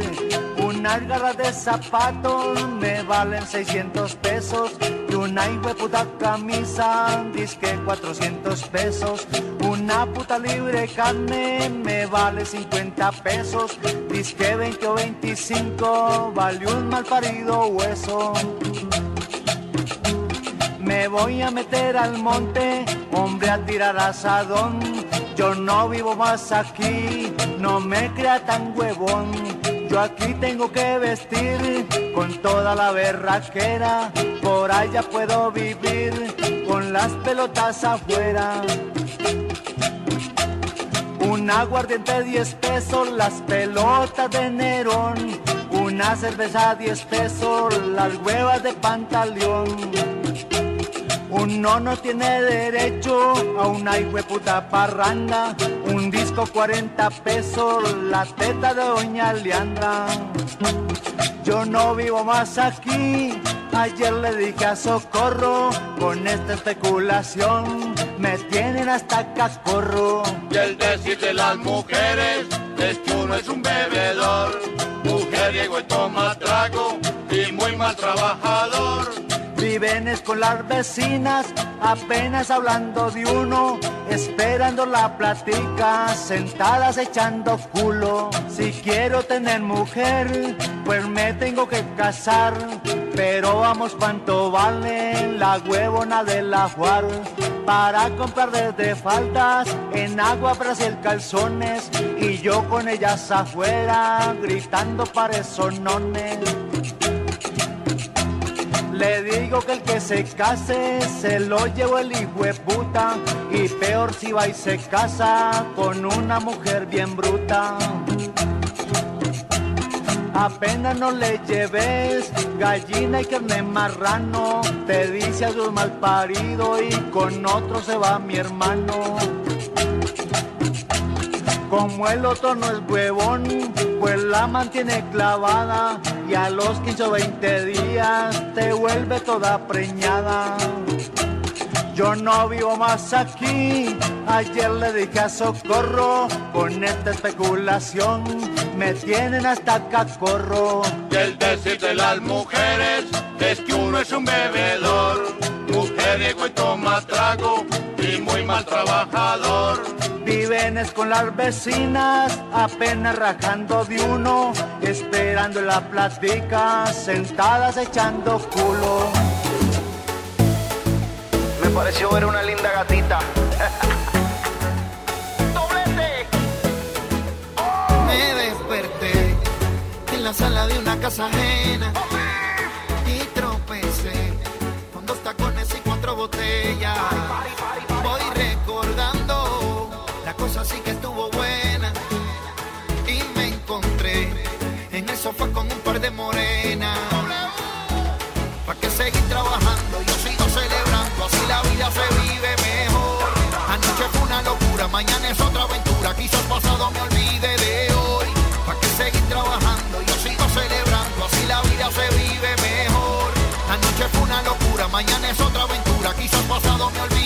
Una garra de zapatos me valen 600 pesos. Y una puta camisa, disque 400 pesos. Una puta libre carne me vale 50 pesos. Disque 20 o 25, vale un mal parido hueso. Me voy a meter al monte, hombre, a tirar asadón. Yo no vivo más aquí, no me crea tan huevón. Yo aquí tengo que vestir con toda la berraquera, por allá puedo vivir con las pelotas afuera. Un aguardiente 10 pesos, las pelotas de Nerón. Una cerveza 10 pesos, las huevas de pantaleón. Uno no tiene derecho a una puta parranda. Un disco 40 pesos, la teta de doña Leandra. Yo no vivo más aquí. Ayer le dije a Socorro, con esta especulación me tienen hasta cascorro. Y el decir de las mujeres es que uno es un bebedor, mujeriego y toma trago y muy mal trabajador. Viven es con las vecinas, apenas hablando de uno, esperando la plática, sentadas echando culo. Si quiero tener mujer, pues me tengo que casar. Pero vamos, ¿cuánto vale la huevona de la Juar? Para comprar desde faldas, en agua, Brasil, calzones, y yo con ellas afuera, gritando para nones. Le digo que el que se case se lo llevo el hijo de puta y peor si va y se casa con una mujer bien bruta. Apenas no le lleves gallina y carne marrano, te dice a mal parido y con otro se va mi hermano. Como el otro no es huevón, pues la mantiene clavada y a los 15 o 20 días te vuelve toda preñada. Yo no vivo más aquí, ayer le dije a Socorro, con esta especulación me tienen hasta cacorro. Y el decir de las mujeres es que uno es un bebedor, mujeriego y toma trago y muy mal trabajador. Viven es con las vecinas, apenas rajando de uno, esperando en la plática, sentadas echando culo. Me pareció ver una linda gatita. Me desperté en la sala de una casa ajena de morenas. ¿Para qué seguir trabajando? Yo sigo celebrando, así la vida se vive mejor. Anoche fue una locura, mañana es otra aventura. Quizás pasado me olvide de hoy. ¿Para qué seguir trabajando? Yo sigo celebrando, así la vida se vive mejor. Anoche fue una locura, mañana es otra aventura. Quizás pasado me olvide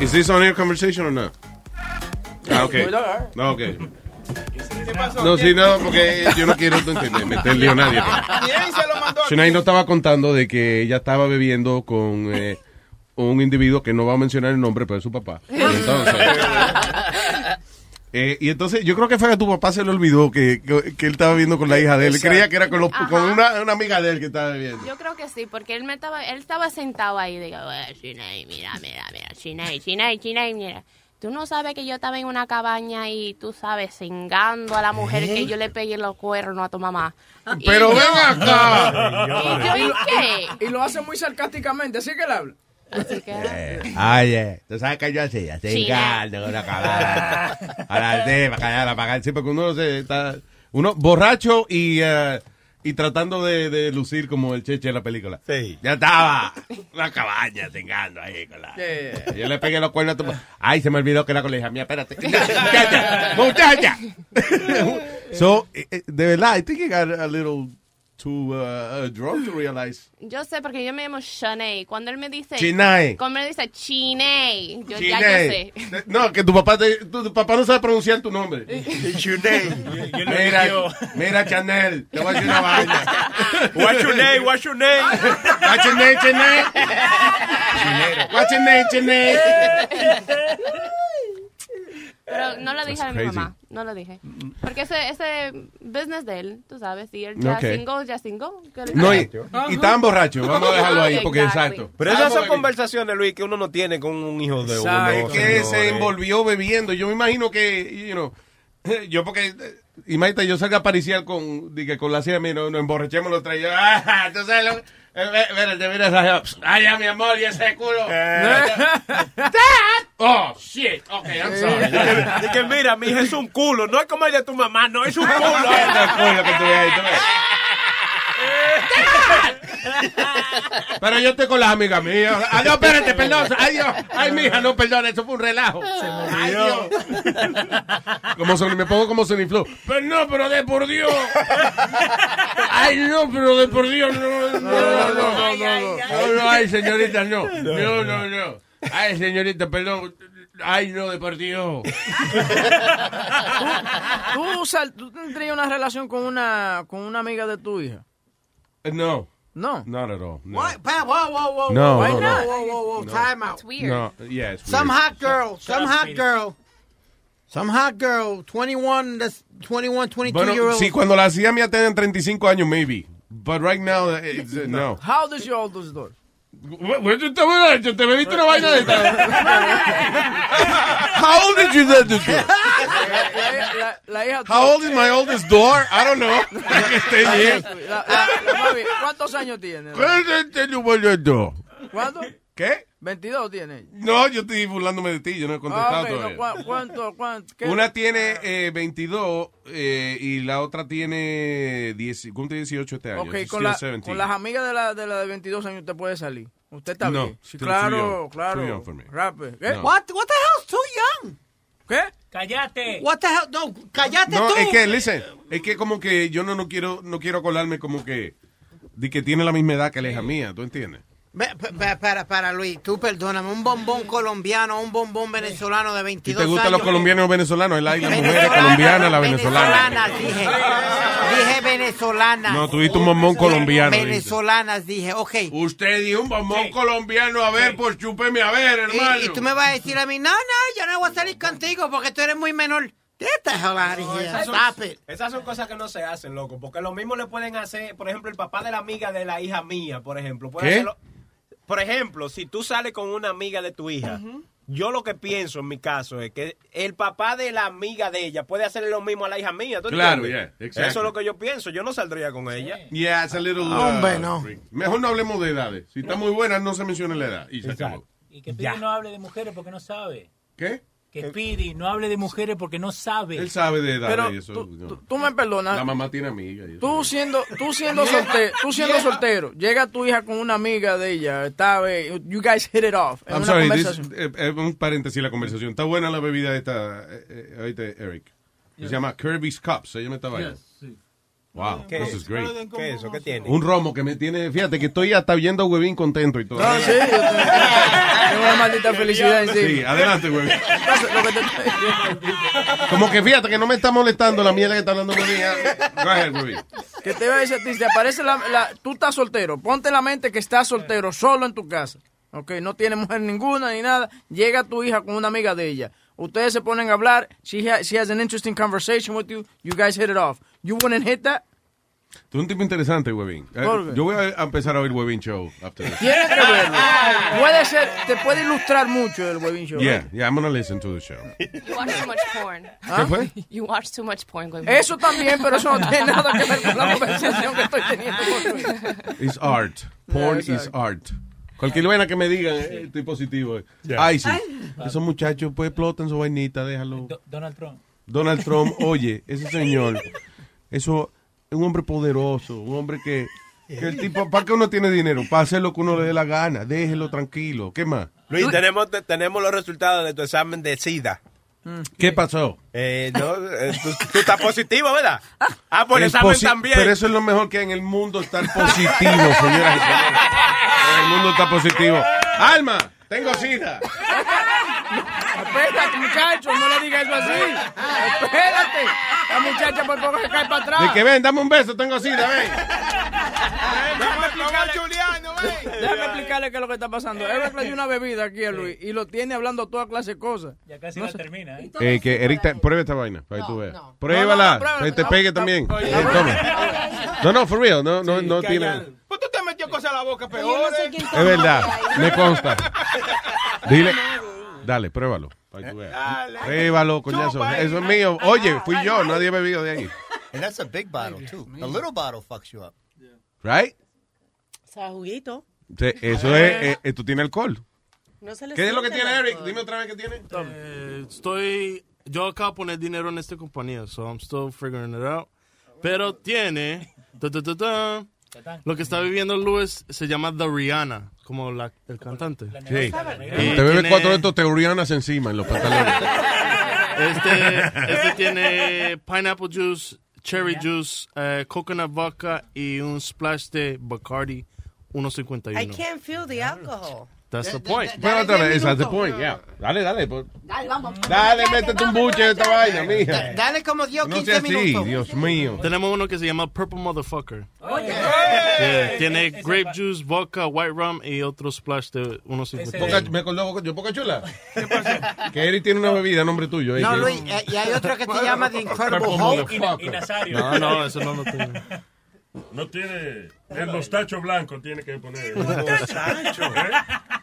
is this on air conversation or not? Ah, okay. No, okay. No, sí, no, porque yo no quiero entender, meter lío a nadie. Shunai no estaba contando de que ella estaba bebiendo con eh, un individuo que no va a mencionar el nombre, pero es su papá. Y entonces, eh, y entonces yo creo que fue que tu papá se le olvidó que, que, que él estaba viendo con la hija de él. Creía que era con, los- con una, una amiga de él que estaba bebiendo. Yo creo que sí, porque él me estaba, él estaba sentado ahí, digo, "Eh, Chiney, mira, mira, mira, Chiney, Chiney, Chiney, mira. Tú no sabes que yo estaba en una cabaña y tú sabes, cingando a la mujer que yo le pegué los cuernos a tu mamá. Y Pero yo- ven acá. ¿Y yo y qué? Y lo hace muy sarcásticamente, así que él habla. Así que... Oye, ¿tú sabes qué yo hacía? Chingar con una cabana. A la para callar, para callar. Sí, porque uno se está... Uno borracho y, eh, y tratando de, de lucir como el cheche de la película. Sí. Ya estaba. Una cabaña, tengando ahí con la... Yo le pegué los cuernos a tu... Ay, se me olvidó que era con la hija mía. Espérate. Muchacha, muchacha. so, eh, eh, de verdad, I think I got a little too uh, drunk to realize. Yo sé, porque yo me llamo Shanae. Cuando él me dice... Chinay. Cuando él me dice Chiney, yo ya yo sé. No, que tu papá, te- tu, tu papá no sabe pronunciar tu nombre. Chuney. Mira, mira, Chanel, te voy a decir una vaina. What's your name? What's your name? What's your name, Chanel? What's your name, Chanel? Pero no lo dije a mi crazy. mamá, no lo dije. Porque ese, ese business de él, tú sabes, si él ya Ok. single, ya single. ¿qué le- No, y, y estaban borrachos, vamos a dejarlo ahí, porque Exactly. exacto. Pero esas son conversaciones, Luis, que uno no tiene con un hijo de uno. ¿Sabe que se envolvió bebiendo? Yo me imagino que, you know, yo porque, eh, imagínate, yo salga a pariciar con, di que con la silla, mira, nos emborrachemos los tres. Yo, ah, tú sabes lo, eh, espérate, mira esa, ay, mi amor, y ese culo. Dad! Oh, shit. Ok, I'm sorry. Di que, mira, mi hija es un culo. No es como el de tu mamá, no es un culo. Ese culo que tú Pero yo estoy con las amigas mías. Ah, no, espérate, perdón. Ay, Dios. Ay, mija, no, perdón. Eso fue un relajo. Se murió. Como son, me pongo como Sony Pero no, pero de por Dios. Ay, no, pero de por Dios. No, no, no, no. No, ay, señorita, no. No, no, no. Ay, señorita, perdón. Ay, no, de por Dios. tú, tú, una relación con una, con una amiga de tu hija? No. No. Not at all. No. What? Pa- Whoa, whoa, whoa, No, whoa, no, whoa, no. whoa, whoa, whoa, No. time out. It's weird. No, yeah, it's Some hot girl, some hot girl, some hot girl, 21, that's 21, 22 year Bueno, old. sí, cuando la hacía mía tenían 35 años, maybe. But right now, it's, uh, no. How old is your oldest daughter? Te una vaina How old did you do How old is my oldest daughter? I don't know. ¿cuántos años tiene? ¿Cuántos años ¿Cuántos? ¿Qué? 22 tiene. No, yo estoy burlándome de ti, yo no he Ah, contestado ok, no, todavía. ¿cuá- ¿Cuánto? cuánto qué- Una tiene eh, 22 eh, y la otra tiene 10, cumple 18 este año. Ok, con, la- 17. con las amigas de la, de la de 22 años usted puede salir. Usted está No, bien. Sí, claro, claro. Too young for me. Rape. ¿Qué? No. What, what the hell's too young? ¿Qué? Cállate. What the hell? No, cállate No, tú. es que, listen, es que como que yo no, no quiero no quiero colarme como que de que tiene la misma edad que la hija mía, ¿tú entiendes? Para, para, Luis, tú perdóname. Un bombón colombiano, un bombón venezolano de Si 22 te gustan años. los colombianos o venezolanos, el aire, las mujeres Venezolana, colombianas, la venezolana. Venezolanas, dije. Dije venezolanas. No, tuviste un bombón colombiano. Venezolanas, dije, ok. Usted dijo un bombón colombiano, a ver, pues chúpeme a ver, hermano. Y, y tú me vas a decir a mí, no, no, yo no voy a salir contigo porque tú eres muy menor. Get the hell out of here. Esas son, Stop it. esas son cosas que no se hacen, loco. Porque lo mismo le pueden hacer, por ejemplo, el papá de la amiga de la hija mía, por ejemplo. Puede ¿Qué? hacerlo- por ejemplo, si tú sales con una amiga de tu hija, yo lo que pienso en mi caso es que el papá de la amiga de ella puede hacerle lo mismo a la hija mía. ¿tú Claro, yeah, exactly. Eso es lo que yo pienso. Yo no saldría con ella. Yeah, it's a little, uh, Hombre, no. Mejor no hablemos de edades. Si está muy buena, no se mencione la edad. Y se acabó. Y que Pidi no hable de mujeres porque no sabe. ¿Qué? Que Pidi no hable de mujeres porque no sabe. Él sabe de Pero y eso. no. Tú me perdonas. La mamá tiene amiga. y eso. Tú siendo, tú siendo soltero, tú siendo soltero, llega tu hija con una amiga de ella, está, eh, you guys hit it off. I'm una sorry, this- eh, eh, un paréntesis la conversación. Está buena la bebida esta, eh, eh, oíste, Eric. Se llama Kirby's Cups. Se llama esta vaina. Wow, ¿Qué this es? is great. ¿Qué es eso? ¿Qué tiene? Un romo que me tiene, fíjate que estoy hasta oyendo a Huevín contento y todo. No, sí, yo tengo, tengo una maldita felicidad encima. Sí, adelante, Huevín. Como que fíjate que no me está molestando la mierda que está hablando Huevín. Go ahead, Huevín. que te iba a decir a ti, si te aparece la, la- tú estás soltero, ponte en la mente que estás soltero, solo en tu casa, ok, no tiene mujer ninguna ni nada, llega tu hija con una amiga de ella, ustedes se ponen a hablar, she, ha- she has an interesting conversation with you, you guys hit it off, you wouldn't hit that, Tú eres un tipo interesante, Huevín. Eh. Yo voy a empezar a oír Huevín Show after this. tienes que verlo, puede ser, te puede ilustrar mucho el Webin Show. Yeah, yeah, I'm gonna listen to the show. You watch too much porn. ¿Qué fue? You watch too much porn. Gwen. Eso también, pero eso no tiene nada que ver con la conversación que estoy teniendo con Luis. It's art. Porn Yeah, is art. Cualquier vaina que me digan, eh, estoy positivo. Yeah. Ay, sí. Esos muchachos, pues explotan su vainita, déjalo. Do- Donald Trump. Donald Trump, oye, ese señor, eso es un hombre poderoso, un hombre que, que el tipo, ¿para qué uno tiene dinero? Para hacer lo que uno le dé la gana, déjelo tranquilo. ¿Qué más? Luis, tenemos, te- tenemos los resultados de tu examen de SIDA. ¿Qué pasó? Eh, no, eh, tú, tú estás positivo, ¿verdad? Ah, por el examen también. Pero eso es lo mejor que hay en el mundo, estar positivo, señoras y señores. El mundo está positivo. Alma, tengo sida. Espérate, muchacho, no le digas eso así. Espérate. La muchacha por poco se cae para atrás. De que ven, dame un beso, tengo sida, ven. Déjame explicarle, déjame explicarle qué es lo que está pasando. Eric le dio una bebida aquí a Luis y lo tiene hablando toda clase de cosas. Ya casi No la sé. termina, ¿eh? Eh, que Eric, te- prueba esta vaina, para que tú veas. No, Pruébala, no, que te No, pegue no, también. no, Eh, no, toma. No, no, for real, no, no, no tiene... Pues tú te metió cosas a la boca Yo no peor. sé quién Es verdad, me consta. Dile, dale, pruébalo, para que tú veas. Pruébalo, coñazo. Eso es mío. Oye, fui yo, nadie ha bebido de ahí. And that's a big bottle, too. A little bottle fucks you up. Right? O sea, juguito. Sí, Eso es, eh, eh, tú tienes alcohol. No se ¿Qué es lo que tiene Eric? Dime otra vez qué tiene. Eh, estoy. Yo acabo de poner dinero en esta compañía, so I'm still figuring it out. Pero tiene. ta, ta, ta, ta, lo que está viviendo Luis se llama The Rihanna, como la, el cantante. Sí. Y Te bebes tiene- cuatro de estos teorianas encima en los pantalones. Este, este tiene pineapple juice, cherry juice, eh, coconut vodka y un splash de Bacardi I 1.51. can't feel the alcohol. That's the point. Pero otra vez, that's the point, yeah. Dale, dale. pues. Dale, vamos. Dale, métete un buche de esta vaina, mija. Dale como 10 No 15 sea así, minutos. Dios mío. Tenemos uno que se llama Purple Motherfucker. Oye. Yeah, tiene grape juice, vodka, white rum y otro splash de 1.50. Poca- me acordó yo, Poca Chula. Que Eric tiene una bebida nombre tuyo. No, que- Luis, eh, y hay otro que se llama The Incredible Hulk. Motherfucker. No, no, eso no lo tengo. No tiene. El mostacho blanco tiene que poner. mostacho. ¿Eh?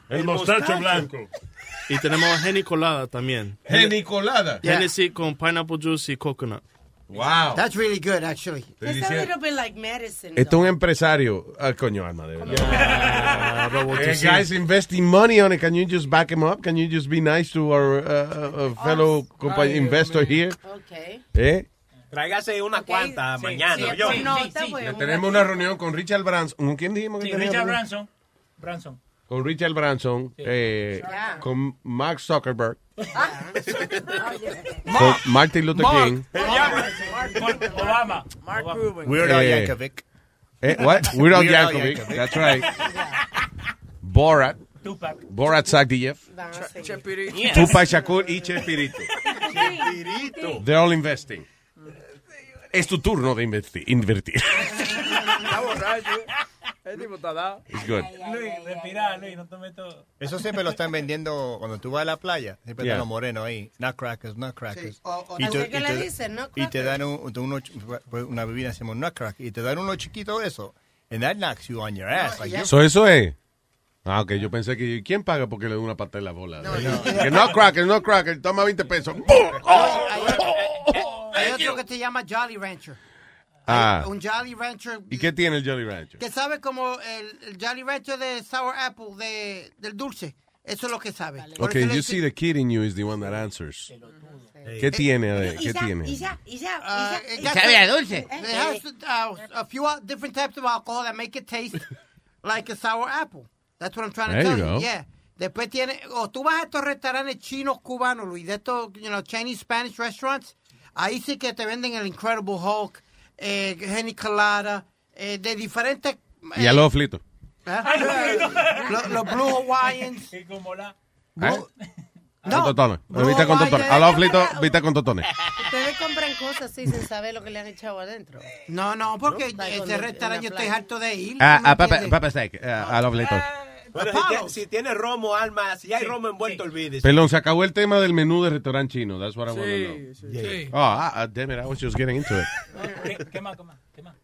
El mostacho blanco. Y tenemos Henny Colada también. Henny Colada. Hennessy con pineapple juice y coconut. Wow. That's really good, actually. It's a little bit like medicine. Esto es un empresario. Ah, coño, alma de verdad. Ah, Hey, roboticín. guys investing money on it. Can you just back him up? Can you just be nice to our uh, uh, fellow compa- investor here? Okay. ¿Eh? Tráigase una cuanta mañana. sí, yo. sí, No, está bueno. Tenemos una reunión con Richard Branson. ¿Con quién dijimos que Sí? Richard Branson. Branson. Con Richard Branson. eh, Ya. con Mark Zuckerberg. Oye. Con Martin Luther King. Con Obama. Mark Obama. Cuban. Weird Al Eh, Yankovic. Eh, what? Weird Al Yankovic. Yankovic. That's right. Borat, Tupac. Borat Sagdiyev, Chespirito. Tupac Shakur y Chespirito. They're all investing. Es tu turno de investi- invertir. Está borracho. El tipo está dado. It's good. Luis, respira, Luis, no tome todo. Eso siempre lo están vendiendo cuando tú vas a la playa. Siempre Yeah. están los morenos ahí. Nutcrackers, nutcrackers. Y Así te- que y le te- dicen, Y te dan un, uno- pues, una bebida, decimos nutcracker. Y te dan uno chiquito de eso. And that knocks you on your ass. Like, you- So eso es. Ah, ok, yo pensé que ¿quién paga porque le doy una pata en la bola? Que no cracker, no cracker, toma 20 pesos. Hay otro que se llama Jolly Rancher. Ah. Un Jolly Rancher ¿Y qué tiene el Jolly Rancher? que sabe como el, el Jolly Rancher de Sour Apple, de, del dulce. Eso es lo que sabe. Por Okay, you see the kid in you is the one that answers. ¿Qué tiene? de- ¿Qué tiene? Uh, it got sabe some- a dulce. Eh, It has uh, a few uh, different types of alcohol that make it taste like a sour apple. That's what I'm trying to There tell you you. go. Yeah. Después tiene, o tú vas a estos restaurantes chinos cubanos, Luis, de estos, you know, Chinese, Spanish restaurants, ahí sí que te venden el Incredible Hulk, eh, Henny Colada, eh, de diferentes... Y a los flitos. Los, los Blue Hawaiians. Y como la... ¿Eh? No. Con totones. Blue Viste con totones. A los flitos, viste con totones. Ustedes compran cosas así sin saber lo que le han echado adentro. No, no, porque con el- restaurante yo estoy harto de ir. Ah, ah, a los flitos. Bueno, si, tiene, si tiene romo, alma, si hay romo envuelto, olvídese. Perdón, se acabó el tema del menú de restaurante chino. That's what I want to Sí, know. sí, sí. Oh, ah, ah, damn it, I was just getting into it. ¿Qué, qué más, qué más? ¿Qué más?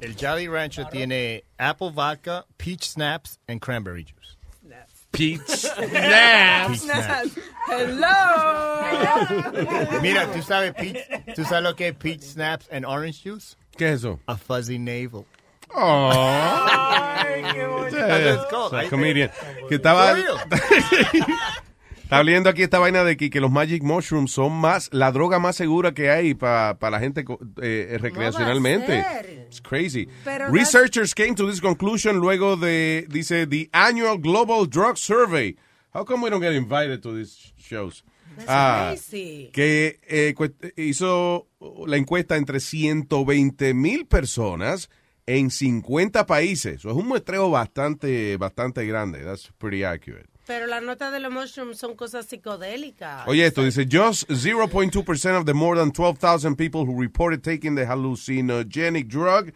El Jolly Rancher tiene apple vodka, peach snaps, and cranberry juice. Peach snaps. Snaps. Hello. Mira, ¿tú sabes, peach, ¿tú sabes lo que es peach snaps and orange juice? ¿Qué es eso? A fuzzy navel. Oh. That's called. Esa I- comedian. Que estaba, estaba leyendo aquí esta vaina de que, que los Magic Mushrooms son más la droga más segura que hay para la gente eh, recreacionalmente. It's crazy. Pero Researchers came to this conclusion luego de, dice, the annual Global Drug Survey. How come we don't get invited to these shows? Ah, crazy. que eh, hizo la encuesta entre 120 mil personas en 50 países. Eso es un muestreo bastante, bastante grande. That's pretty accurate. Pero las notas de los mushrooms son cosas psicodélicas. Oye, esto dice, just 0.2% of the more than 12,000 people who reported taking the hallucinogenic drug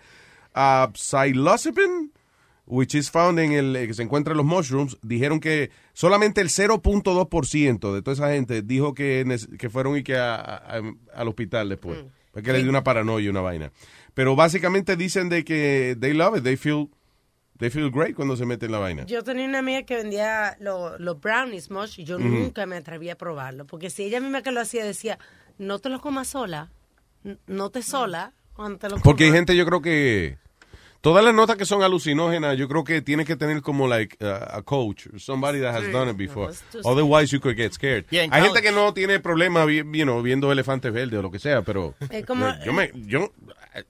uh, psilocybin, which is found en el, eh, que se encuentra en los mushrooms, dijeron que solamente el 0.2% de toda esa gente dijo que, que fueron y que a- a- al hospital después. Porque le dio una paranoia y una vaina. Pero básicamente dicen de que they love it, they feel, they feel great cuando se meten la vaina. Yo tenía una amiga que vendía lo- los brownies mush y yo nunca me atreví a probarlo. Porque si ella misma que lo hacía decía, no te lo comas sola, no te sola cuando te lo comas. Porque hay gente, yo creo que todas las notas que son alucinógenas, yo creo que tiene que tener como like uh, a coach, or somebody that has done it before. Otherwise you could get scared. Yeah, hay gente que no tiene problema you know, viendo elefantes verdes o lo que sea, pero Es como- yo, yo me yo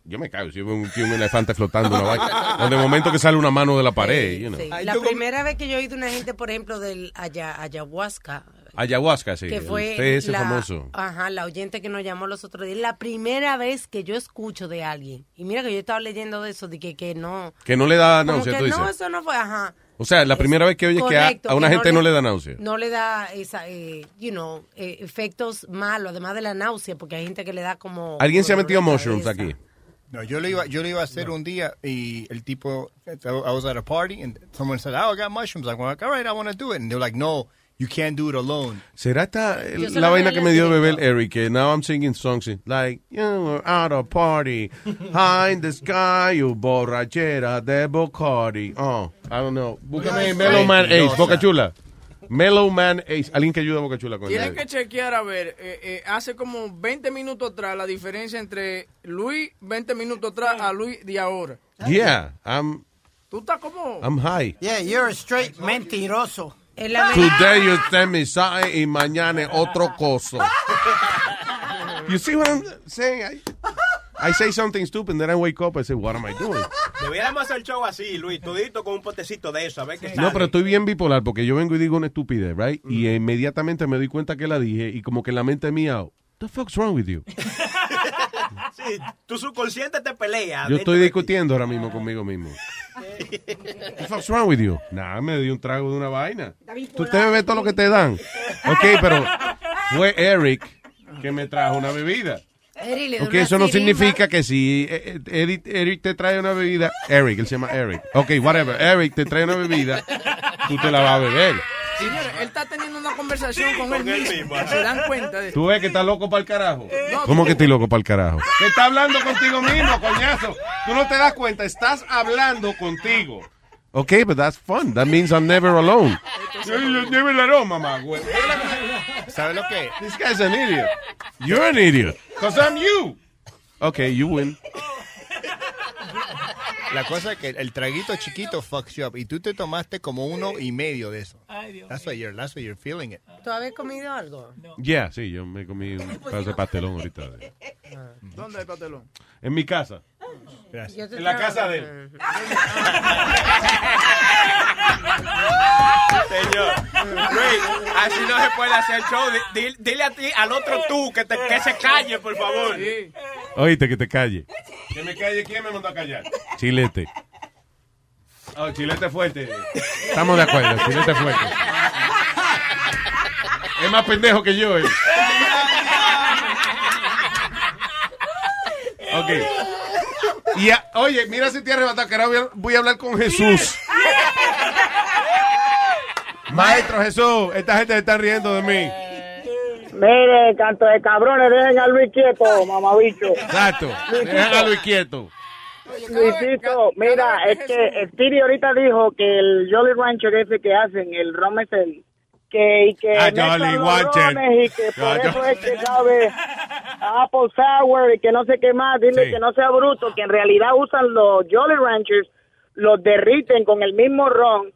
yo me cago si veo un, un elefante flotando en una vaina. O de momento que sale una mano de la pared, you know. Sí, La primera vez que yo he oído una gente, por ejemplo, del aya- ayahuasca, Ayahuasca, sí. que fue ese la, famoso. Ajá, la oyente que nos llamó los otros días. La primera vez que yo escucho de alguien, y mira que yo estaba leyendo de eso, de que, que no... Que no le da náusea, tú dices. no, eso no fue, ajá. O sea, la primera vez que oyes que a, Correcto, a una que gente no le da náusea. No le da esa, eh, you know, eh, efectos malos, además de la náusea, porque hay gente que le da como... ¿Alguien se ha metido mushrooms cabeza. aquí? No, yo lo iba, yo lo iba a hacer un día y el tipo, I was at a party and someone said, oh, I got mushrooms. I'm like, all right, I want to do it. And they're like, no, you can't do it alone. ¿Será esta la vaina que me dio beber Eric? Que now I'm singing songs like, you were at a party, high in the sky, you borrachera de Bacardi. Oh, I don't know. Búscame. Mellow Man Ace. Boca Chula. Mellow Man Ace. Alguien que ayude a Boca Chula con Tienen que chequear a ver, eh, eh, hace como 20 minutos atrás la diferencia entre Luis 20 minutos atrás a Luis de ahora. Yeah, I'm, Tú estás como... I'm high. Yeah, you're a straight mentiroso. Today you tell me something y mañana otro coso. You see what I'm saying? I, I say something stupid, then I wake up and say, what am I doing? Debiéramos hacer el show así, Luis, todito con un potecito de eso, a ver qué sale. No, pero estoy bien bipolar porque yo vengo y digo una estupidez, right? Y inmediatamente me doy cuenta que la dije y como que en la mente mía, the fuck's wrong with you? Sí, tu subconsciente te pelea. Yo estoy discutiendo ahora mismo conmigo mismo. What the fuck's wrong with you? Nah, me dio un trago de una vaina. Tú te bebes todo lo que te dan. Ok, pero fue Eric que me trajo una bebida. Una eso no significa que si eh, eh, Eric, Eric te trae una bebida, Eric, él se llama Eric. Ok, whatever, Eric te trae una bebida, tú te la vas a beber. Señores, él está teniendo una conversación con, él mismo. ¿Se dan cuenta de Tú ves que está loco para el carajo. No, ¿Cómo tú- que estoy loco para el carajo? Que está hablando contigo mismo, coñazo. Tú no te das cuenta, estás hablando contigo. Ok, but that's fun. That means I'm never alone. Never alone, mamá, güey. ¿Sabes lo que? This guy's an idiot. You're an idiot. Because I'm you. Okay, you win. La cosa es que el traguito chiquito fucks you up y tú te tomaste como uno y medio de eso. That's why you're, that's why you're feeling it. ¿Tú habías comido algo? Yeah, sí, yo me comí un pedazo de pastelón ahorita. ¿Dónde hay pastelón? En mi casa. En la casa de él. Señor, Luis, así no se puede hacer show. Di- di- Dile a ti, al otro tú, que, te- que se calle, por favor. Oíste, que te calle. Que me calle, ¿quién me mandó a callar? Chilete. Oh, chilete fuerte. Estamos de acuerdo, chilete fuerte. Es más pendejo que yo. eh. Ok. Y a- oye, mira si te arrebatado que ahora voy a, voy a hablar con Jesús. Maestro Jesús, esta gente se está riendo de mí. Mire, canto de cabrones, dejen a Luis quieto, mamabicho. Exacto. Déjalo quieto. Luisito, mira, es que Speedy ahorita dijo que el Jolly Rancher ese que hacen, el rom es el que, y que Ah, y que por eso es que sabe Apple Sour y que no sé qué más, dile Sí. que no sea bruto, que en realidad usan los Jolly Ranchers, los derriten con el mismo ron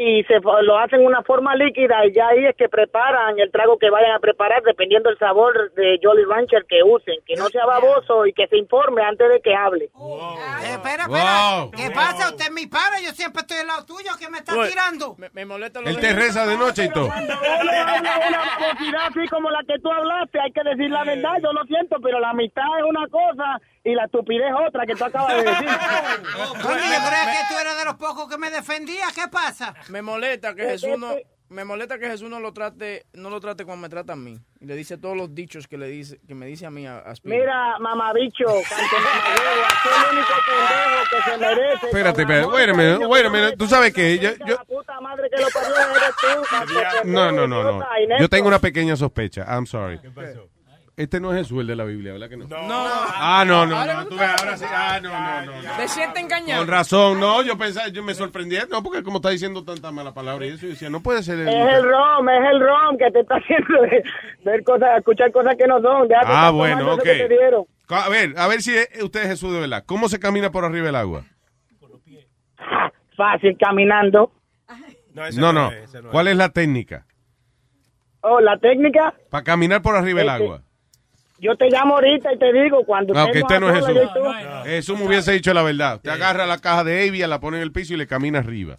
y se lo hacen una forma líquida y ya ahí es que preparan el trago que vayan a preparar dependiendo del sabor de Jolly Rancher que usen, que no sea baboso y que se informe antes de que hable. Eh, espera, espera. Wow. ¿Qué pasa? Usted es mi pana, yo siempre estoy al lado tuyo. ¿Qué me está Oye, tirando? Me, me molesta lo Él te reza de noche y todo. Uno habla una babosidad así como la que tú hablaste, hay que decir la verdad, yo lo siento, pero la amistad es una cosa y la estupidez es otra que tú acabas de decir. Coño, yo creía que tú eras de los pocos que me defendía. ¿Qué pasa? Me molesta que Jesús no me molesta que Jesús no lo trate no lo trate como me trata a mí y le dice todos los dichos que le dice que me dice a mí a, a. Mira, mamabicho, canto mamagüevo, aquí el único pendejo que se merece. Espérate, espérate. minute. Tú sabes que yo, yo, La puta madre que lo parió eres tú, canto de No, no, no, no. Yo tengo una pequeña sospecha. I'm sorry. Este no es Jesús el de la Biblia, ¿verdad que no? No. Ah, no, no, no. Tú ves, ahora sí. Ah, no, no, no. no. ¿Te siente engañado? Con razón, no, yo pensaba, yo me sorprendí, no, porque como está diciendo tanta mala palabra y eso, yo decía, no puede ser. el- Es el rom, es el rom que te está haciendo ver cosas, escuchar cosas que no son. Ah, bueno, ok. eso que te dieron. A ver, a ver si es- usted es Jesús de verdad. ¿Cómo se camina por arriba del agua? Fácil, caminando. No, no. ¿Cuál es la técnica? Oh, la técnica, Para caminar por arriba del Este, agua. Yo te llamo ahorita y te digo cuando No, que usted no es Jesús. Jesús me hubiese dicho la verdad. Usted agarra la caja de Avia, la pone en el piso y le camina arriba.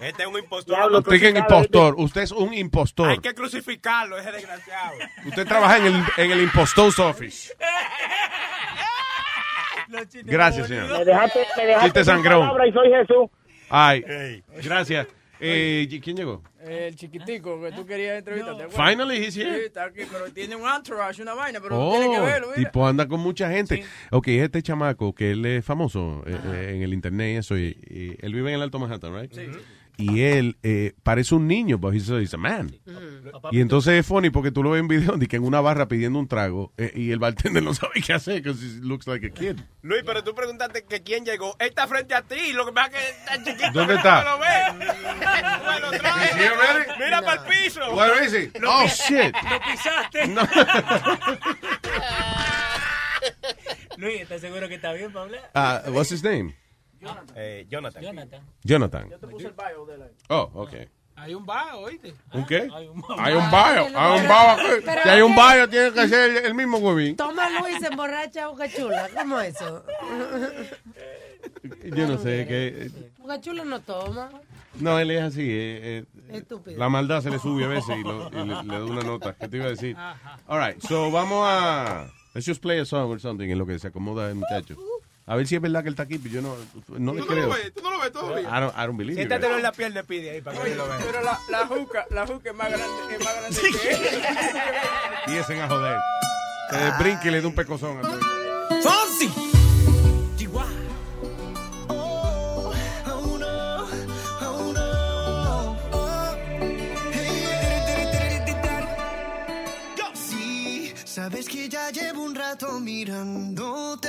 Este es un impostor. Usted es un impostor. Usted es un impostor. Hay que crucificarlo, ese desgraciado. Usted trabaja en el, en el impostor's office. Gracias, Me señor. dejaste, me dejaste y soy Jesús. Ay, gracias. Eh, ¿Quién llegó? El chiquitico que tú querías entrevistar. Finally, he's here. Sí, está aquí, pero tiene un entourage, una vaina, pero tiene que Oh, verlo, mira. tipo anda con mucha gente. Ok, este chamaco que él es famoso eh, eh, en el internet y eso, y, y él vive en el Alto Manhattan, right? Y él eh, parece un niño, but he's, he's a man. Y entonces es funny porque tú lo ves en video de que en una barra pidiendo un trago eh, y el bartender no sabe qué hacer because he looks like a kid. Luis, pero tú preguntaste que quién llegó. Él está frente a ti. Lo que pasa es que está chiquito. ¿Dónde está? No lo ves. Bueno, trae. Mira para el piso. Where is he? Lo Oh, shit. Lo pisaste. No. Luis, ¿estás seguro que está bien para hablar? Ah, what's his name? Eh, Jonathan. Jonathan. Jonathan. Yo te puse el bio de la... Oh, okay. Hay un bajo, ¿oíste? ¿Un qué? Hay un Hay un baño, hay un aquí. Pero Si hay un baño, tiene que ser el, el mismo huevín. Toma Luis, se emborracha Boca Chula. ¿Cómo es eso? Yo no sé, que... Boca Chula no toma. No, él es así. eh, eh, Estúpido. la maldad se le sube a veces y, lo- y le, le da una nota. ¿Qué te iba a decir? All right, so vamos a... Let's just play a song or something en lo que se acomoda el muchacho. A ver si es verdad que él está aquí, pero yo no, no le Tú no creo. lo ves, tú no lo ves todavía. I don't, I don't believe you Siéntatelo guys. en la piel de Pidi ahí para que Oye, lo vean. pero la, la juca, la juca es más grande, es más grande que él. Y ese a joder. Le brinque y le dé un pecozón. a todo. Fonsi. Sí, sabes que ya llevo un rato mirándote.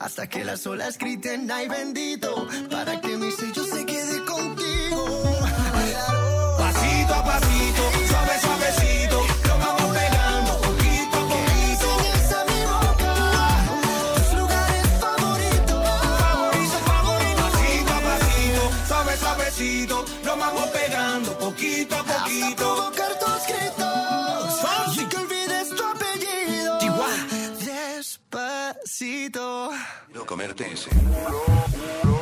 Hasta que las olas griten, ay bendito. Para que mi sello Quiero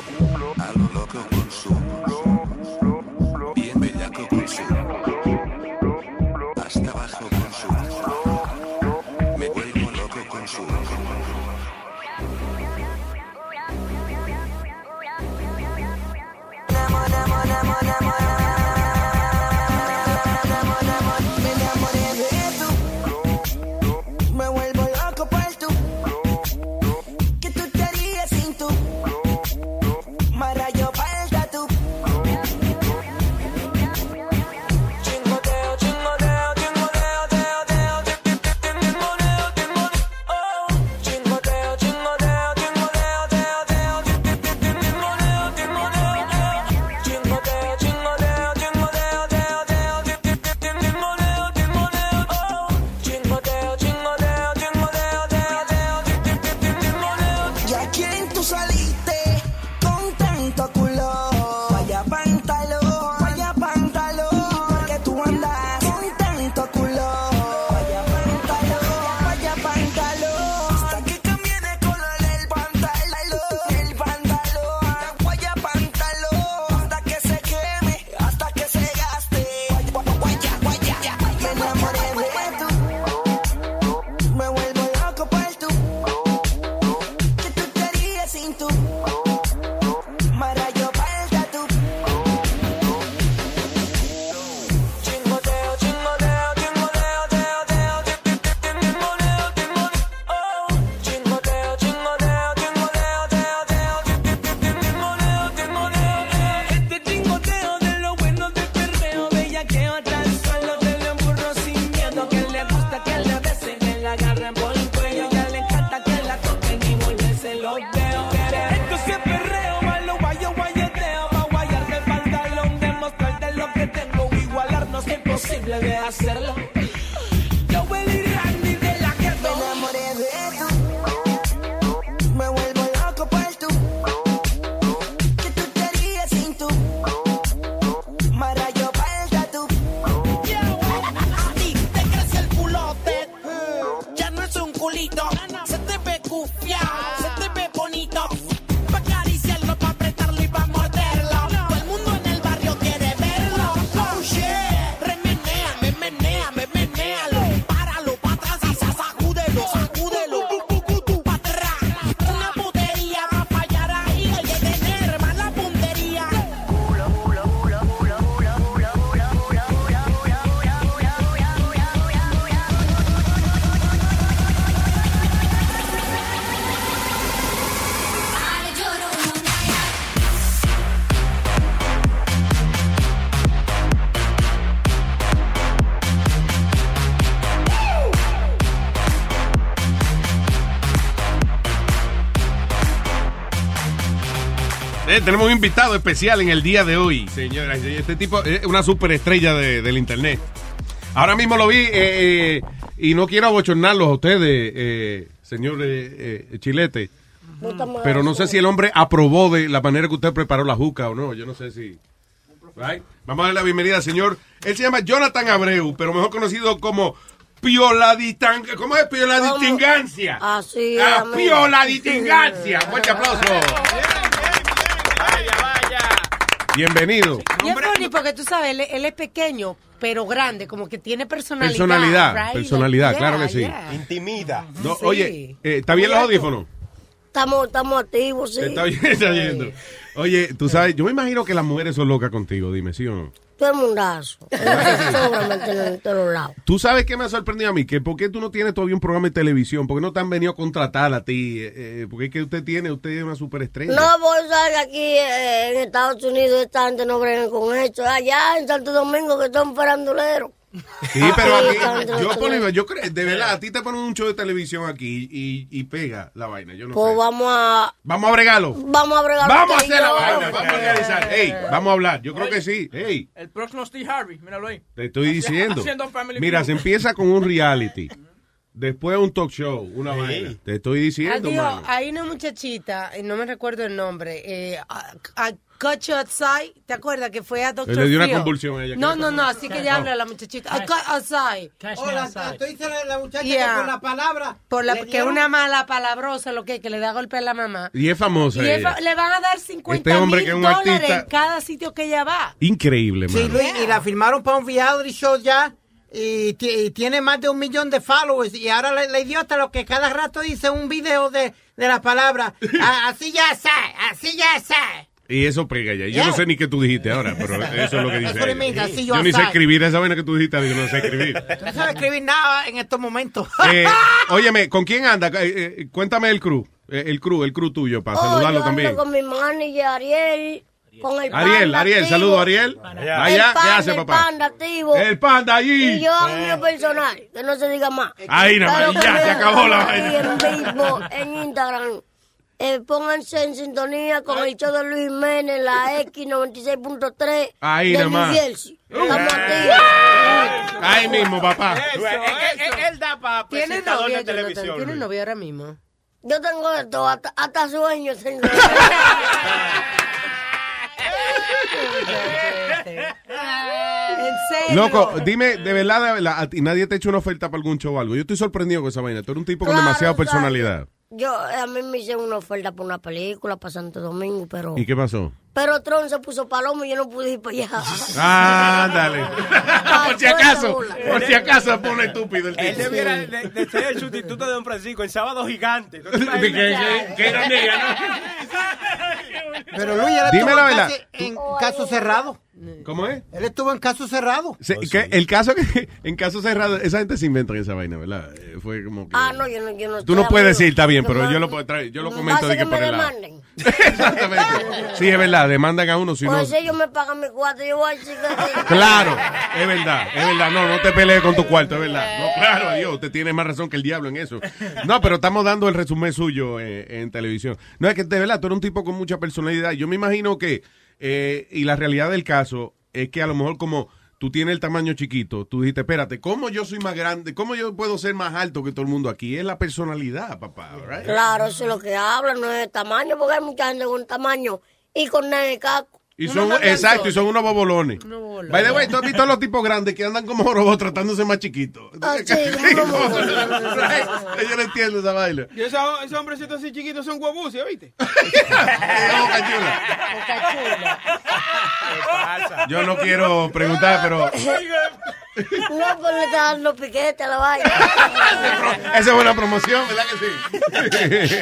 tenemos un invitado especial en el día de hoy, señoras. Este tipo es una superestrella de- del internet. Ahora mismo lo vi eh, eh, y no quiero abochornarlos a ustedes, eh, señor eh, eh, Chilete. Pero no sé si el hombre aprobó de la manera que usted preparó la juca o no. Yo no sé si. Right? Vamos a darle la bienvenida al señor. Él se llama Jonathan Abreu, pero mejor conocido como Pioladitang. ¿Cómo es Pioladitingancia? Así Ah, es. Pioladitingancia. Fuerte aplauso. Bienvenido. Y es funny porque tú sabes, él, él es pequeño, pero grande, como que tiene personalidad. Personalidad, right? personalidad, Yeah, claro que sí. yeah. Intimida. No, Sí. Oye, eh, ¿está bien los audífonos? Estamos, estamos activos, sí. Está bien, está yendo. Oye, tú sabes, yo me imagino que las mujeres son locas contigo, dime, ¿sí o no? Todo el mundazo. En todos lados. Tú sabes qué me ha sorprendido a mí, que por qué tú no tienes todavía un programa de televisión, porque no te han venido a contratar a ti, eh, eh, porque es que usted tiene, usted es una superestrella. No, vos sabes que aquí eh, en Estados Unidos esta gente no bregan con esto. Allá en Santo Domingo que son faranduleros. Sí, pero Sí, aquí, yo, por- yo creo, de verdad, a ti te ponen un show de televisión aquí y, y pega la vaina, yo no Pues sé. vamos a... Vamos a bregarlo. Vamos a bregar. Vamos a hacer la vaina, vamos a organizar. Ey, vamos a hablar, yo creo que sí. Ey, El próximo Steve Harvey, míralo ahí. te estoy diciendo. Haciendo Family Mira, se empieza con un reality, después un talk show, una vaina. Te estoy diciendo, digo, mano. hay una muchachita, y no me recuerdo el nombre, eh, a, a Cut You Outside, ¿te acuerdas que fue a Doctor Le dio una convulsión a ella, No, ¿qué no, no, así que ella habla la muchachita. A Cut Outside. Oh, la, tú dices la, muchacha Yeah. que por la palabra. Por la, que es una mala palabrosa, lo que es, que le da golpe a la mamá. Y es famosa Y es fa- le van a dar 50 Este hombre mil que es un dólares artista- en cada sitio que ella va. Increíble, Sí, mano. Luis, y la firmaron para un reality show ya. Y, ti- y tiene más de un millón de followers. Y ahora la, la idiota lo que cada rato dice un video de, de las palabras. "Ah, así ya sé, así ya sé. Y eso pega ya. Yo Yeah. no sé ni qué tú dijiste ahora, pero eso es lo que dice. Ella. means, así Yo yo ni sé sé. escribir esa vaina que tú dijiste, yo no sé escribir. No sabes escribir nada en estos momentos. Eh, óyeme, ¿con quién anda? Eh, eh, cuéntame el crew. Eh, el crew, el crew tuyo, para Oh, saludarlo yo también. con mi manager Ariel. Con el Ariel, panda Ariel, activo. saludo Ariel. El Vaya, ¿qué panda, hace, el papá? panda activo. El panda allí. Y yo hago mío personal, que no se diga más. Ahí nada más, ya, se acabó la vaina. en vivo, en Instagram. Eh, pónganse en sintonía con el show de Luis Jiménez, la X96.3 Ahí de nada New más. Jersey. Estamos activos. Ahí mismo, papá. Él, él- él da para ¿Tiene presentador novia, de televisión. ¿Tiene Luis. novia ahora mismo? Yo tengo de todo, hasta, hasta sueños. Loco, dime, de verdad, de verdad, ti nadie te ha hecho una oferta para algún show o algo. Yo estoy sorprendido con esa vaina. Tú eres un tipo con Claro, demasiada personalidad. Yo, a mí me hicieron una oferta por una película para Santo Domingo, pero... ¿Y qué pasó? Pero Tron se puso palomo y yo no pude ir para allá. Ah, dale. por si acaso, por si acaso pone estúpido el Él tipo. debiera de, de ser el sustituto de Don Francisco en Sábado Gigante. ¿No te ¿De imaginas? qué- qué- qué grande Pero Luis, él Dime la verdad. en caso cerrado. ¿Cómo es? Él estuvo en caso cerrado. Se- que el caso que, en caso cerrado, esa gente se inventa esa vaina, ¿verdad? Eh, Fue como que... Ah, no, yo no, yo no Tú no puedes decir, está bien, pero No, yo lo, puedo traer- yo lo comento de que que por me el lado. Exactamente. Sí, es verdad, demandan a uno si no... Pues si ellos me pagan mi cuarto, yo voy a decir que sí. Claro, es verdad, es verdad. No, no te pelees con tu cuarto, es verdad. No, claro, Dios, usted tiene más razón que el diablo en eso. No, pero estamos dando el resumen suyo eh, en televisión. No, es que de verdad, tú eres un tipo con mucha personalidad. Yo me imagino que, eh, y la realidad del caso, es que a lo mejor como tú tienes el tamaño chiquito, tú dijiste, espérate, ¿cómo yo soy más grande? ¿Cómo yo puedo ser más alto que todo el mundo aquí? Es la personalidad, papá? Claro, eso es lo que hablan, no es el tamaño, porque hay mucha gente con tamaño y con caco. Y Uno son, exacto, y son unos bobolones. bobolones. By the way, tú has visto a los tipos grandes que andan como robots tratándose más chiquitos. Ah, sí, Yo no entiendo esa baila. Y esos, esos hombrecitos así chiquitos son huevucios, ¿viste? Yo no quiero preguntar, pero No, pues le está dando piquete a la vaina. esa es buena promoción, ¿verdad que sí?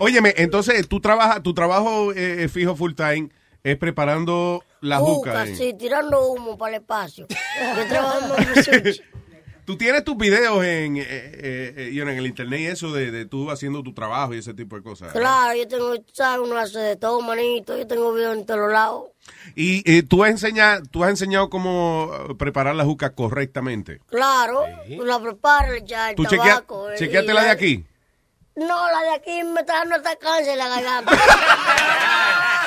Óyeme, entonces, tú trabajas, tu trabajo eh, eh, fijo full time es preparando la juca. Juca, sí, tirando humo para el espacio. Yo trabajo en research. Tú tienes tus videos en, eh, eh, eh, you know, en el internet y eso de, de tú haciendo tu trabajo y ese tipo de cosas. ¿verdad? Claro, yo tengo, ¿sabes? Uno hace de todo, manito. Yo tengo videos en todos lados. Y tú, has enseñado, tú has enseñado cómo eh, preparar la juca correctamente. Claro, tú la preparas, ya el ¿Tú chequea, tabaco. chequeaste y la de aquí? No, la de aquí me está dando hasta cáncer la garganta.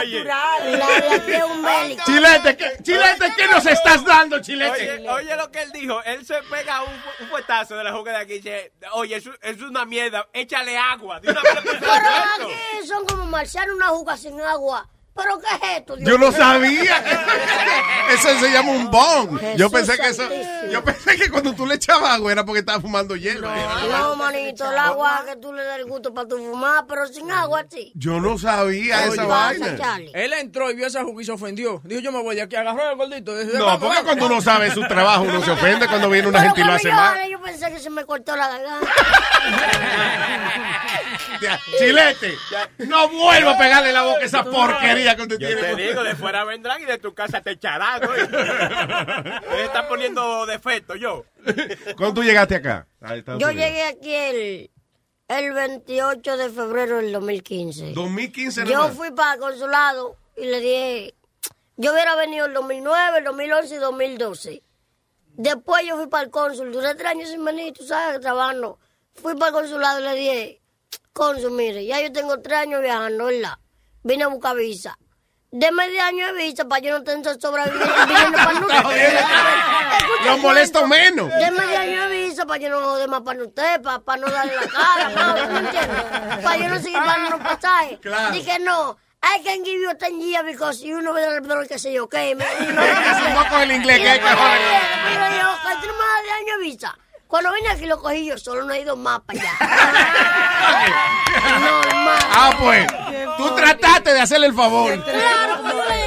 Oye. La de aquí es un médico. Chilete, ¿qué, chilete, ¿qué nos estás dando, chilete? Oye, oye lo que él dijo. Él se pega un, un fuetazo de la juca de aquí y dice, oye, eso es una mierda, échale agua. De una le Pero aquí son como marcianos, una juca sin agua. ¿Pero qué es esto? Dios Yo no sabía. Eso se llama un bong. Yo pensé que eso, santísimo. yo pensé que cuando tú le echabas agua era porque estaba fumando hielo. No, manito, el agua que tú le das el gusto para tu fumar, pero sin agua, sí. Yo no sabía Oye, esa vaina. Charlie. Él entró y vio esa juca y se ofendió. Dijo, yo me voy de aquí. Agarró el gordito. Dice, No, "Vamos, porque vamos". cuando uno sabe su trabajo uno se ofende cuando viene una Pero gente y lo hace yo mal. hablé, Yo pensé que se me cortó la garganta. Chilete, no vuelvo a pegarle la boca a esa porquería que usted Yo tiene. te digo, de fuera vendrán y de tu casa te echarán. ¿no? Él está poniendo defecto yo. ¿Cuándo tú llegaste acá? Yo Unidos? llegué aquí el, el 28 de febrero del 2015. 2015 Yo fui para el consulado y le dije, yo hubiera venido el 2009, el 2011 y 2012. Después yo fui para el cónsul, duré tres años sin venir, tú sabes, trabajando. Fui para el consulado y le dije, cónsul, mire, ya yo tengo tres años viajando, ¿verdad? Vine a buscar visa. Deme 10 años de visa para yo no tener sobrevivir para usted. Lo molesto menos. Deme 10 años de visa para yo no joder más para usted, para, para no darle la cara, ¿no? ¿Me entiendes? Para yo no seguir pagando los pasajes. Claro. Dije, no, I can give you a 10 years because you know better than que sé yo, ¿ok? Me- no, poco el inglés que hay que joder. Pero yo, que tú no me das 10 años de visa. Cuando vine aquí lo cogí yo solo, no he ido más para allá. Normal. Ah, pues. Tú trataste de hacerle el favor. Claro, pues yo le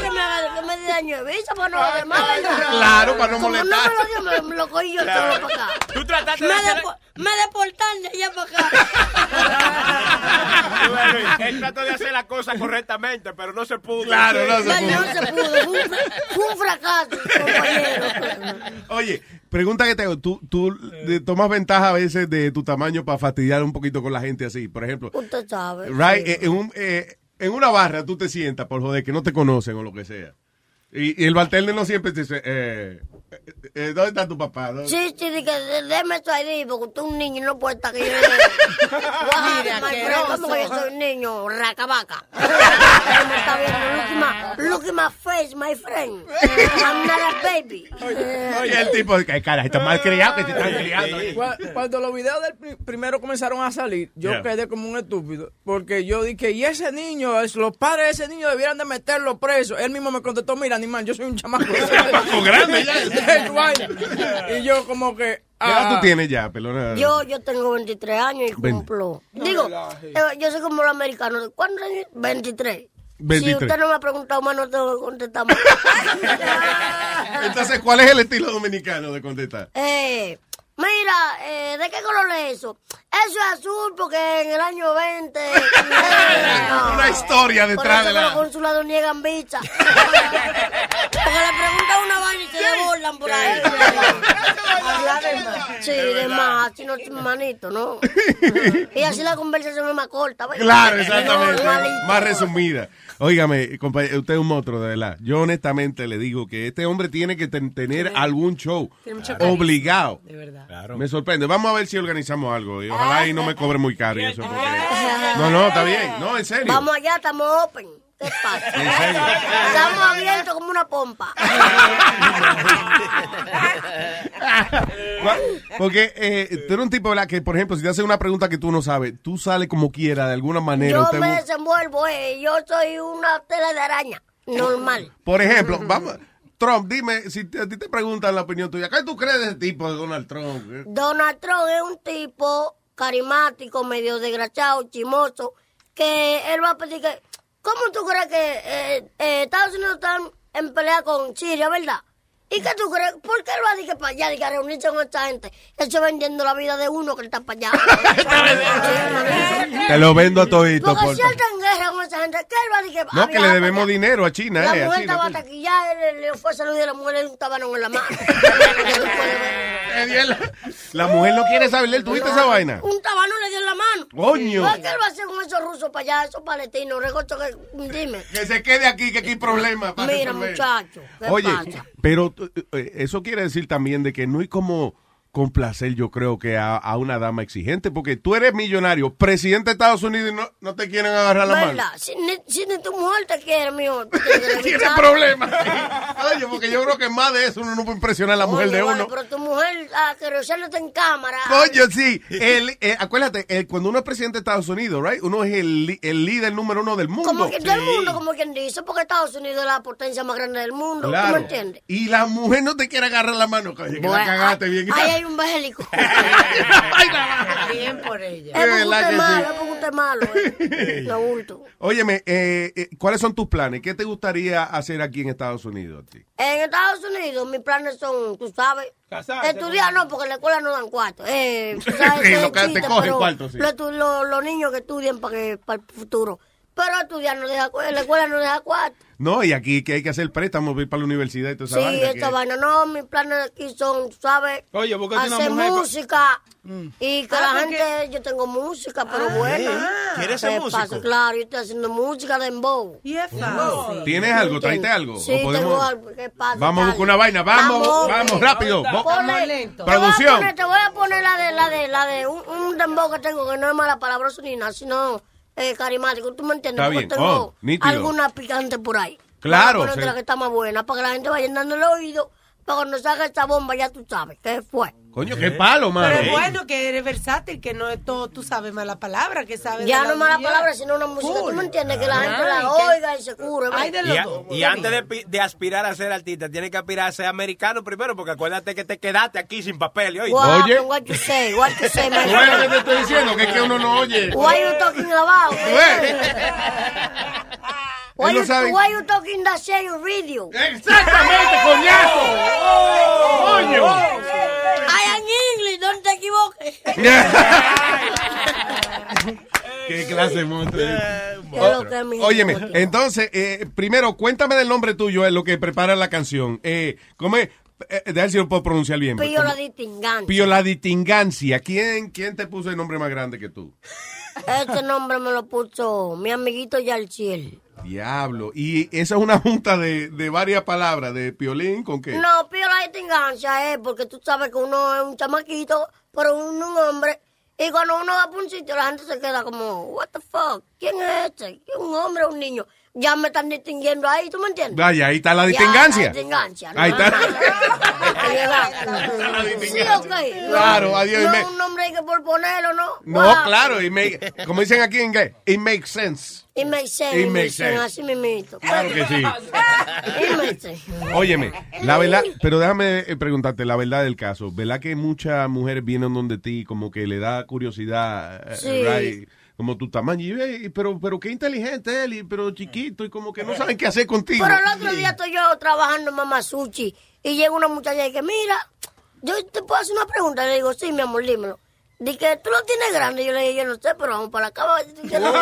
años de visa para no joder más, ¿verdad? Claro, para no Como molestar. no me lo dio, me, me lo cogí yo Claro. solo para acá. Tú trataste Me, de hacer... depo- me deportaron de allá para acá. Bueno, él trató de hacer la cosa correctamente, pero no se pudo. Claro, no se pudo. no se pudo. Fue un, fra- fue un fracaso, compañero. Oye, pregunta que te hago. ¿Tú, tú eh, tomas ventaja a veces de tu tamaño para fastidiar un poquito con la gente así? Por ejemplo, Usted sabe. right, sí. eh, en, un, eh, en una barra tú te sientas por joder que no te conocen o lo que sea. Y, y el bartender no siempre dice, eh, eh, eh, ¿dónde está tu papá? ¿Dónde- Sí, sí, di que de- déme tu ID, porque es un niño y no puede estar yo... Mira. ¿Cómo que yo soy un niño? Racabaca. me está viendo. Look at my, look at my face, my friend. I'm not a baby. Y el tipo, que cara, está mal criado que te están criando. Cu- Cuando los videos del pri- primero comenzaron a salir, yo Yeah. quedé como un estúpido. Porque yo dije, y ese niño, es- los padres de ese niño debieran de meterlo preso. Él mismo me contestó, mira, animal, yo soy un chamaco. grande ya. Y yo como que... ¿Qué edad ah, tú tienes ya, pelona? Yo, yo tengo 23 años y Ven. cumplo. Digo, eh, yo soy como los americanos. ¿Cuántos años? 23. 23. Si usted no me ha preguntado más, no tengo que contestar más. Entonces, ¿cuál es el estilo dominicano de contestar? Eh, mira, eh, ¿de qué color es eso? Eso es azul porque en el año 20... eh, no. Una historia detrás de que los la... consulados niegan visa. Porque le preguntan una vaina y se desbordan por ahí. Sí, de más, así no es manito, ¿no? Y así la conversación es más corta. Claro, exactamente. Más resumida. Óigame, compañero, usted es un monstruo, de verdad. Yo honestamente le digo que este hombre tiene que ten- tener algún show. Tiene mucho carisma. Obligado. De verdad. Me sorprende. Vamos a ver si organizamos algo. Y ojalá y no me cobre muy caro y eso. porque- No, no, está bien. No, en serio. Vamos allá, estamos open. ¿Qué pasa? ¿En serio? Estamos abiertos como una pompa. Porque eh, tú eres un tipo, ¿verdad? Que, por ejemplo, si te hacen una pregunta que tú no sabes, tú sales como quiera, de alguna manera. Yo me desenvuelvo, eh, yo soy una tela de araña, normal. Por ejemplo, vamos, Trump, dime, si te- a ti te preguntan la opinión tuya, ¿qué tú crees de ese tipo de Donald Trump? Donald Trump es un tipo carismático, medio desgraciado, chimoso, que él va a pedir que... ¿Cómo tú crees que eh, eh, Estados Unidos está en pelea con Siria, verdad? ¿Y qué tú crees? ¿Por qué él va a decir que para allá, de que a reunirse con esta gente? Él se vendiendo la vida de uno que está para allá. Te lo vendo a todito. Porque por- si él está en guerra con esa gente, ¿qué él va a decir que No, que le debemos dinero a China, La eh, mujer estaba pues. taquillada, él le fue a saludar a la mujer, le un tabanón en la mano. La mujer no quiere saber, ¿él tuviste esa vaina? Un tabanón le dio en la mano. Coño. ¿Qué él va a hacer con esos rusos para allá, esos palestinos? Recorcho que, dime. Que se quede aquí, que aquí hay problemas. para Mira, resolver. muchacho, ¿qué Oye, pasa? Pero eh, eso quiere decir también de que no hay como complacer, yo creo que a, a una dama exigente, porque tú eres millonario, presidente de Estados Unidos y no, no te quieren agarrar la mano. Si ni, si ni tu mujer te quiere, tú que Tiene problemas. Oye, porque yo creo que más de eso uno no puede impresionar a la mujer de vale, uno. pero tu mujer, ah, que en cámara. Coño, sí. El, eh, acuérdate, el- cuando uno es presidente de Estados Unidos, right? uno es el, el líder número uno del mundo. Como que del mundo, como quien dice, porque Estados Unidos es la potencia más grande del mundo. ¿Tú Claro. me entiendes? Y la mujer no te quiere agarrar la mano, coño, que la cagaste bien. Un bélico. Bien por ella. Es porque usted es malo, es porque usted es malo. Eh. No bulto. Óyeme, eh, eh, ¿cuáles son tus planes? ¿Qué te gustaría hacer aquí en Estados Unidos? a ti? En Estados Unidos mis planes son, tú sabes, estudiar no, porque en la escuela no dan cuarto. Eh, tú sabes, Sí, lo que te chiste, cogen pero cuarto, sí. Los, estu- los- los niños que estudian para que para el futuro. Pero estudiar no deja, la escuela no deja cuarto. No, y aquí que hay que hacer préstamos, ir para la universidad y toda esa Sí, vaina. esta que- vaina no, mis planes aquí son, sabes, Oye, búscate una hacer mujer pa- música. Y que Ah, la porque- gente, yo tengo música, pero buena. ¿Quieres ser ¿Qué músico? pasa? Claro, yo estoy haciendo música de embow. Y es fácil. ¿Tienes algo? ¿Traiste algo? Sí, ¿O podemos- tengo algo. ¿Qué pasa? Vamos a buscar una vaina. Vamos, vamos, rápido. Ponle- Te voy, a Producción. poner, te voy a poner la de, la de, la de un, un dembow que tengo, que no es mala palabra ni nada, sino eh, carismático. ¿Tú me entiendes? Está Porque bien. tengo Oh, alguna picante por ahí. Claro, Voy a ponerte sí. la que está más buena, para que la gente vaya dando el oído, para cuando salga esta bomba ya tú sabes qué fue. Coño, qué palo, mano. Pero es bueno que eres versátil, que no es todo, tú sabes mala palabra, que sabes. Ya de no es mala palabra, sino una música. ¿Tú me entiendes? Que la gente Ay, la que- oiga y se cure. Ay, de Y, a- loco. y antes de, pi- de aspirar a ser artista, tienes que aspirar a ser americano primero, porque acuérdate que te quedaste aquí sin papel. ¿oíste? What, Oye. what you say, what you say, ves lo que te estoy diciendo, que es que uno no oye. Why you talking about? Why you, sabe- why you talking that shit you video? Exactamente, coñazo. Coño. Equivoques. Qué clase de monstruo. ¿Qué es lo que es mi Óyeme, entonces, eh, primero, cuéntame del nombre tuyo, es lo que prepara la canción. Eh, ¿Cómo es? Eh, de ver si lo puedo pronunciar bien. Pío la distingancia. Pío la distingancia. ¿Quién, ¿Quién te puso el nombre más grande que tú? Este nombre me lo puso mi amiguito Yalciel. Diablo. Y esa es una junta de, de varias palabras, de piolín con qué. No, Pío la distingancia es porque tú sabes que uno es un chamaquito, pero uno es un hombre. Y cuando uno va por un sitio, la gente se queda como, what the fuck, ¿quién es este? ¿Es un hombre o un niño? Ya me están distinguiendo ahí, ¿tú me entiendes? Vaya, ahí está la Ya, distingancia. la distingancia. Ahí está. Sí, ok. Claro, adiós, No me- es un nombre hay que por ponerlo, ¿no? No, Wow. claro, y make- como dicen aquí en inglés, it makes sense. It makes sense. It makes sense. Así mismito. Claro que sí. It makes sense. Óyeme, la verdad, pero déjame eh, preguntarte la verdad del caso. ¿Verdad que muchas mujeres vienen donde ti como que le da curiosidad, eh, Sí. right? como tu tamaño? Y, ve, pero, pero qué inteligente él, y, pero chiquito, y como que no saben qué hacer contigo. Pero el otro día estoy yo trabajando en Mamá Sushi y llega una muchacha y que mira, yo te puedo hacer una pregunta. Le digo, sí, mi amor, dímelo. Que tú lo tienes grande. Yo le dije, yo no sé, pero vamos para la cama. Dice, no.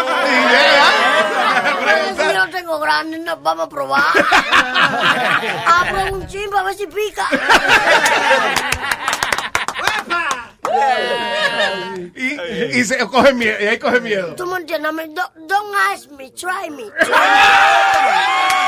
Yo lo tengo grande, no, vamos a probar. ah, pues un chimbo a ver si pica. y, y se coge miedo, y ahí coge miedo. Tú me entiendes, don't, don't ask me, try me. Try me.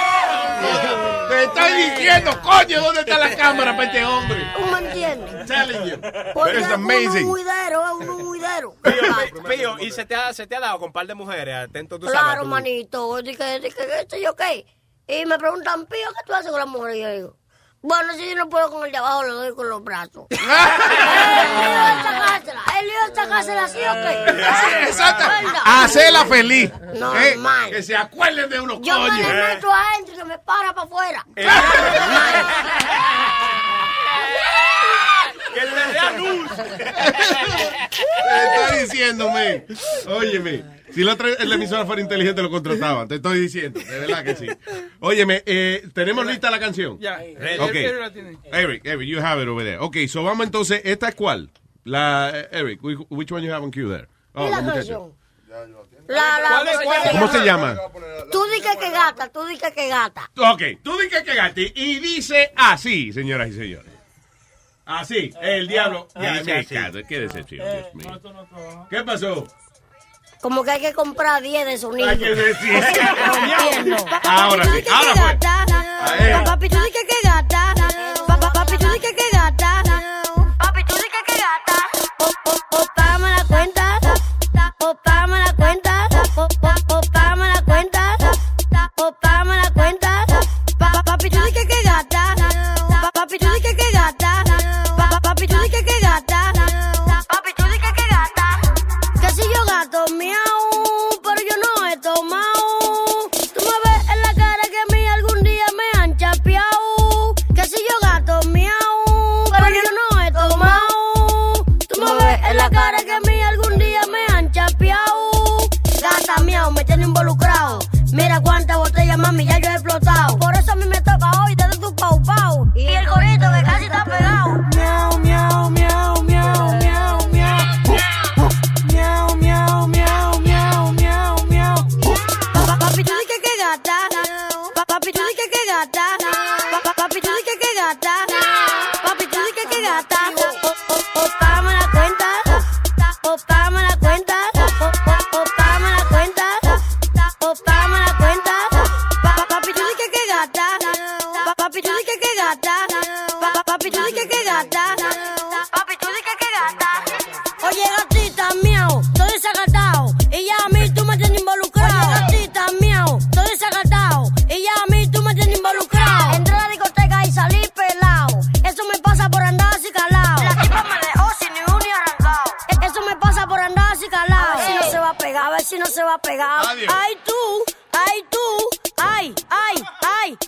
Te estoy diciendo, coño, ¿dónde está la cámara para este hombre? ¿Tú me entiendes? Telling you. Porque It's es uno amazing. uno muidero. Pío, Pío, ¿y se te, ha, se te ha dado con un par de mujeres? Atento, tú sabes. Claro, manito. Dije, dije, ¿qué sé yo qué? Y me preguntan, Pío, ¿qué tú haces con las mujeres? Y yo digo, bueno, si yo no puedo con el de abajo, le doy con los brazos. el lío es sacársela. El lío es sacársela, ¿sí o qué? Exacto. Hacela feliz. Normal. Eh, Que se acuerden de unos Yo me coños. le meto adentro y que me para para afuera. Que le dé a luz. Te estoy diciéndome. Óyeme. Si la otra la emisora fuera inteligente lo contrataban, te estoy diciendo, de verdad que sí. Óyeme, eh, tenemos lista la canción. Ya. Ok. Eric la tiene. Eric, Eric, you have it over there. Ok, so vamos entonces, ¿esta es cuál? La, eh, Eric, which one you have on cue there? Oh, ¿Y la canción? La, la, ¿Cuál es- cuál es? ¿Cómo se llama? Tú dices que gata, tú dices que gata. Ok, tú di que cagaste y dice así, señoras y señores. Así, el diablo. Ya, Dice me así. cago, qué decepción, Dios mío. ¿Qué pasó? Como que hay que comprar 10 de sonido. Hay que decir. Ahora sí, ahora. Ahí. Papi, tú dices que gata. Pa- pa- Papi, tú dices que gata. Papi, tú dices que gata.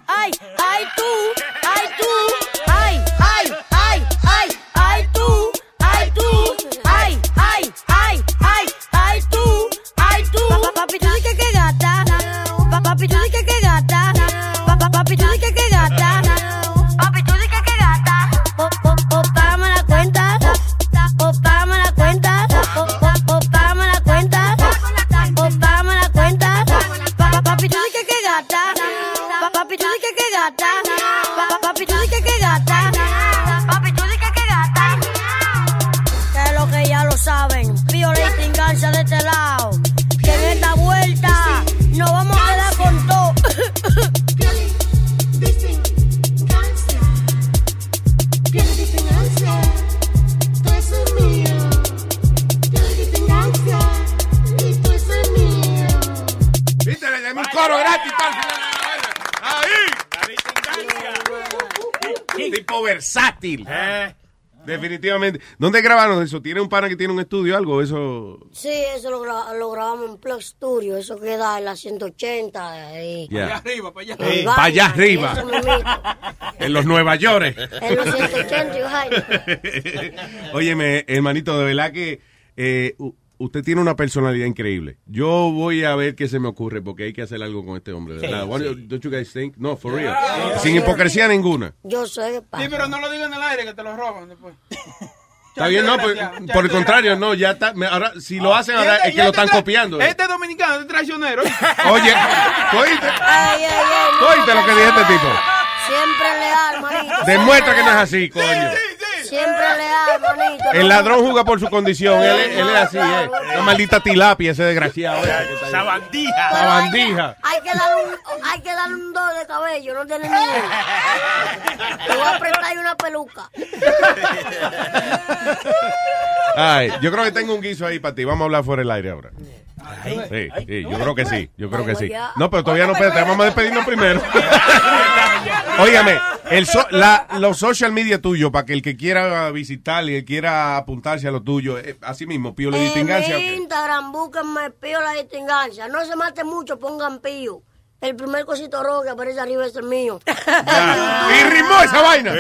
Ay, Definitivamente. ¿Dónde grabaron eso? ¿Tiene un pana que tiene un estudio o algo? Eso. Sí, eso lo, gra- lo grabamos en Plug Studio. Eso queda en la 180. ahí. Ya. Allá arriba, para allá. En Eh, Vaina, pa' allá arriba. En los Nueva York. En los 180 y vaina. Óyeme, hermanito, de verdad que eh, usted tiene una personalidad increíble. Yo voy a ver qué se me ocurre porque hay que hacer algo con este hombre. de ¿verdad? Do- don't you guys think? No, for real. Sin hipocresía ninguna. Yo sé que pasa. Sí, pero no lo digan en el aire que te lo roban después. Está bien, no, pues, por el contrario, no, ya está. me- Ahora, si lo hacen ahora es que lo están copiando. Este dominicano, este traicionero. Oye, ¿tú oíste? Ay, ay, ay. ¿Tú oíste lo que dijo este tipo? Siempre leal, manito. Demuestra que no es así, coño. Siempre leal, manito. El ladrón juzga por su condición. Él, es- él es así, ¿eh? Una maldita tilapia ese desgraciado. ¿eh? Sabandija. Sabandija. Hay que darle un, hay que darle un do de cabello, no tiene miedo. Te voy a apretar ahí una peluca. Ay, yo creo que tengo un guiso ahí para ti. Vamos a hablar fuera del aire ahora. Sí, sí, yo creo que sí, yo creo que sí. No, pero todavía no, espérate, vamos a despedirnos primero. Óigame, el so- la- los social media tuyos, para que el que quiera visitar y el que quiera apuntarse a lo tuyo, eh, así mismo, Pío le En distingancia. mi Instagram, búsquenme Pío la distingancia. No se mate mucho, pongan Pío. El primer cosito rojo que aparece arriba es el mío. Y rimó esa vaina.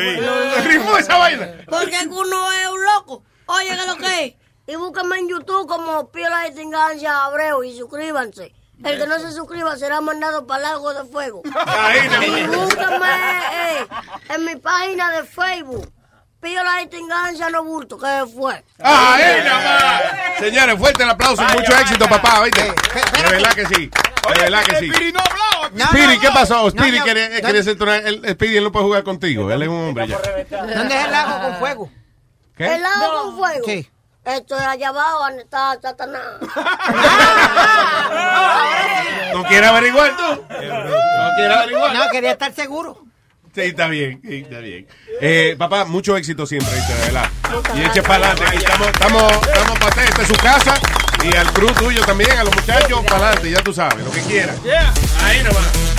Rimó esa vaina. Porque uno es un loco. Oye, ¿qué es lo que es? Y búsquenme en YouTube como Pío la distingancia Abreu y suscríbanse. El que no se suscriba será mandado para el lago de fuego. y búsquenme eh, en mi página de Facebook. Pío la distingancia no bulto, ¿qué fue? ¡Ahí nada más! Señores, fuerte el aplauso y mucho éxito, papá. ¿viste? De verdad que sí. De verdad que sí. Speedy, ¿qué pasó? Speedy quiere, quiere ser el, él no puede jugar contigo. Él es un hombre ya. ¿Dónde es el lago con fuego? ¿Qué? ¿El lago con fuego? Sí. Esto es allá abajo, donde está Satanás. ¿No quiere averiguar tú? ¿No quiere averiguar? No, quería estar seguro. Sí, está bien, sí, está bien. Eh, papá, mucho éxito siempre, verdad. Y eche para adelante. Estamos, estamos, estamos para usted. Esta es su casa. Y al crew tuyo también, a los muchachos, para adelante, ya tú sabes, lo que quieras. Ahí nomás.